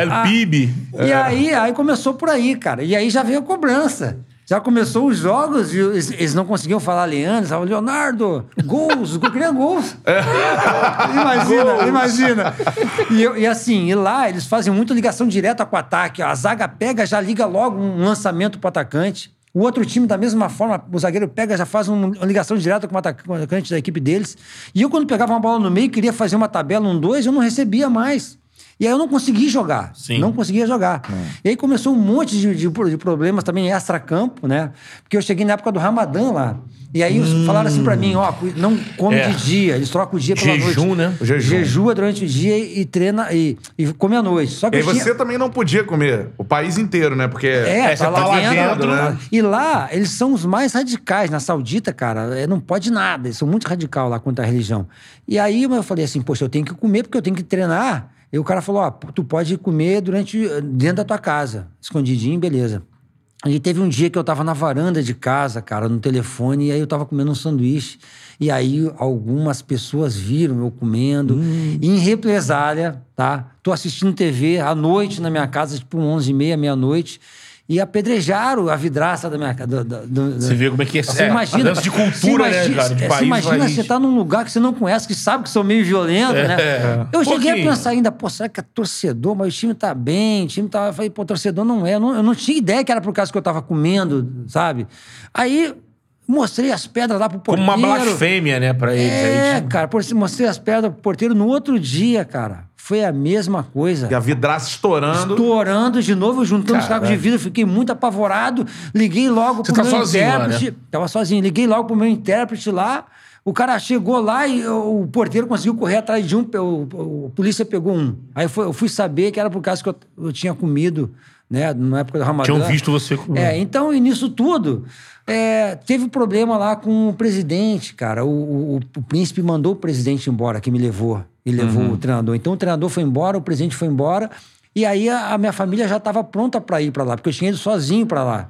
El Pibe. E aí, aí começou por aí, cara. E aí já veio a cobrança. Já começou os jogos e eles, eles não conseguiam falar Leandro, estavam Leonardo, gols, eu queria gols. imagina, imagina. E, eu- e assim, e lá eles fazem muita ligação direta com o ataque. A zaga pega, já liga logo um lançamento pro atacante. O outro time, da mesma forma, o zagueiro pega, já faz um- uma ligação direta com o atacante da equipe deles. E eu, quando pegava uma bola no meio, queria fazer uma tabela, um dois, eu não recebia mais. E aí eu não consegui jogar. Sim. Não conseguia jogar. E aí começou um monte de, de- de problemas também extra-campo, né? Porque eu cheguei na época do Ramadã lá. E aí eles falaram assim pra mim, ó, não come É. de dia, eles trocam o dia pela Jejum, noite. né? O jejum. Jejua durante o dia e treina e, e come à noite. Só que E eu tinha- você também não podia comer. O país inteiro, né? Porque é, você tá lá dentro, dentro, né? E lá, eles são os mais radicais. Na Saudita, cara, é, não pode nada. Eles são muito radical lá quanto à religião. E aí eu falei assim, poxa, eu tenho que comer porque eu tenho que treinar. E o cara falou, ó, tu pode comer durante, dentro da tua casa. Escondidinho, beleza. E teve um dia que eu tava na varanda de casa, cara, no telefone, e aí eu tava comendo um sanduíche. E aí algumas pessoas viram eu comendo. E em represália, tá? Tô assistindo TV à noite na minha casa, tipo 11 e meia, meia-noite. E apedrejaram a vidraça da minha casa. Você vê como é que é. Você é, imagina. de cultura, você imagina, né, cara? De é, país você imagina país. você tá num lugar que você não conhece, que sabe que são meio violento, né? Eu cheguei a pensar ainda, pô, será que é torcedor? Mas o time tá bem, o time tá. Eu falei, pô, torcedor não é. Eu não, eu não tinha ideia que era por causa que eu tava comendo, sabe? Aí mostrei as pedras lá pro Como porteiro. uma blasfêmia, né, pra eles. É, Aí, cara, por- mostrei as pedras pro porteiro no outro dia, cara. Foi a mesma coisa. E a vidraça estourando. Estourando de novo, juntando os cacos de vidro, fiquei muito apavorado. Liguei logo Você pro tá meu sozinho lá, intérprete. né? Tava sozinho. Liguei logo pro meu intérprete lá. O cara chegou lá e o porteiro conseguiu correr atrás de um. O, a polícia pegou um. Aí foi- eu fui saber que era por causa que eu, eu tinha comido, né? Na época do Ramadã. Tinham visto você com. É, então, e nisso tudo, é, teve problema lá com o presidente, cara. O, o- o príncipe mandou o presidente embora, que me levou. E levou Uhum. o treinador. Então, o treinador foi embora, o presidente foi embora. E aí, a, a minha família já estava pronta para ir para lá, porque eu tinha ido sozinho para lá.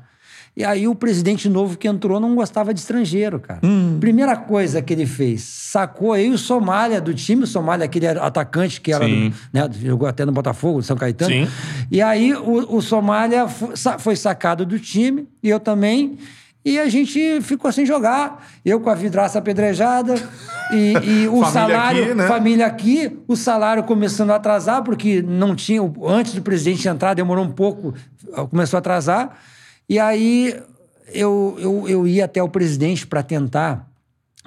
E aí, o presidente novo que entrou não gostava de estrangeiro, cara. Hum. Primeira coisa que ele fez, sacou eu e o Somália do time. O Somália, aquele atacante que era, do, né, jogou até no Botafogo, São Caetano. Sim. E aí o, o Somália foi sacado do time, e eu também. E a gente ficou sem jogar. Eu com a vidraça apedrejada. E, e o Família salário. aqui, né? Família aqui. O salário começando a atrasar, porque não tinha. Antes do presidente entrar, demorou um pouco, começou a atrasar. E aí eu, eu, eu ia até o presidente para tentar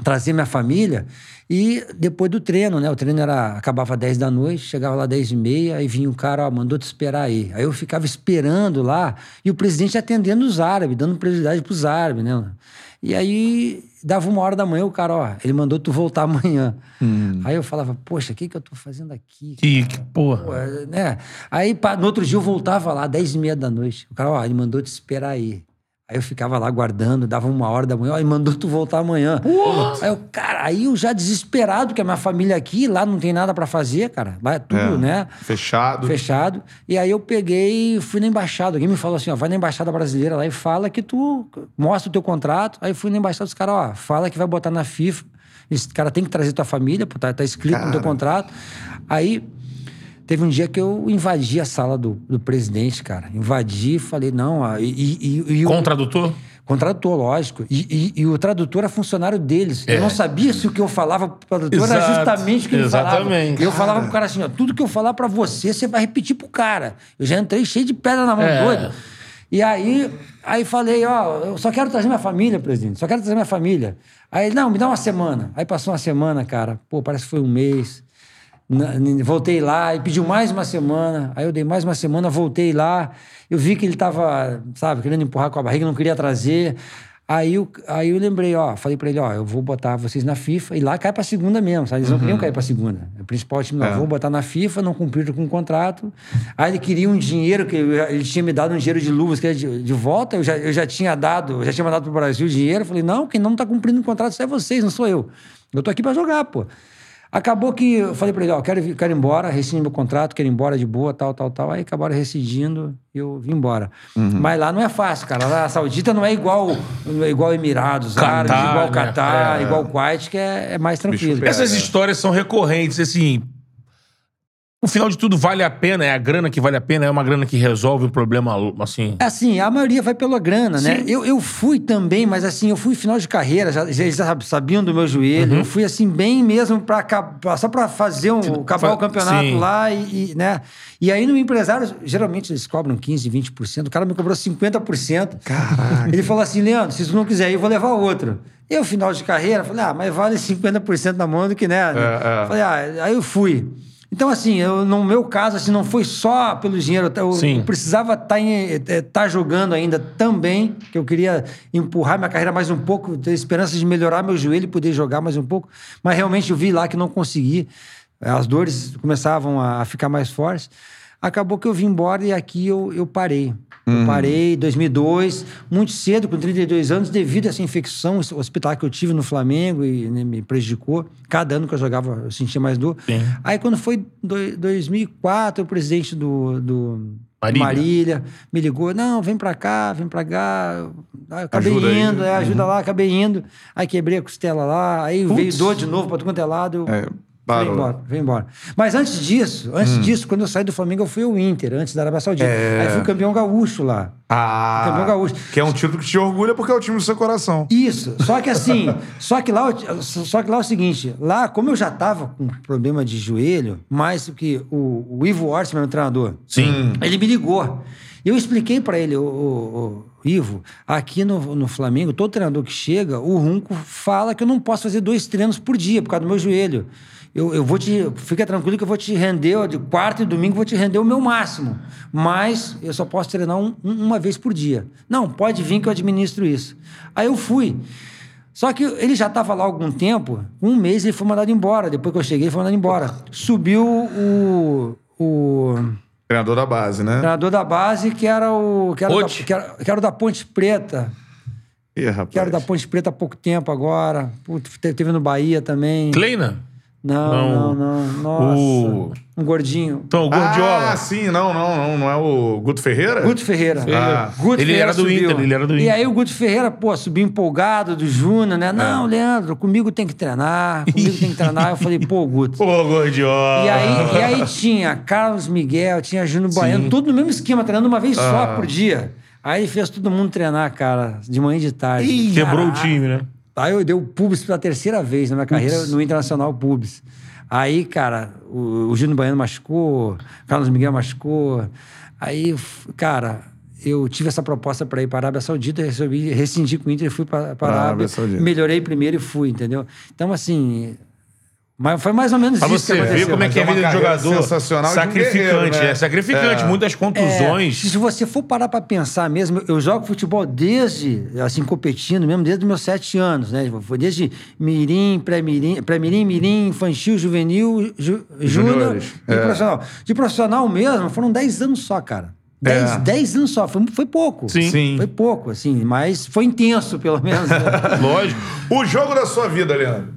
trazer minha família e depois do treino, né? O treino era, acabava 10 da noite, chegava lá 10 e meia, aí vinha um cara, ó, mandou te esperar aí. Aí eu ficava esperando lá e o presidente atendendo os árabes, dando prioridade pros árabes, né? E aí dava uma hora da manhã, o cara, ó, ele mandou tu voltar amanhã. Aí eu falava, poxa, o que que eu tô fazendo aqui? Que, que porra. É, né? Aí, pá, no outro dia, eu voltava lá, 10 e meia da noite. O cara, ó, ele mandou te esperar aí. Aí eu ficava lá guardando, dava uma hora da manhã, ó, ele mandou tu voltar amanhã. Aí eu, cara, aí eu já desesperado, porque a minha família aqui, lá não tem nada pra fazer, cara. Lá é tudo, É, né? Fechado. Fechado. E aí eu peguei e fui na embaixada. Alguém me falou assim, ó, vai na embaixada brasileira lá e fala que tu mostra o teu contrato. Aí fui na embaixada dos caras, ó, fala que vai botar na FIFA. Esse cara tem que trazer tua família, tá, tá escrito no teu Cara. contrato. Aí teve um dia que eu invadi a sala do, do presidente, cara. Invadi, falei, não, ó, e, e, e, e o- Com o tradutor? com tradutor, lógico. E, e- e o tradutor era funcionário deles. É. Eu não sabia se o que eu falava pro tradutor era Exato. justamente o que ele Exatamente. falava. Eu falava pro cara assim, ó, tudo que eu falar pra você, você vai repetir pro cara. Eu já entrei cheio de pedra na mão, É. doido. E aí, aí falei, ó, eu só quero trazer minha família, presidente, só quero trazer minha família. Aí ele, não, me dá uma semana. Aí passou uma semana, cara, pô, parece que foi um mês. Voltei lá e pediu mais uma semana. Aí eu dei mais uma semana, voltei lá. Eu vi que ele tava, sabe, querendo empurrar com a barriga, não queria trazer. Aí eu, aí eu lembrei, ó, falei pra ele, ó, eu vou botar vocês na FIFA e lá cai pra segunda mesmo, sabe? Eles não queriam cair pra segunda. O principal time, não, É. vou botar na FIFA, não cumpriram com o contrato. Aí ele queria um dinheiro, que ele tinha me dado um dinheiro de luvas que era de, de volta, eu já, eu já tinha dado, eu já tinha mandado pro Brasil dinheiro. Eu falei, não, quem não tá cumprindo o contrato é vocês, não sou eu. Eu tô aqui pra jogar, pô. Acabou que eu falei pra ele, ó, quero, quero ir embora, rescinde meu contrato, quero ir embora de boa, tal, tal, tal. Aí acabaram rescindindo e eu vim embora. Mas lá não é fácil, cara. Lá a Saudita não é igual, não é igual Emirados Catar, Árabes, igual né? Catar, É. igual Kuwait, que é, é mais tranquilo. Essas histórias são recorrentes, assim. No final de tudo, vale a pena? É a grana que vale a pena? É uma grana que resolve um problema, assim. É Assim, a maioria vai pela grana, né? Sim. Eu, eu fui também, mas assim, eu fui final de carreira, já, já eles já sabiam do meu joelho. Uhum. Eu fui assim, bem mesmo, pra, só pra fazer um, acabar fa- o campeonato sim. lá e, e, né? E aí no empresário, geralmente eles cobram 15%, 20%. O cara me cobrou 50%. Caraca. Ele falou assim, Leandro, se tu não quiser ir, eu vou levar outro. Eu, final de carreira, falei, ah, mas vale 50% na mão do que, né? é. Falei, ah, aí eu fui. Então, assim, eu, no meu caso, assim, não foi só pelo dinheiro. Eu, eu precisava estar jogando ainda também, que eu queria empurrar minha carreira mais um pouco, ter esperança de melhorar meu joelho e poder jogar mais um pouco. Mas realmente eu vi lá que não consegui. As dores começavam a ficar mais fortes. Acabou que eu vim embora e aqui eu, eu parei. Eu parei em 2002, muito cedo, com 32 anos, devido a essa infecção hospitalar que eu tive no Flamengo e né, me prejudicou. Cada ano que eu jogava, eu sentia mais dor. Sim. Aí, quando foi do- 2004, o presidente do, do Marília. Marília. me ligou: não, vem pra cá, vem pra cá. Aí eu acabei Ajuda aí. indo, é, ajuda lá, acabei indo. Aí quebrei a costela lá, aí veio Putz. dor de novo pra tudo quanto é lado. Eu... É, Vem parou. embora, vem embora. Mas antes disso, antes disso, quando eu saí do Flamengo, eu fui ao Inter, antes da Arábia Saudita. É. Aí fui campeão gaúcho lá. Ah, Campeão gaúcho. que é um título que te orgulha porque é o time do seu coração. Isso. Só que assim, só que lá, só que lá é o seguinte, lá, como eu já tava com problema de joelho, mais do que o, o Ivo Orsi, meu treinador, Sim. ele me ligou. Eu expliquei para ele, o, o, o Ivo, aqui no, no Flamengo, todo treinador que chega, o Runco fala que eu não posso fazer dois treinos por dia por causa do meu joelho. Eu, eu vou te. Fica tranquilo que eu vou te render, de quarta e domingo, vou te render o meu máximo. Mas eu só posso treinar um, uma vez por dia. Não, pode vir que eu administro isso. Aí eu fui. Só que ele já estava lá há algum tempo, um mês ele foi mandado embora. Depois que eu cheguei, ele foi mandado embora. Subiu o. o Treinador da base, né? treinador da base, que era o. Que era, da, que era, que era o da Ponte Preta. Ih, rapaz. Que era o da Ponte Preta há pouco tempo agora. Putz, te- teve no Bahia também. Kleina? Não, não, não. Nossa. O- Um gordinho. Então, o Gordiola. Ah, sim, não, não, não. Não é o Guto Ferreira? Guto Ferreira. Ah. Guto Ele Ferreira era do subiu. Inter, ele era do E Inter. aí o Guto Ferreira, pô, subiu empolgado do Júnior, né? É. Não, Leandro, comigo tem que treinar, comigo tem que treinar. Eu falei, pô, Guto. Pô, Gordiola. E aí, e aí tinha Carlos Miguel, tinha Júnior Baiano, tudo no mesmo esquema, treinando uma vez Ah. só por dia. Aí fez todo mundo treinar, cara, de manhã e de tarde. Quebrou o time, né? Aí eu dei o Pubs pela terceira vez na minha carreira no Internacional Pubs. Aí, cara, o, o Júnior Baiano machucou, o Carlos Miguel machucou. Aí, cara, eu tive essa proposta para ir para a Arábia Saudita, resolvi rescindir com o Inter e fui para a Arábia Arábia. Saudita. Melhorei primeiro e fui, entendeu? Então, assim. Mas foi mais ou menos Pra isso você que ver como é que é a é vida de jogador. sensacional de um Sacrificante, guerreiro, né? é. Sacrificante. É. Muitas É, contusões. se você for parar pra pensar mesmo, eu jogo futebol desde, assim, competindo mesmo, desde os meus sete anos, né? Foi desde mirim, pré-mirim, pré-mirim, mirim, infantil, juvenil, ju, júnior e é. profissional. De profissional mesmo, foram dez anos só, cara. Dez, É. dez anos só, foi, foi pouco. Sim. Sim. Foi pouco, assim, mas foi intenso, pelo menos. né? Lógico. O jogo da sua vida, Leandro.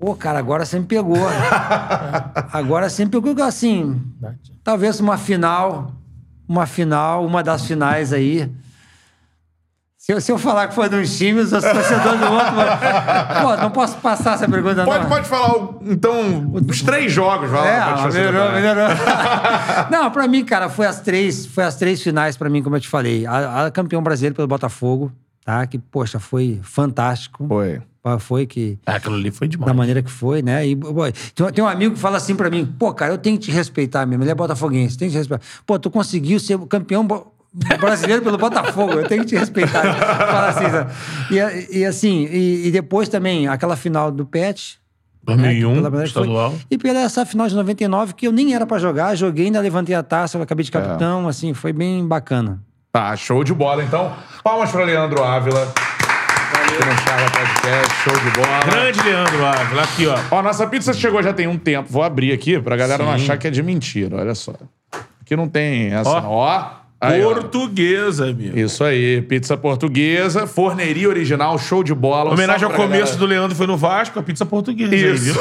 Pô, cara, agora você me pegou. agora você me pegou, assim, talvez uma final, uma final, uma das finais aí. Se eu, se eu falar que foi de um time, os torcedores do outro. vão- Pô, não posso passar essa pergunta, Pode, não. pode falar, então, os três jogos. Vai lá, É, fazer melhorou, melhorou. Não, pra mim, cara, foi as três, foi as três finais pra mim, como eu te falei. A, a campeão brasileiro pelo Botafogo, tá? Que, poxa, foi fantástico. Foi. Foi que Ah, aquilo ali foi demais. da maneira que foi, né? E, pô, tem, um amigo que fala assim pra mim, pô, cara, eu tenho que te respeitar mesmo, ele é botafoguense, tem que te respeitar. Pô, tu conseguiu ser campeão brasileiro pelo Botafogo, eu tenho que te respeitar. fala assim, sabe? e, e assim, e, e depois também, aquela final do Pet, 2001, pela maneira que foi. estadual. E pela essa final de 99, que eu nem era pra jogar, joguei, ainda levantei a taça, acabei de capitão, assim, foi bem bacana. Tá, show de bola. Então, palmas pra Leandro Ávila. Aqui no Charla Podcast, show de bola. Grande Leandro Ávila. Aqui, ó. Ó, nossa pizza chegou já tem um tempo. Vou abrir aqui pra galera não Sim. achar que é de mentira. Olha só. Aqui não tem essa. Ó. Ó. Aí, ó. Portuguesa, amigo. Isso aí, pizza portuguesa, forneria original, show de bola. Um Homenagem ao salve pra começo galera. do Leandro foi no Vasco, a pizza portuguesa. aí, Isso. viu?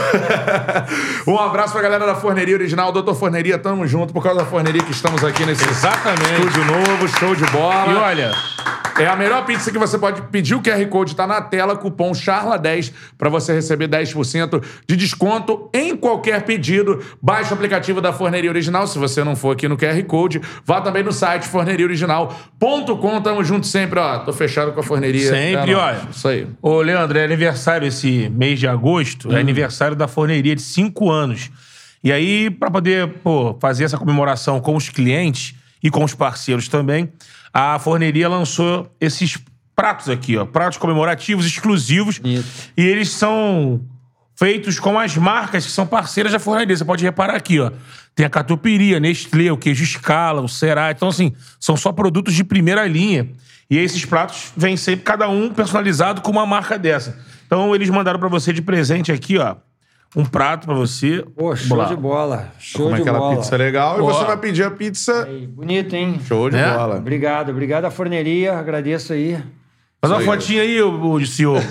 um abraço pra galera da Forneria Original. Doutor Forneria, tamo junto por causa da forneria que estamos aqui nesse Exatamente. estúdio novo, show de bola. E olha, É a melhor pizza que você pode pedir. O QR Code tá na tela, cupom CHARLA10 para você receber 10% de desconto em qualquer pedido. Baixe o aplicativo da Forneria Original. Se você não for aqui no QR Code, vá também no site forneriaoriginal.com. Tamo junto sempre, ó. Tô fechado com a forneria. Sempre, É olha. Isso aí. Ô, Leandro, é aniversário esse mês de agosto, Hum. é aniversário da forneria de cinco anos. E aí, pra poder pô, fazer essa comemoração com os clientes e com os parceiros também, a forneria lançou esses pratos aqui, ó. Pratos comemorativos, exclusivos. Isso. E eles são feitos com as marcas que são parceiras da forneria. Você pode reparar aqui, ó. Tem a catupiry, a Nestlé, o queijo Scala, o Cerá. Então, assim, são só produtos de primeira linha. E esses pratos vêm sempre, cada um personalizado com uma marca dessa. Então, eles mandaram pra você de presente aqui, ó. Um prato pra você. Pô, show de bola. Show Como é de aquela bola. pizza legal. E Ó. você vai pedir a pizza. Aí, bonito, hein? Show de Né? bola. Obrigado, obrigado à forneria, agradeço aí. Faz uma fotinha aí, ô, senhor.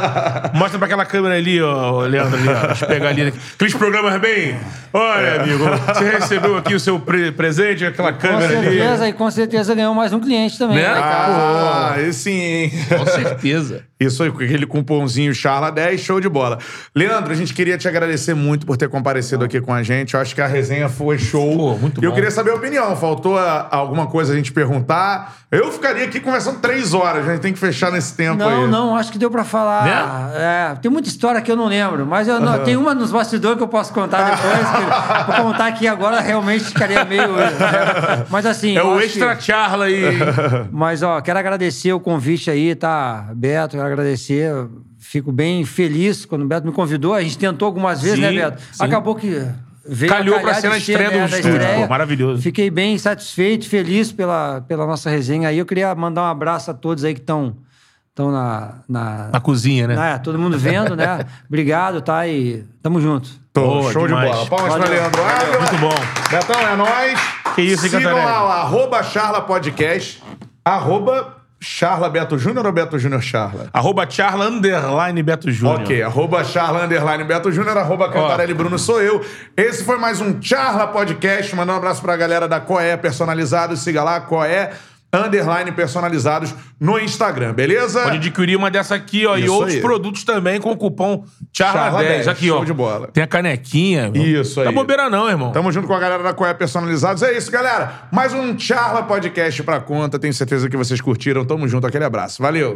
Mostra pra aquela câmera ali, ó, Leandro, ali, ó. Deixa eu pegar ali. Aqueles programas bem. Olha, amigo, você recebeu aqui o seu pre- presente, aquela Com câmera ali. certeza, e com certeza ganhou mais um cliente também. Né? né? Ah, aí sim, hein? Com certeza. Isso aí, com aquele cupomzinho Charla 10, show de bola. Leandro, a gente queria te agradecer muito por ter comparecido aqui com a gente. Eu acho que a resenha foi show. Pô, muito E eu bom. queria saber a opinião. Faltou a- alguma coisa a gente perguntar? Eu ficaria aqui conversando três horas. A gente tem que fechar nesse tempo aí. Não, não, acho que deu pra falar. Né? É, tem muita história que eu não lembro, mas eu não- tem uma nos bastidores que eu posso contar depois. que, vou contar aqui agora realmente ficaria meio. né? Mas assim. É o extra que- charla aí. Mas, ó, quero agradecer o convite aí, tá, Beto? Quero agradecer. Fico bem feliz quando o Beto me convidou. A gente tentou algumas vezes, Sim, né, Beto? sim. Acabou que. Veio a Calhou pra calhar ser na estreia do né, estúdio, estreia. pô, maravilhoso. Fiquei bem satisfeito, feliz pela, pela nossa resenha aí. Eu queria mandar um abraço a todos aí que estão estão na, na, Na cozinha, né? né, todo mundo vendo, né? Obrigado, tá? E tamo junto. Tô, Boa, show demais. de bola. Palmas pra Valeu. Leandro Ávila. Muito bom. Betão, é nóis. Que isso, hein, Sigam lá, arroba Charla Podcast, arroba Charla Beto Júnior ou Beto Júnior Charla? Arroba charla underline Beto Júnior. Ok, arroba Charla Underline Beto Júnior, arroba Cantarelli Bruno sou eu. Esse foi mais um Charla Podcast. Mandar um abraço pra galera da Coé Personalizados. Siga lá, Coé Underline Personalizados no Instagram, beleza? Pode adquirir uma dessa aqui, ó. e Isso outros aí. produtos também com o cupom charla10. Charla10, Aqui, show ó. de bola. Tem a canequinha. meu. Isso aí. Tá bobeira não, irmão. Tamo junto com a galera da Coé Personalizados. É isso, galera. Mais um Charla Podcast pra conta. Tenho certeza que vocês curtiram. Tamo junto. Aquele abraço. Valeu.